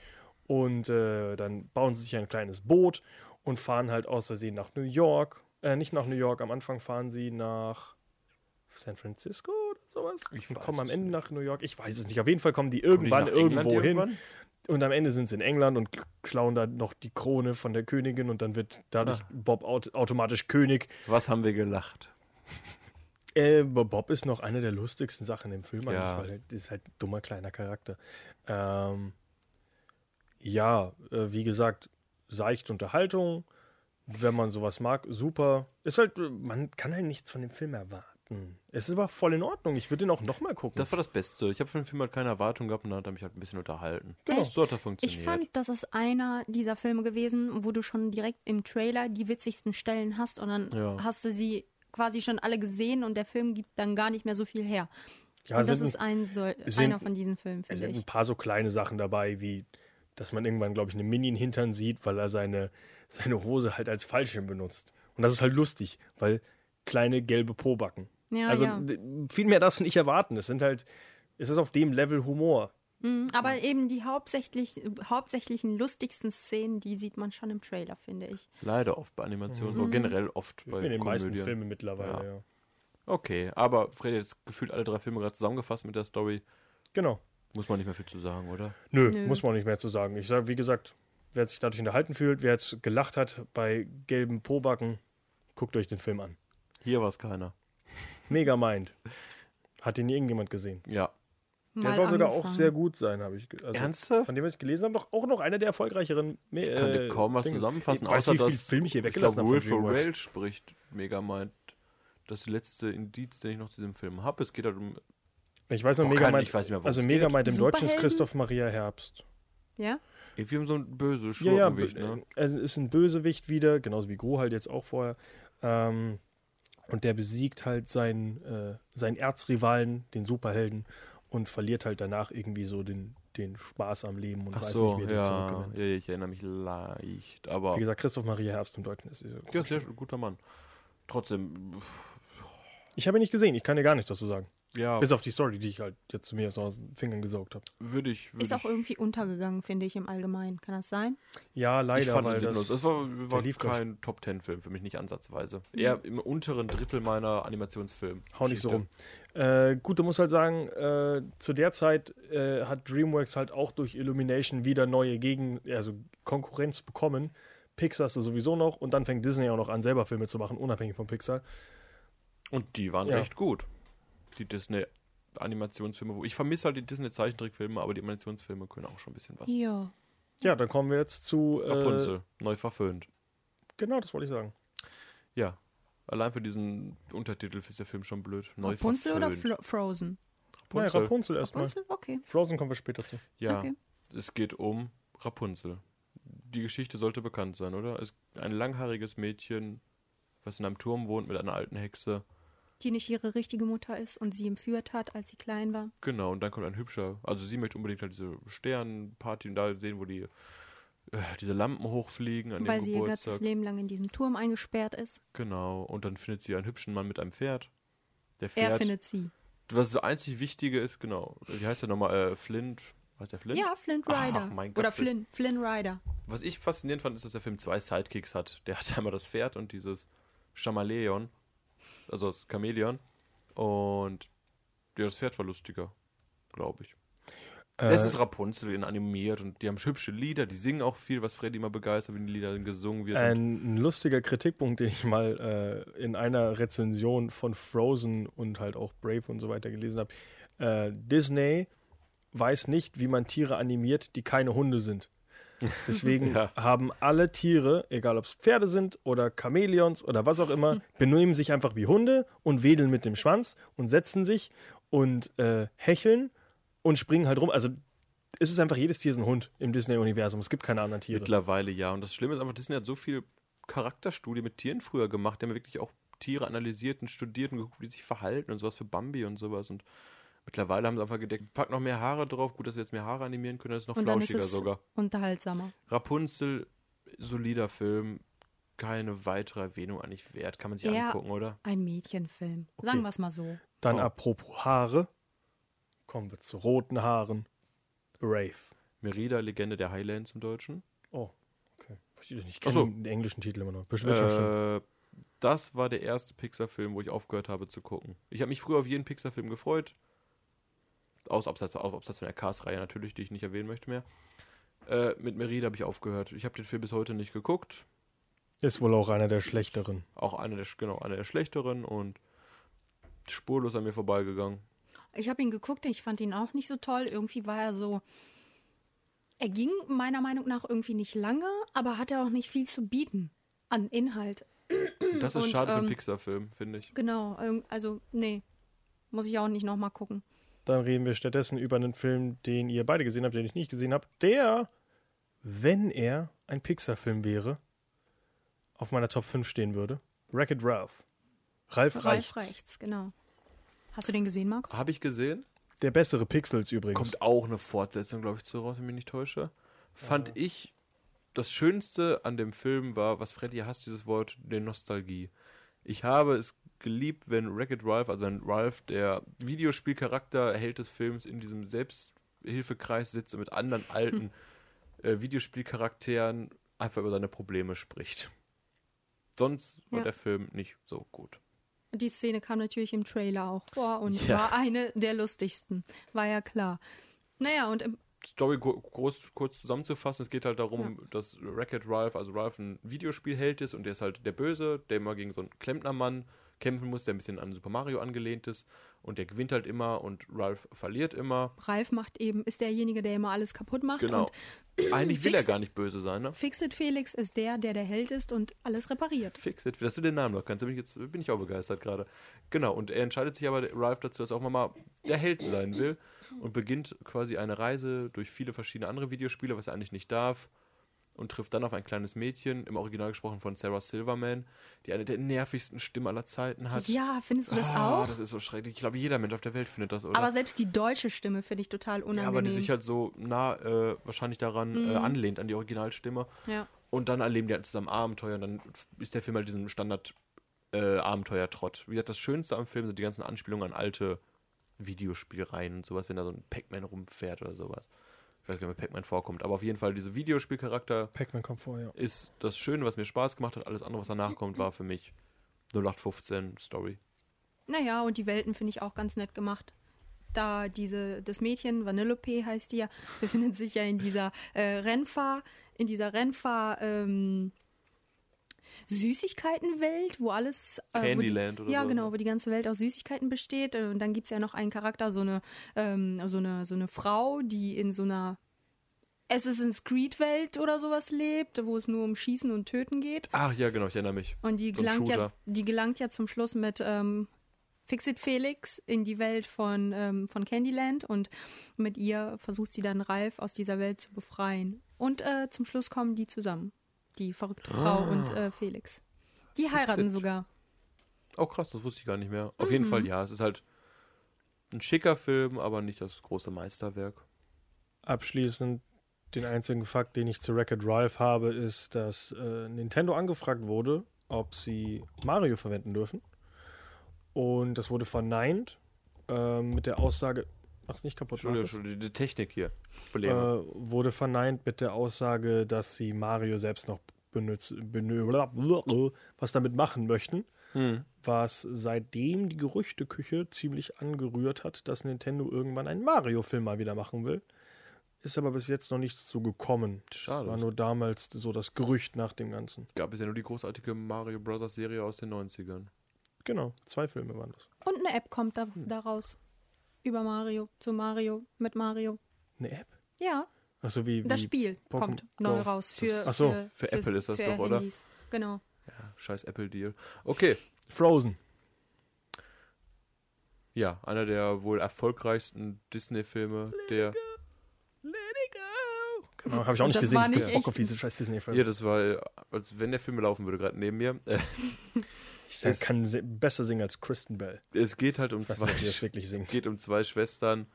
Und äh, dann bauen sie sich ein kleines Boot und fahren halt aus Versehen nach New York. Äh, nicht nach New York, am Anfang fahren sie nach San Francisco oder sowas. Ich und kommen am Ende nicht. nach New York. Ich weiß es nicht. Auf jeden Fall kommen die Kommen die irgendwann nach England irgendwo hin. irgendwann? Und am Ende sind sie in England und klauen da noch die Krone von der Königin und dann wird dadurch Ah. Bob aut automatisch König. Was haben wir gelacht? Äh, Bob ist noch eine der lustigsten Sachen im Film Ja. weil er ist halt ein dummer kleiner Charakter. Ähm, ja, äh, wie gesagt, seichte Unterhaltung. Wenn man sowas mag, super. Ist halt, man kann halt nichts von dem Film erwarten. Es ist aber voll in Ordnung. Ich würde den auch nochmal gucken. Das war das Beste. Ich habe für den Film halt keine Erwartung gehabt und dann hat er mich halt ein bisschen unterhalten. Genau. Echt? So hat er funktioniert. Ich fand, das ist einer dieser Filme gewesen, wo du schon direkt im Trailer die witzigsten Stellen hast und dann Ja. hast du sie quasi schon alle gesehen und der Film gibt dann gar nicht mehr so viel her. ja, und das ist ein so, sind- einer von diesen Filmen, es finde sind ein ich. paar so kleine Sachen dabei, wie dass man irgendwann, glaube ich, eine Minion-Hintern sieht, weil er seine, seine Hose halt als Fallschirm benutzt. Und das ist halt lustig, weil kleine gelbe Pobacken. Ja, also ja. viel mehr darfst du nicht erwarten. Es sind halt, es ist auf dem Level Humor. Mhm, aber eben die hauptsächlich, hauptsächlichen lustigsten Szenen, die sieht man schon im Trailer, finde ich. Leider oft bei Animationen, oder generell oft bei in den meisten. Filmen mittlerweile, Ja. ja. Okay, aber Fred hat jetzt gefühlt alle drei Filme gerade zusammengefasst mit der Story. Genau. Muss man nicht mehr viel zu sagen, oder? Nö, Nö. muss man nicht mehr zu sagen. Ich sage, wie gesagt, wer sich dadurch unterhalten fühlt, wer jetzt gelacht hat bei gelben Pobacken, guckt euch den Film an. Hier war es keiner. Megamind. Hat den irgendjemand gesehen? Ja. Der Mal soll sogar auch angefangen. sehr gut sein, habe ich also Ernsthaft? Von dem, was ich gelesen habe, doch auch noch einer der erfolgreicheren. Ich kann dir kaum was zusammenfassen, ich weiß, außer wie viel dass Film ich hier ich weggelassen glaube, habe. Will. Ferrell spricht Megamind. Das letzte Indiz, den ich noch zu diesem Film habe. Es geht halt um. Ich weiß noch, Megamind. ich weiß nicht mehr, worum also Megamind im Deutschen ist? Christoph Maria Herbst. Ja? Irgendwie um so ein böse Ja, ja, Schurkenwicht, b- ne? also ist ein Bösewicht wieder, genauso wie Gro halt jetzt auch vorher. Ähm, und der besiegt halt seinen, äh, seinen Erzrivalen, den Superhelden, und verliert halt danach irgendwie so den, den Spaß am Leben und Ach weiß so, nicht, wie er den ja, zurückgewinnt. ja. Ich erinnere mich leicht. Aber. Wie gesagt, Christoph Maria Herbst im Deutschen ist. ist Ja, sehr guter Mann. Trotzdem, pff, Ich habe ihn nicht gesehen, ich kann dir gar nichts dazu sagen. Ja, Bis auf die Story, die ich halt jetzt zu mir aus den Fingern gesaugt habe. würde ich. Würd Ist auch ich, irgendwie untergegangen, finde ich, im Allgemeinen. Kann das sein? Ja, ich leider, fand weil das, Das war, war ich. kein Top Ten Film für mich, nicht ansatzweise. Eher im unteren Drittel meiner Animationsfilme. Hau nicht so rum. Äh, gut, du musst halt sagen, äh, zu der Zeit äh, hat DreamWorks halt auch durch Illumination wieder neue Gegen, also Konkurrenz bekommen. Pixar ist sowieso noch und dann fängt Disney auch noch an, selber Filme zu machen, unabhängig von Pixar. Und die waren Ja. recht gut. Die Disney Animationsfilme, wo ich vermisse halt die Disney Zeichentrickfilme, aber die Animationsfilme können auch schon ein bisschen was. Ja. Ja, dann kommen wir jetzt zu. Äh, Rapunzel, neu verföhnt. genau, das wollte ich sagen. Ja. Allein für diesen Untertitel ist der Film schon blöd. Neu Rapunzel oder verföhnt. Flo Frozen? Naja, Rapunzel. Rapunzel erstmal. Rapunzel? Okay. Frozen kommen wir später zu. Ja, Okay. es geht um Rapunzel. Die Geschichte sollte bekannt sein, oder? Es ist ein langhaariges Mädchen, was in einem Turm wohnt mit einer alten Hexe. Die nicht ihre richtige Mutter ist und sie entführt hat, als sie klein war. Genau, und dann kommt ein hübscher. Also sie möchte unbedingt halt diese Sternenparty und da sehen, wo die äh, diese Lampen hochfliegen an weil dem sie ihr ganzes. Leben lang in diesem Turm eingesperrt ist. Genau, und dann findet sie einen hübschen Mann mit einem Pferd. Der Er Pferd, findet sie. was das einzig Wichtige ist, genau. Wie heißt der nochmal? Äh, Flint. Heißt der Flint? Ja, Flint Ach, Rider. mein Gott, Oder Flint. Flynn, Flynn Rider. Was ich faszinierend fand, ist, dass der Film zwei Sidekicks hat. Der hat einmal das Pferd und dieses Chamaleon, also das Chamäleon. Und ja, das Pferd war lustiger, glaube ich. Äh, es ist Rapunzel in animiert und die haben hübsche Lieder, die singen auch viel, was Freddy immer begeistert, wenn die Lieder gesungen wird. Und Ein, ein lustiger Kritikpunkt, den ich mal äh, in einer Rezension von Frozen und halt auch Brave und so weiter gelesen habe. Äh, Disney weiß nicht, wie man Tiere animiert, die keine Hunde sind. *laughs* Deswegen Ja. haben alle Tiere, egal ob es Pferde sind oder Chamäleons oder was auch immer, benehmen sich einfach wie Hunde und wedeln mit dem Schwanz und setzen sich und äh, hecheln und springen halt rum. Also es ist einfach, jedes Tier ist ein Hund im Disney-Universum. Es gibt keine anderen Tiere. Mittlerweile ja. Und das Schlimme ist einfach, Disney hat so viel Charakterstudie mit Tieren früher gemacht. Die haben wirklich auch Tiere analysiert und studiert und geguckt, wie die sich verhalten und sowas für Bambi und sowas. Und mittlerweile haben sie einfach gedeckt, pack noch mehr Haare drauf. Gut, dass wir jetzt mehr Haare animieren können, das ist noch Und dann ist flauschiger es sogar. unterhaltsamer. Rapunzel, solider Film. Keine weitere Erwähnung eigentlich wert. Kann man sich Eher angucken, oder? Ein Mädchenfilm. Sagen wir es mal so. Dann Oh. apropos Haare, kommen wir zu roten Haaren. Brave. Merida, Legende der Highlands im Deutschen. Oh, okay. Ich so. kenne den englischen Titel immer noch. Bestimmt. Äh, das war der erste Pixar-Film, wo ich aufgehört habe zu gucken. Ich habe mich früher auf jeden Pixar-Film gefreut. Aus Absatz, aus Absatz von der Cars-Reihe natürlich, die ich nicht erwähnen möchte mehr. Äh, mit Merida habe ich aufgehört. Ich habe den Film bis heute nicht geguckt. Ist wohl auch einer der schlechteren. Auch einer der, genau, einer der schlechteren und spurlos an mir vorbeigegangen. Ich habe ihn geguckt, ich fand ihn auch nicht so toll. Irgendwie war er so. Er ging meiner Meinung nach irgendwie nicht lange, aber hatte auch nicht viel zu bieten an Inhalt. Das ist Und, schade für einen ähm, Pixar-Film, finde ich. Genau, also nee, muss ich auch nicht nochmal gucken. Dann reden wir stattdessen über einen Film, den ihr beide gesehen habt, den ich nicht gesehen habe, der, wenn er ein Pixar-Film wäre, auf meiner Top 5 stehen würde. Wreck-It Ralph. Ralf, Ralf Reichts. Reichts, genau. Hast du den gesehen, Markus? Habe ich gesehen. Der bessere Pixels übrigens. Kommt auch eine Fortsetzung, glaube ich, zu raus, wenn ich mich nicht täusche. Fand ich, das Schönste an dem Film war, was Freddy hasst, dieses Wort, der Nostalgie. Ich habe es geliebt, wenn Wreck-It Ralph, also wenn Ralph, der Videospielcharakter Held des Films, in diesem Selbsthilfekreis sitzt und mit anderen *laughs* alten äh, Videospielcharakteren einfach über seine Probleme spricht. Sonst war Ja. der Film nicht so gut. Die Szene kam natürlich im Trailer auch vor und Ja. war eine der lustigsten. War ja klar. Naja, und im, Story groß, kurz zusammenzufassen, es geht halt darum, dass Wreck-It Ralph, also Ralph ein Videospielheld ist und der ist halt der Böse, der immer gegen so einen Klempnermann kämpfen muss, der ein bisschen an Super Mario angelehnt ist und der gewinnt halt immer und Ralph verliert immer. Ralf macht eben, ist derjenige, der immer alles kaputt macht. Genau. Und *clears throat* Eigentlich will er gar nicht böse sein, ne? Fixit Felix ist der, der der Held ist und alles repariert. Fix it, dass du den Namen noch kannst, bin ich jetzt bin ich auch begeistert gerade. Genau, und er entscheidet sich aber, Ralph, dazu, dass er auch mal der Held sein will und beginnt quasi eine Reise durch viele verschiedene andere Videospiele, was er eigentlich nicht darf. Und trifft dann auf ein kleines Mädchen, im Original gesprochen von Sarah Silverman, die eine der nervigsten Stimmen aller Zeiten hat. Ja, findest du das Ah, auch? Das ist so schrecklich. Ich glaube, jeder Mensch auf der Welt findet das, oder? Aber selbst die deutsche Stimme finde ich total unangenehm. ja, aber die sich halt so nah äh, wahrscheinlich daran äh, anlehnt, an die Originalstimme. Ja. Und dann erleben die halt zusammen Abenteuer und dann ist der Film halt diesen Standard äh, Abenteuer-Trott. Wie gesagt, das Schönste am Film sind die ganzen Anspielungen an alte Videospielreihen und sowas, wenn da so ein Pac-Man rumfährt oder sowas. Ich weiß gar nicht, ob Pac-Man vorkommt, aber auf jeden Fall dieser Videospielcharakter Pac-Man kommt vor, ja. ist das Schöne, was mir Spaß gemacht hat. Alles andere, was danach kommt, war für mich 0815 Story. Naja, und die Welten finde ich auch ganz nett gemacht. Da diese, das Mädchen, Vanellope heißt die ja, *laughs* befindet sich ja in dieser äh, Rennfahr, in dieser Rennfahr, ähm, Süßigkeitenwelt, wo alles. Äh, Candyland wo die, oder Ja, so, genau, ne? wo die ganze Welt aus Süßigkeiten besteht. Äh, Und dann gibt es ja noch einen Charakter, so eine, ähm, so, eine, so eine Frau, die in so einer Assassin's Creed-Welt oder sowas lebt, wo es nur um Schießen und Töten geht. Ach ja, genau, ich erinnere mich. Und die So gelangt, ja, die gelangt ja zum Schluss mit ähm, Fixit Felix in die Welt von, ähm, von Candyland und mit ihr versucht sie dann Ralf aus dieser Welt zu befreien. Und äh, zum Schluss kommen die zusammen. Die verrückte Frau und äh, Felix. Die heiraten sogar. Oh krass, das wusste ich gar nicht mehr. Auf jeden Fall, ja, es ist halt ein schicker Film, aber nicht das große Meisterwerk. Abschließend den einzigen Fakt, den ich zu Wreck-It Ralph habe, ist, dass äh, Nintendo angefragt wurde, ob sie Mario verwenden dürfen. Und das wurde verneint ähm, mit der Aussage, mach's nicht kaputt, Entschuldigung, die Technik hier. Äh, wurde verneint mit der Aussage, dass sie Mario selbst noch blablabla, was damit machen möchten. Hm. Was seitdem die Gerüchteküche ziemlich angerührt hat, dass Nintendo irgendwann einen Mario-Film mal wieder machen will. Ist aber bis jetzt noch nichts zu gekommen. Schade. War nur damals so das Gerücht nach dem Ganzen. Gab es ja nur die großartige Mario Bros. Serie aus den 90ern. Genau, zwei Filme waren das. Und eine App kommt da, daraus. Über Mario, zu Mario, mit Mario. Eine App? Ja, Achso, wie, wie das Spiel Pokémon kommt neu Go. raus für, Ach so, für, für Apple ist das doch, oder? Handys. Genau. Scheiß Apple-Deal. Okay. Frozen. Ja, einer der wohl erfolgreichsten Disney-Filme, der. Genau, habe ich auch nicht Das gesehen. war Ich nicht Bock auf diese scheiß Disney-Filme. Ja, das war, als wenn der Film laufen würde, gerade neben mir. *laughs* Ich sag, kann se- besser singen als Kristen Bell. es geht halt um Ich weiß zwei, nicht, wirklich es singt. geht um zwei Schwestern,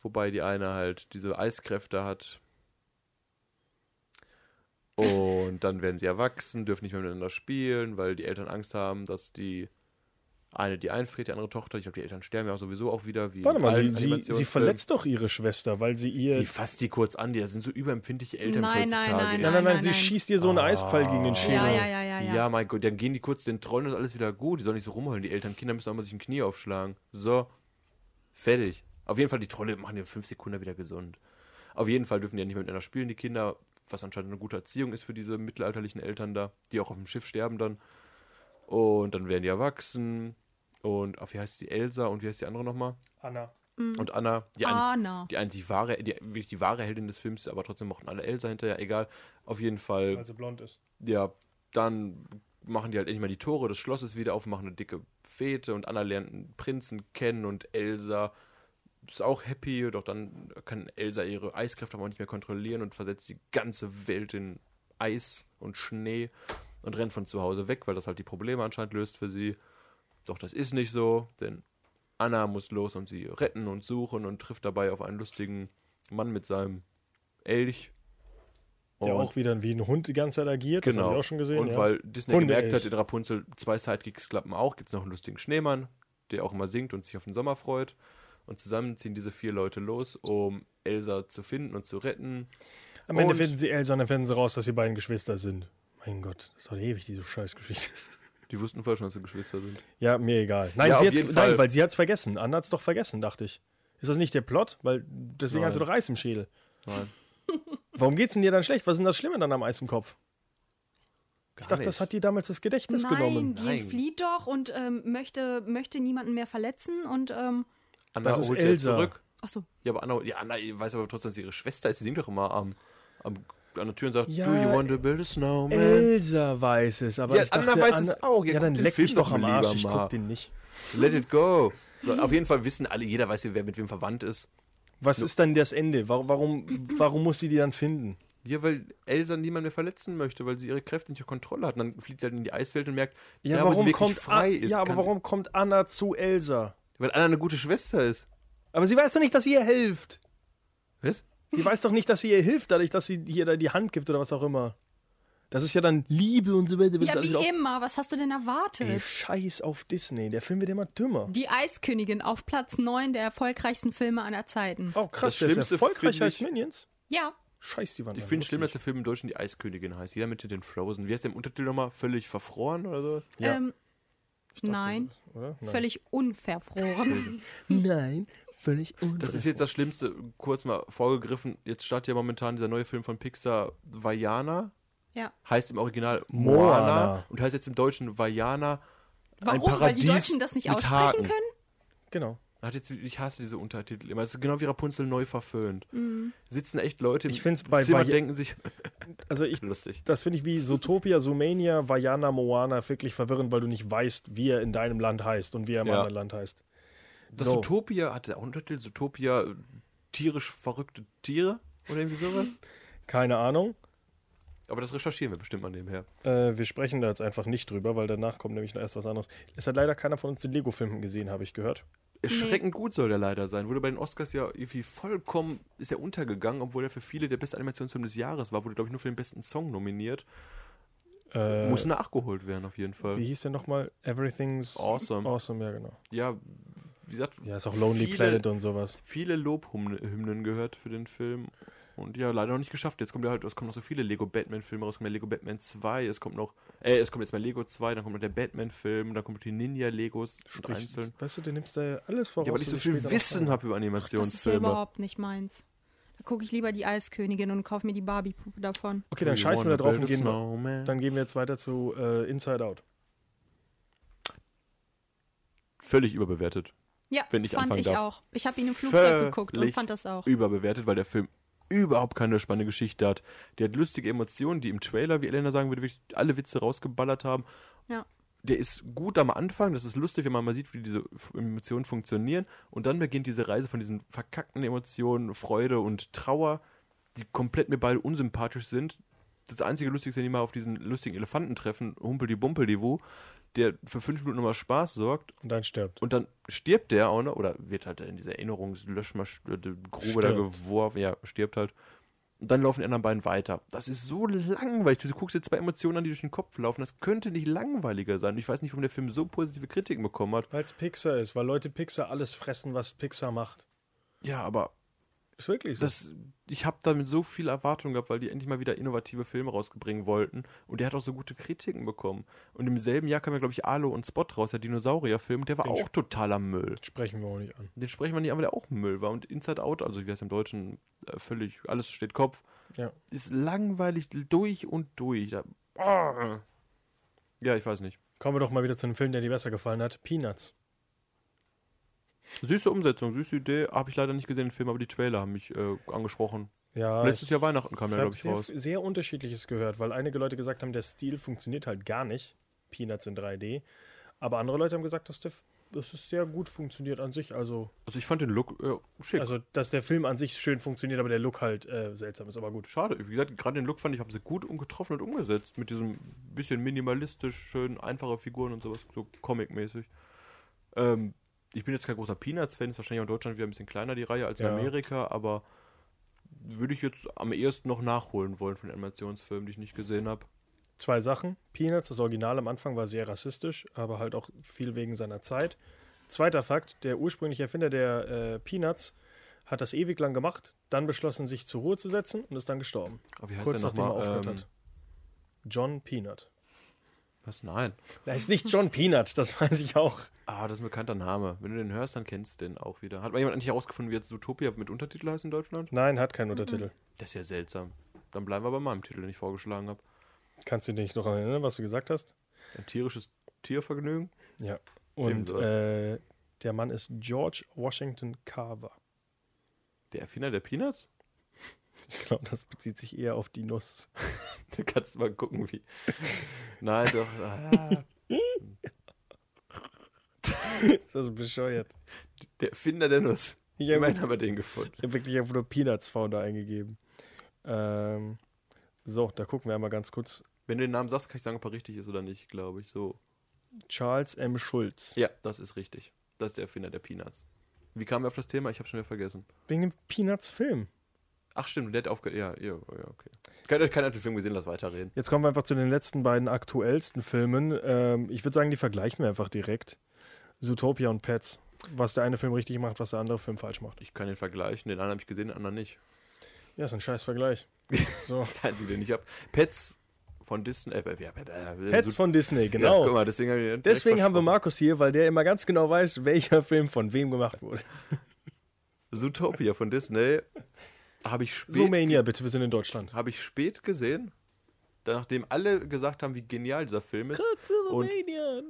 wobei die eine halt diese Eiskräfte hat. Und dann werden sie erwachsen, dürfen nicht mehr miteinander spielen, weil die Eltern Angst haben, dass die eine die einfriert, die andere Tochter. Ich glaube, die Eltern sterben ja auch sowieso auch wieder. Wie Warte mal, sie, sie, sie verletzt doch ihre Schwester, weil sie ihr. Sie fasst die kurz an, die sind so überempfindliche Eltern Nein, nein, heutzutage. nein, nein, nein, nein, sie nein. schießt ihr so einen Eisfall gegen den Schädel. Ja, ja, ja, ja, Ja, ja. mein Gott, dann gehen die kurz den Trollen und ist alles wieder gut. Die sollen nicht so rumheulen. Die Eltern, Kinder müssen auch mal sich ein Knie aufschlagen. So, fertig. Auf jeden Fall, die Trolle machen in fünf Sekunden wieder gesund. Auf jeden Fall dürfen die ja nicht mehr miteinander spielen, die Kinder, was anscheinend eine gute Erziehung ist für diese mittelalterlichen Eltern da, die auch auf dem Schiff sterben dann. Und dann werden die erwachsen. Und, ach, wie heißt die Elsa und wie heißt die andere nochmal? Anna. Und Anna, die, ein, Anna. die einzig wahre, die, wirklich die wahre Heldin des Films, aber trotzdem mochten alle Elsa hinterher, egal. Auf jeden Fall Weil sie blond ist. ja, dann machen die halt endlich mal die Tore des Schlosses wieder auf, machen eine dicke Fete und Anna lernt einen Prinzen kennen und Elsa ist auch happy, doch dann kann Elsa ihre Eiskräfte aber auch nicht mehr kontrollieren und versetzt die ganze Welt in Eis und Schnee und rennt von zu Hause weg, weil das halt die Probleme anscheinend löst für sie. Doch das ist nicht so, denn Anna muss los und sie retten und suchen und trifft dabei auf einen lustigen Mann mit seinem Elch. Der Und- auch wieder wie ein Hund die ganze Zeit agiert. Das Genau. habe ich auch schon gesehen. Und ja. weil Disney Hunde gemerkt hat, in Rapunzel zwei Sidekicks klappen auch, gibt es noch einen lustigen Schneemann, der auch immer singt und sich auf den Sommer freut. Und zusammen ziehen diese vier Leute los, um Elsa zu finden und zu retten. Am Ende und- finden sie Elsa und dann finden sie raus, dass sie beiden Geschwister sind. Mein Gott, das ist doch ewig, diese Scheißgeschichte. Die wussten vorher schon, dass sie Geschwister sind. Ja, mir egal. Nein, Ja, sie hat's, nein weil sie hat es vergessen. Anna hat es doch vergessen, dachte ich. Ist das nicht der Plot? Weil deswegen Nein. hat sie doch Eis im Schädel. Nein. *laughs* Warum geht's denn dir dann schlecht? Was ist denn das Schlimme dann am Eis im Kopf? Ich Gar dachte, das nicht. hat dir damals das Gedächtnis Nein, genommen. die Nein. entflieht doch und ähm, möchte, möchte niemanden mehr verletzen und ähm, Anna Das ist holt Elsa. zurück. achso. Ja, aber Anna, ja, Anna weiß aber trotzdem, dass sie ihre Schwester ist. Sie singt doch immer am, am, an der Tür und sagt, Ja, Do you want to build a snowman? Elsa weiß es, aber Ja, ich dachte, Anna weiß es auch. Ja, Ja, dann leck mich doch am Arsch. Ich guck den nicht. Let it go. So, *laughs* auf jeden Fall wissen alle, jeder weiß, wer mit wem verwandt ist. Was ist dann das Ende? Warum, warum, warum muss sie die dann finden? Ja, weil Elsa niemand mehr verletzen möchte, weil sie ihre Kräfte nicht unter Kontrolle hat. Und dann fliegt sie halt in die Eiswelt und merkt, Ja, sie warum kommt frei An- ist. Ja, aber warum kommt Anna zu Elsa? Weil Anna eine gute Schwester ist. Aber sie weiß doch nicht, dass sie ihr hilft. Was? Sie weiß doch nicht, dass sie ihr hilft, dadurch, dass sie ihr da die Hand gibt oder was auch immer. Das ist ja dann Liebe und so weiter. Ja, wie immer. Was hast du denn erwartet? Ey, Scheiß auf Disney. Der Film wird immer dümmer. Die Eiskönigin auf Platz 9 der erfolgreichsten Filme aller Zeiten. Oh, krass, Das der ist Schlimmste erfolgreicher finde als ich- Minions. Ja. Scheiß die Wand. Ich finde es schlimm, dass der Film im Deutschen die Eiskönigin heißt. Jeder mit den Frozen. Wie heißt der im Untertitel nochmal? Völlig verfroren oder so? Ja. Ähm, nein, Oder? Nein. völlig unverfroren. *laughs* Nein, völlig Das ist jetzt das Schlimmste, kurz mal vorgegriffen. Jetzt startet ja momentan dieser neue Film von Pixar, Vajana. ja. Heißt im Original Moana. Moana und heißt jetzt im Deutschen Vajana. ein Warum? Weil die Deutschen das nicht aussprechen Haken. können? Genau. Hat jetzt, ich hasse diese Untertitel immer. Es ist genau wie Rapunzel neu verföhnt. Mhm. Sitzen echt Leute im Ich find's bei Zimmer, Vaja- denken sich, *laughs* Also ich, lustig. das finde ich wie Zootopia, Zoomania, Vajana, Moana wirklich verwirrend, weil du nicht weißt, wie er in deinem Land heißt und wie er im Ja. anderen Land heißt. Das So. Zootopia hatte auch einen Untertitel, Zootopia, äh, tierisch verrückte Tiere oder irgendwie sowas. Keine Ahnung. Aber das recherchieren wir bestimmt mal nebenher. Äh, wir sprechen da jetzt einfach nicht drüber, weil danach kommt nämlich noch erst was anderes. Es hat leider keiner von uns den Lego-Film gesehen, habe ich gehört. Erschreckend gut soll der leider sein. Wurde bei den Oscars ja irgendwie vollkommen, ist er untergegangen, obwohl er für viele der beste Animationsfilm des Jahres war. Wurde, glaube ich, nur für den besten Song nominiert. Äh, Muss nachgeholt werden, auf jeden wie Fall. hieß der nochmal? Everything's Awesome. Awesome, ja, genau. Ja, wie gesagt, Ja, ist auch Lonely viele, Planet und sowas. viele Lobhymnen gehört für den Film. Und ja, leider noch nicht geschafft. Jetzt kommt ja halt, es kommen noch so viele Lego Batman-Filme raus. Es kommt ja Lego Batman 2, es kommt noch, äh, es kommt jetzt mal Lego 2, dann kommt noch der Batman-Film, dann kommt die Ninja-Legos einzeln. Weißt du, du nimmst da ja alles voraus. Ja, weil ich so viel Wissen habe über Das ist ja Animationsfilme. überhaupt nicht meins. Da gucke ich lieber die Eiskönigin und kaufe mir die Barbie-Puppe davon. Okay, dann scheißen wir da drauf und gehen, snowman? dann gehen wir jetzt weiter zu äh, Inside Out. Völlig überbewertet. Ja, Wenn ich fand anfangen ich darf. auch. Ich habe ihn im Flugzeug geguckt und Völlig fand das auch. Überbewertet, weil der Film überhaupt keine spannende Geschichte hat. Der hat lustige Emotionen, die im Trailer, wie Elena sagen würde, wirklich alle Witze rausgeballert haben. Ja. Der ist gut am Anfang, das ist lustig, wenn man mal sieht, wie diese Emotionen funktionieren. Und dann beginnt diese Reise von diesen verkackten Emotionen, Freude und Trauer, die komplett mir beide unsympathisch sind. Das einzige Lustige ist, wenn die mal auf diesen lustigen Elefanten treffen, Humpel die Bumpel die Wu, der für fünf Minuten nochmal Spaß sorgt Und dann stirbt. und dann stirbt der auch noch, oder wird halt in dieser Erinnerungslöschgrube da Stirbt. geworfen, ja, stirbt halt. Und dann laufen die anderen beiden weiter. Das ist so langweilig. Du guckst dir zwei Emotionen an, die durch den Kopf laufen. Das könnte nicht langweiliger sein. Ich weiß nicht, warum der Film so positive Kritiken bekommen hat. Weil es Pixar ist, weil Leute Pixar alles fressen, was Pixar macht. Ja, aber Ist wirklich so. das, ich habe damit so viel Erwartung gehabt, weil die endlich mal wieder innovative Filme rausbringen wollten. Und der hat auch so gute Kritiken bekommen. Und im selben Jahr kam ja, glaube ich, Alo und Spot raus, der Dinosaurierfilm. Der war Den auch totaler Müll. Sprechen wir auch nicht an. Den sprechen wir nicht an, weil der auch Müll war. Und Inside Out, also wie heißt im Deutschen, äh, völlig, alles steht Kopf, Ja. ist langweilig durch und durch. Da, Ah. ja, ich weiß nicht. Kommen wir doch mal wieder zu einem Film, der dir besser gefallen hat. Peanuts. Süße Umsetzung, süße Idee. Habe ich leider nicht gesehen, den Film, aber die Trailer haben mich äh, angesprochen. Ja, Letztes Jahr Weihnachten kam habe glaube ich, sehr, raus. sehr unterschiedliches gehört, weil einige Leute gesagt haben, der Stil funktioniert halt gar nicht. Peanuts in 3D. Aber andere Leute haben gesagt, dass, der, dass es sehr gut funktioniert an sich. Also, Also ich fand den Look äh, schick. also, dass der Film an sich schön funktioniert, aber der Look halt äh, seltsam ist. Aber gut. Schade. Wie gesagt, gerade den Look fand ich, haben sie gut und getroffen und umgesetzt. Mit diesem bisschen minimalistisch, schön einfache Figuren und sowas, so comic-mäßig. Ähm, ich bin jetzt kein großer Peanuts-Fan, ist wahrscheinlich auch in Deutschland wieder ein bisschen kleiner, die Reihe, als in Ja. Amerika, aber würde ich jetzt am ehesten noch nachholen wollen von den Animationsfilmen, die ich nicht gesehen habe. Zwei Sachen. Peanuts, das Original am Anfang war sehr rassistisch, aber halt auch viel wegen seiner Zeit. Zweiter Fakt, der ursprüngliche Erfinder der äh, Peanuts hat das ewig lang gemacht, dann beschlossen, sich zur Ruhe zu setzen und ist dann gestorben. Aber wie heißt Kurz der nachdem er aufgehört Ähm, hat. John Peanut. Was? Nein. Er ist nicht John Peanut, das *laughs* weiß ich auch. Ah, das ist ein bekannter Name. Wenn du den hörst, dann kennst du den auch wieder. Hat mal jemand eigentlich herausgefunden, wie jetzt Zootopia mit Untertitel heißt in Deutschland? Nein, hat keinen Untertitel. Das ist ja seltsam. Dann bleiben wir bei meinem Titel, den ich vorgeschlagen habe. Kannst du dich nicht noch erinnern, was du gesagt hast? Ein tierisches Tiervergnügen. Ja. Und äh, der Mann ist George Washington Carver. Der Erfinder der Peanuts? Ich glaube, das bezieht sich eher auf die Nuss. *laughs* Da kannst du mal gucken, wie. Nein, doch. Ah, *laughs* ist das bescheuert? der Erfinder der Nuss. Ich habe haben wir den gefunden. hab wirklich einfach nur Peanuts Founder eingegeben. Ähm, so, da gucken wir einmal ganz kurz. Wenn du den Namen sagst, kann ich sagen, ob er richtig ist oder nicht, glaube ich. So. Charles M. Schulz. Ja, das ist richtig. Das ist der Erfinder der Peanuts. Wie kam er auf das Thema? Ich habe schon wieder vergessen. Wegen dem Peanuts-Film. Ach, stimmt, der hat aufge. Ja, ja, ja, okay. Keiner, keiner hat den Film gesehen, lass weiterreden. Jetzt kommen wir einfach zu den letzten beiden aktuellsten Filmen. Ähm, ich würde sagen, die vergleichen wir einfach direkt. Zootopia und Pets. Was der eine Film richtig macht, was der andere Film falsch macht. Ich kann den vergleichen. Den einen habe ich gesehen, den anderen nicht. Ja, ist ein scheiß Vergleich. *laughs* So. Das einzige, den ich habe. Pets von Disney. Äh, Pets von Disney, Ja, genau. guck mal, deswegen hab ich den direkt Deswegen haben wir. Markus hier, weil der immer ganz genau weiß, welcher Film von wem gemacht wurde. *laughs* Zootopia von Disney habe ich spät Zoomania, bitte, wir sind in Deutschland. habe ich spät gesehen, nachdem alle gesagt haben, wie genial dieser Film ist. Und,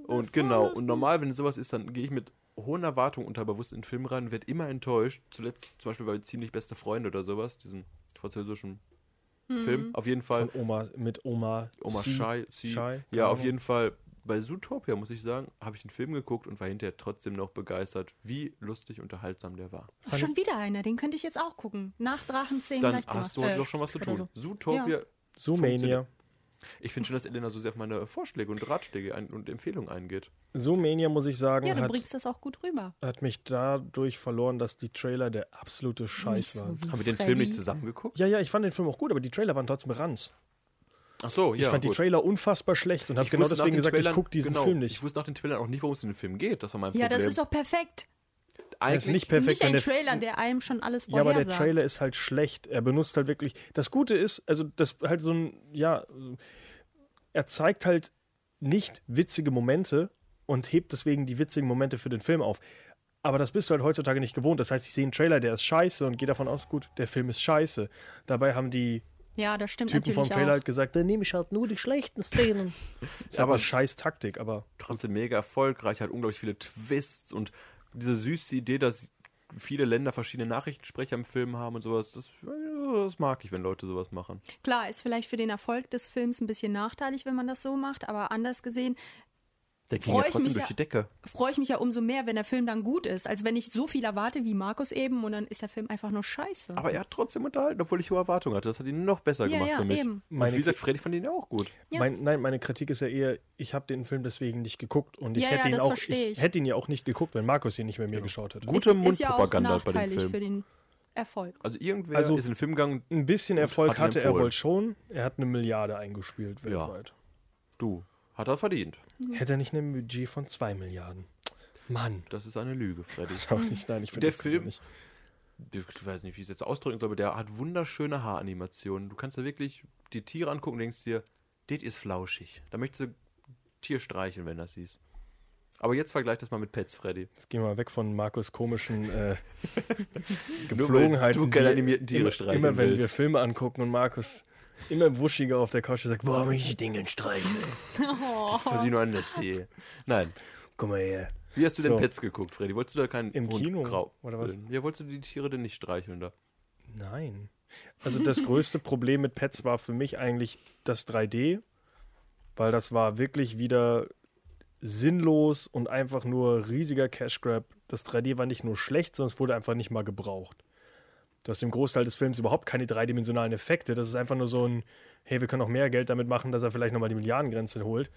und genau, und normal, wenn sowas ist, dann gehe ich mit hohen Erwartungen unterbewusst in den Film rein und werde immer enttäuscht. Zuletzt zum Beispiel bei ziemlich beste Freunde oder sowas, diesen französischen Film. Auf jeden Fall. Von Oma, mit Oma. Oma Shai, ja, auf keine jeden Fall. Bei Zootopia, muss ich sagen, habe ich den Film geguckt und war hinterher trotzdem noch begeistert, wie lustig unterhaltsam der war. Oh, schon wieder einer, den könnte ich jetzt auch gucken. Nach Drachenzähmen Dann hast du gemacht. heute Äh, doch schon was zu tun. so. Zootopia Zoomania. Ich finde schon, dass Elena so sehr auf meine Vorschläge und Ratschläge ein und Empfehlungen eingeht. Zoomania, muss ich sagen, Ja, du hat, bringst das auch gut rüber. hat mich dadurch verloren, dass die Trailer der absolute Scheiß so waren. Haben wir den Freddy. Film nicht zusammen geguckt? Ja, ja, ich fand den Film auch gut, aber die Trailer waren trotzdem Ranz. Ach so, ja. ich fand gut. die Trailer unfassbar schlecht und habe Ich genau deswegen gesagt, ich Trailern- gucke diesen genau, Film nicht. Ich wusste nach den Trailern auch nicht, worum es in dem Film geht. Das war mein Ja, Problem. das ist doch perfekt. Er ist eigentlich nicht perfekt, Nicht ein der Trailer, der einem schon alles Ja, aber der vorhersagt. Trailer ist halt schlecht. Er benutzt halt wirklich. Das Gute ist, also das halt so ein, ja, er zeigt halt nicht witzige Momente und hebt deswegen die witzigen Momente für den Film auf. Aber das bist du halt heutzutage nicht gewohnt. Das heißt, ich sehe einen Trailer, der ist scheiße und gehe davon aus, gut, der Film ist scheiße. Dabei haben die Ja, das stimmt Typen vom Trailer auch. halt gesagt, dann nehme ich halt nur die schlechten Szenen. *laughs* ist aber aber- scheiß Taktik, aber trotzdem mega erfolgreich, hat unglaublich viele Twists und diese süße Idee, dass viele Länder verschiedene Nachrichtensprecher im Film haben und sowas, das, das mag ich, wenn Leute sowas machen. Klar, ist vielleicht für den Erfolg des Films ein bisschen nachteilig, wenn man das so macht, aber anders gesehen Der ging Freu ja ich trotzdem mich durch ja- die Decke. freue ich mich ja umso mehr, wenn der Film dann gut ist, als wenn ich so viel erwarte wie Markus eben und dann ist der Film einfach nur scheiße. Aber er hat trotzdem unterhalten, obwohl ich hohe Erwartungen hatte. Das hat ihn noch besser Ja, gemacht ja, für mich. eben. Und Meine wie gesagt, Freddy fand ihn ja auch gut. Ja. Mein, nein, meine Kritik ist ja eher, ich habe den Film deswegen nicht geguckt und ich Ja, hätte ja, ihn auch, ich ich. hätte ihn ja auch nicht geguckt, wenn Markus ihn nicht mit mir geschaut hätte. Gute ist, ist ja auch Mundpropaganda bei dem Film. für den Erfolg. Also irgendwer Also- ist in den Film gegangen, Ein bisschen Erfolg hat hatte er wohl schon. Er hat eine Milliarde eingespielt Ja. weltweit. du, hat er verdient. Hätte er nicht ein Budget von zwei Milliarden. Mann. Das ist eine Lüge, Freddy. Schau nicht, nein, ich finde Der das Film- nicht. Ich weiß nicht, wie ich es jetzt ausdrücken soll, aber der hat wunderschöne Haaranimationen. Du kannst da wirklich die Tiere angucken und denkst dir, das ist flauschig. Da möchtest du Tier streicheln, wenn du das siehst. Aber jetzt vergleich das mal mit Pets, Freddy. Jetzt gehen wir mal weg von Markus komischen äh, *laughs* Nur weil Gepflogenheiten. du keine animierten Tiere immer, streicheln immer wenn wir willst. Filme angucken und Markus immer wuschiger auf der Couch sagt, boah, mich die Dinge streicheln. Das ist für sie nur anders hier. Nein. Guck mal her. Wie hast du denn So. Pets geguckt, Freddy? Wolltest du da keinen Im Hund Kino? grau Oder was? Ja, wolltest du die Tiere denn nicht streicheln da? Nein. Also das größte *laughs* Problem mit Pets war für mich eigentlich das 3D, weil das war wirklich wieder sinnlos und einfach nur riesiger Cash Grab. Das 3D war nicht nur schlecht, sondern es wurde einfach nicht mal gebraucht. Du hast im Großteil des Films überhaupt keine dreidimensionalen Effekte. Das ist einfach nur so ein, hey, wir können auch mehr Geld damit machen, dass er vielleicht nochmal die Milliardengrenze holt.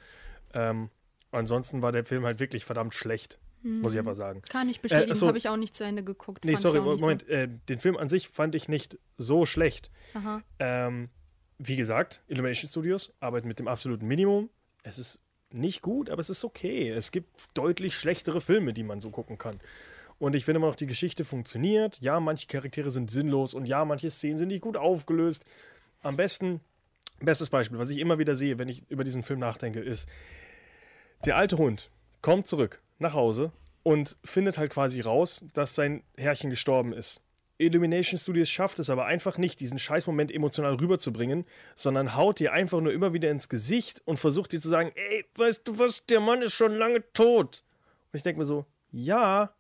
Ähm, ansonsten war der Film halt wirklich verdammt schlecht, muss ich einfach sagen. Kann ich bestätigen, Äh, achso. habe ich auch nicht zu Ende geguckt. Nee, sorry, Moment. Äh, den Film an sich fand ich nicht so schlecht. So. Aha. Ähm, wie gesagt, Illumination Studios arbeiten mit dem absoluten Minimum. Es ist nicht gut, aber es ist okay. Es gibt deutlich schlechtere Filme, die man so gucken kann. Und ich finde immer noch, die Geschichte funktioniert. Ja, manche Charaktere sind sinnlos und ja, manche Szenen sind nicht gut aufgelöst. Am besten, bestes Beispiel, was ich immer wieder sehe, wenn ich über diesen Film nachdenke, ist, der alte Hund kommt zurück nach Hause und findet halt quasi raus, dass sein Herrchen gestorben ist. Illumination Studios schafft es aber einfach nicht, diesen Scheißmoment emotional rüberzubringen, sondern haut dir einfach nur immer wieder ins Gesicht und versucht dir zu sagen, ey, weißt du was, der Mann ist schon lange tot. Und ich denke mir so, ja,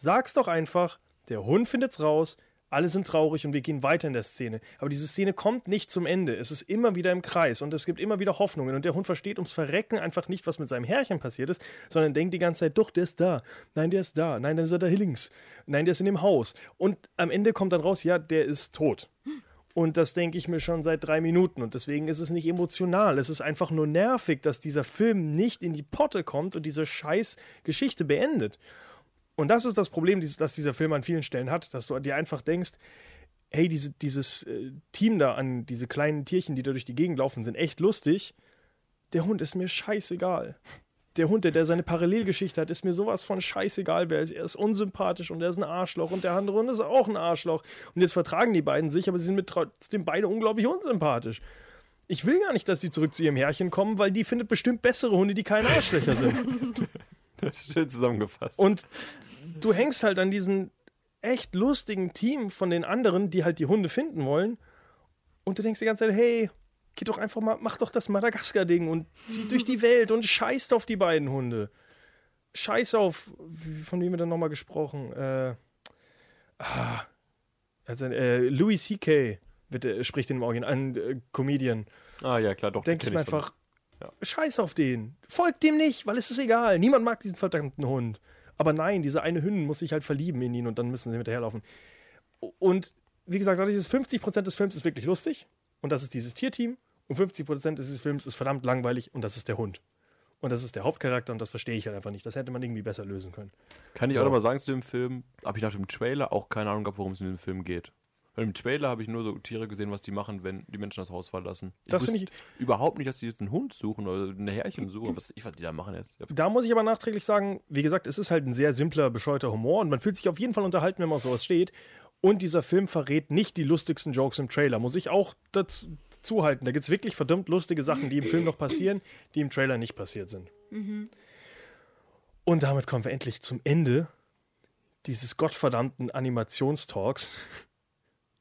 sag's doch einfach, der Hund findet's raus, alle sind traurig und wir gehen weiter in der Szene. Aber diese Szene kommt nicht zum Ende. Es ist immer wieder im Kreis und es gibt immer wieder Hoffnungen. Und der Hund versteht ums Verrecken einfach nicht, was mit seinem Herrchen passiert ist, sondern denkt die ganze Zeit, doch, der ist da. Nein, der ist da. Nein, dann ist er da links. Nein, der ist in dem Haus. Und am Ende kommt dann raus, ja, der ist tot. Und das denke ich mir schon seit drei Minuten. Und deswegen ist es nicht emotional. Es ist einfach nur nervig, dass dieser Film nicht in die Potte kommt und diese scheiß Geschichte beendet. Und das ist das Problem, das dieser Film an vielen Stellen hat, dass du dir einfach denkst, hey, diese, dieses äh, Team da an diese kleinen Tierchen, die da durch die Gegend laufen, sind echt lustig. Der Hund ist mir scheißegal. Der Hund, der, der seine Parallelgeschichte hat, ist mir sowas von scheißegal. Wer er ist unsympathisch und er ist ein Arschloch und der andere Hund ist auch ein Arschloch. Und jetzt vertragen die beiden sich, aber sie sind mit trotzdem beide unglaublich unsympathisch. Ich will gar nicht, dass die zurück zu ihrem Herrchen kommen, weil die findet bestimmt bessere Hunde, die keine Arschlöcher sind. *laughs* *laughs* Schön zusammengefasst. Und du hängst halt an diesem echt lustigen Team von den anderen, die halt die Hunde finden wollen. Und du denkst die ganze Zeit, hey, geh doch einfach mal, mach doch das Madagaskar-Ding und zieh durch die Welt und scheißt auf die beiden Hunde. Scheiß auf, von wem wir dann nochmal gesprochen? Äh, ah, also, äh, Louis C.K. Wird, äh, spricht den im Original, ein äh, Comedian ah ja, klar, doch. denke ich mir einfach, Ja. scheiß auf den. Folgt dem nicht, weil es ist egal. Niemand mag diesen verdammten Hund. Aber nein, diese eine Hündin muss sich halt verlieben in ihn und dann müssen sie hinterherlaufen. Und wie gesagt, dieses 50% des Films ist wirklich lustig und das ist dieses Tierteam und 50% dieses Films ist verdammt langweilig und das ist der Hund. Und das ist der Hauptcharakter und das verstehe ich halt einfach nicht. Das hätte man irgendwie besser lösen können. Kann ich So. auch noch mal sagen zu dem Film, habe ich nach dem Trailer auch keine Ahnung gehabt, worum es in dem Film geht. Im Trailer habe ich nur so Tiere gesehen, was die machen, wenn die Menschen das Haus verlassen. Das wusste finde überhaupt nicht, dass die jetzt einen Hund suchen oder ein Härchen suchen. Was ich, was die da machen jetzt. Ich Da muss ich aber nachträglich sagen, wie gesagt, es ist halt ein sehr simpler, bescheuerter Humor und man fühlt sich auf jeden Fall unterhalten, wenn man auf sowas steht. Und dieser Film verrät nicht die lustigsten Jokes im Trailer, muss ich auch dazu halten. Da gibt es wirklich verdammt lustige Sachen, die im Film noch passieren, die im Trailer nicht passiert sind. Und damit kommen wir endlich zum Ende dieses gottverdammten Animationstalks.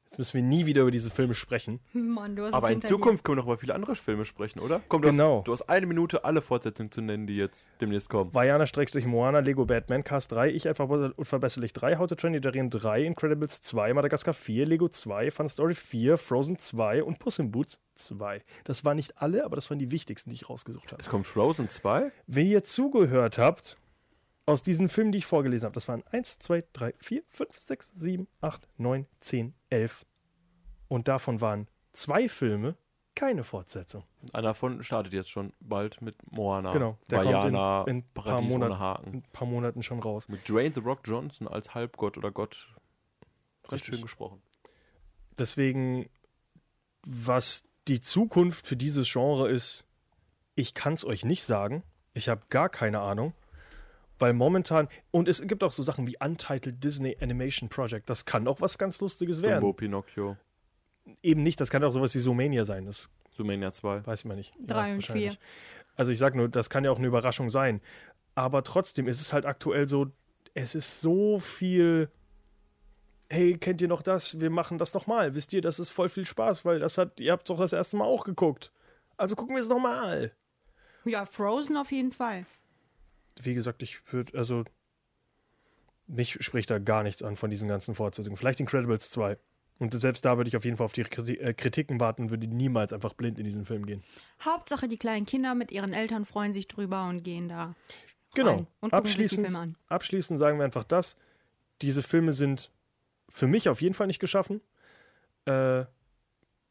Jetzt müssen wir nie wieder über diese Filme sprechen. *laughs* Mann, du hast Aber es in Zukunft können wir noch über viele andere Filme sprechen, oder? Komm, du, Genau. hast, du hast eine Minute, alle Fortsetzungen zu nennen, die jetzt demnächst kommen. Vajana-Moana, Lego Batman, Cast 3, Ich einfach unverbesserlich 3, How to Train Your Dragon 3, Incredibles 2, Madagaskar 4, Lego 2, Fun Story 4, Frozen 2 und Puss in Boots 2. Das waren nicht alle, aber das waren die wichtigsten, die ich rausgesucht habe. Es kommt Frozen 2. Wenn ihr zugehört habt, aus diesen Filmen, die ich vorgelesen habe, das waren 1, 2, 3, 4, 5, 6, 7, 8, 9, 10, 11. Und davon waren zwei Filme keine Fortsetzung. Einer davon startet jetzt schon bald mit Moana. Genau, der Vajana, kommt in, in, ein paar Monaten, ein paar Monaten schon raus. Mit Dwayne The Rock Johnson als Halbgott oder Gott. Recht Richtig. schön gesprochen. Deswegen, was die Zukunft für dieses Genre ist, ich kann es euch nicht sagen. Ich habe gar keine Ahnung. Weil momentan, und es gibt auch so Sachen wie Untitled Disney Animation Project, das kann auch was ganz Lustiges werden. Dumbo, Pinocchio, Eben nicht, das kann auch sowas wie Zoomania sein, das Sumania 2. weiß man nicht. Drei und wahrscheinlich. vier. Also ich sag nur, das kann ja auch eine Überraschung sein. Aber trotzdem ist es halt aktuell so, es ist so viel. Hey, kennt ihr noch das? Wir machen das nochmal. Wisst ihr, das ist voll viel Spaß, weil das hat, ihr habt doch das erste Mal auch geguckt. Also gucken wir es nochmal. Ja, Frozen auf jeden Fall. Wie gesagt, ich würde, also, mich spricht da gar nichts an von diesen ganzen Fortsetzungen. Vielleicht Incredibles 2. Und selbst da würde ich auf jeden Fall auf die äh, Kritiken warten und würde niemals einfach blind in diesen Film gehen. Hauptsache, die kleinen Kinder mit ihren Eltern freuen sich drüber und gehen da. Genau. Und abschließend, abschließend sagen wir einfach das. Diese Filme sind für mich auf jeden Fall nicht geschaffen, äh,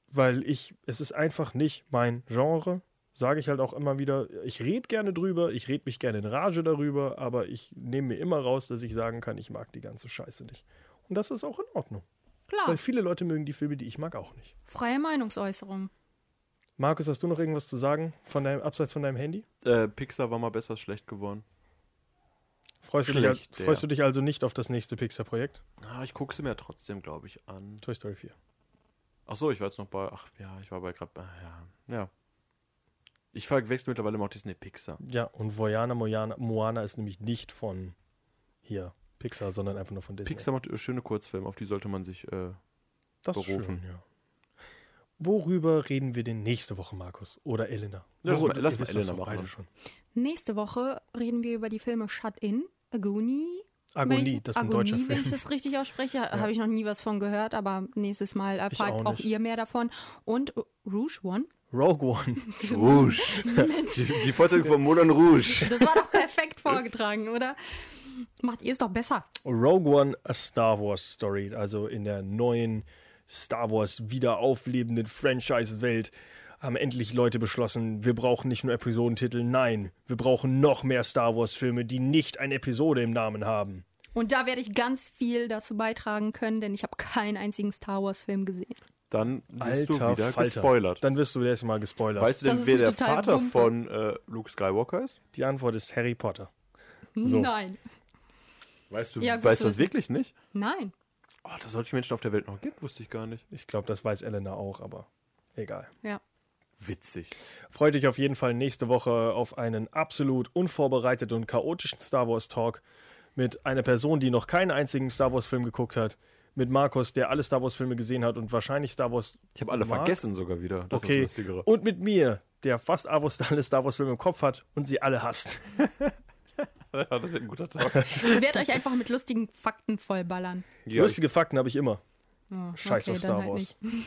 weil ich, es ist einfach nicht mein Genre. Sage ich halt auch immer wieder, ich rede gerne drüber, ich rede mich gerne in Rage darüber, aber ich nehme mir immer raus, dass ich sagen kann, ich mag die ganze Scheiße nicht. Und das ist auch in Ordnung. Klar, Weil viele Leute mögen die Filme, die ich mag, auch nicht. freie Meinungsäußerung. Markus, hast du noch irgendwas zu sagen, von deinem, abseits von deinem Handy? Äh, Pixar war mal besser als schlecht geworden. Freust, du dich, Schlecht, freust du dich also nicht auf das nächste Pixar-Projekt? Ah, ich gucke sie mir trotzdem, glaube ich, an. Toy Story 4. Ach so, ich war jetzt noch bei. Ach ja, ich war bei gerade. Ja, ja. Ich verwechsel mittlerweile immer auch Disney Pixar. Ja, und Voyana Moana, Moana ist nämlich nicht von hier Pixar, sondern einfach nur von Disney. Pixar macht äh, schöne Kurzfilme, auf die sollte man sich. Äh, das ist berufen. schön, ja. Worüber reden wir denn nächste Woche, Markus? Oder Elena? Ja, lass mal- lass mal Elena machen beide dann. schon. Nächste Woche reden wir über die Filme Shut In, Agony. Wenn Agonie, ich, das ist ein Agonie, deutscher wenn Film. ich das richtig ausspreche, habe ich noch nie was von gehört, aber nächstes Mal erfahrt auch auch, ihr mehr davon. Und Rouge One. Rogue One. *laughs* Rouge. die, die Fortsetzung von Moulin Rouge. Das war doch perfekt *laughs* vorgetragen, oder? Macht ihr es doch besser. Rogue One, a Star Wars Story. Also in der neuen Star Wars wieder auflebenden Franchise-Welt haben endlich Leute beschlossen, wir brauchen nicht nur Episodentitel, nein, wir brauchen noch mehr Star Wars-Filme, die nicht eine Episode im Namen haben. Und da werde ich ganz viel dazu beitragen können, denn ich habe keinen einzigen Star Wars-Film gesehen. Dann wirst du wieder Falter. gespoilert. Dann wirst du jetzt mal gespoilert. Weißt du denn, wer der Vater Wumpe. von äh, Luke Skywalker ist? Die Antwort ist Harry Potter. So. Nein. Weißt du, Ja, gut weißt du das wirklich nicht? Nein. Oh, dass es solche Menschen auf der Welt noch gibt, wusste ich gar nicht. Ich glaube, das weiß Elena auch, aber egal. Ja. Witzig. Freut euch auf jeden Fall nächste Woche auf einen absolut unvorbereiteten und chaotischen Star Wars Talk mit einer Person, die noch keinen einzigen Star Wars Film geguckt hat. Mit Markus, der alle Star Wars Filme gesehen hat und wahrscheinlich Star Wars. Ich habe alle mag. vergessen sogar wieder. Das Okay. ist das Lustigere. Und mit mir, der fast *laughs* alle Star Wars Filme im Kopf hat und sie alle hasst. *laughs* Ja, das wird ein guter Tag. Ich werde euch einfach mit lustigen Fakten vollballern. ja, Lustige Fakten habe ich immer. Oh, Scheiß okay, auf Star halt Wars. nicht. *laughs*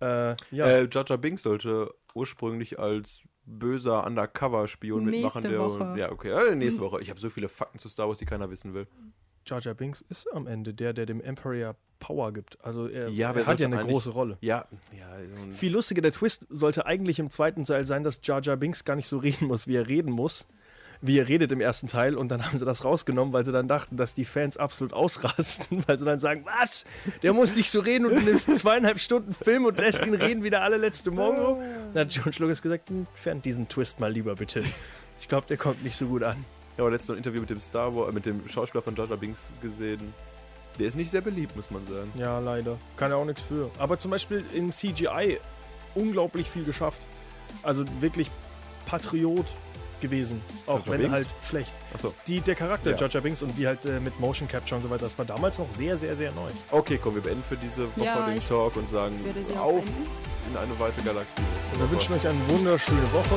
Äh, ja. Äh, Jar Binks sollte ursprünglich als böser Undercover-Spion mitmachen. Der, Woche. Ja, okay. Äh, nächste Woche. Ich habe so viele Fakten zu Star Wars, die keiner wissen will. Jar Jar Binks ist am Ende der, der dem Emperor Power gibt. Also er, Ja, er hat ja eine große Rolle. Ja, ja. Viel lustiger, der Twist sollte eigentlich im zweiten Teil sein, dass Jar Jar Binks gar nicht so reden muss, wie er reden muss. wie er redet im ersten Teil und dann haben sie das rausgenommen, weil sie dann dachten, dass die Fans absolut ausrasten, *laughs* weil sie dann sagen, was? Der muss nicht so reden und dann ist zweieinhalb Stunden Film und lässt ihn reden wie der allerletzte Mongo. Dann hat George Lucas gesagt, entfernt diesen Twist mal lieber bitte. Ich glaube, der kommt nicht so gut an. Ja, aber letztens noch ein Interview mit dem Star Wars, mit dem Schauspieler von Jar Jar Binks gesehen. Der ist nicht sehr beliebt, muss man sagen. Ja, leider. Kann er auch nichts für. Aber zum Beispiel in CGI unglaublich viel geschafft. Also wirklich Patriot gewesen. Auch Jar wenn Binks? halt schlecht. Achso. Die, der Charakter Ja. Jar Jar Binks und wie halt äh, mit Motion Capture und so weiter, das war damals noch sehr, sehr, sehr neu. Okay, komm, wir beenden für diese Woche Ja, den Talk und sagen auf in eine weite Galaxie. Wir wünschen euch eine wunderschöne Woche.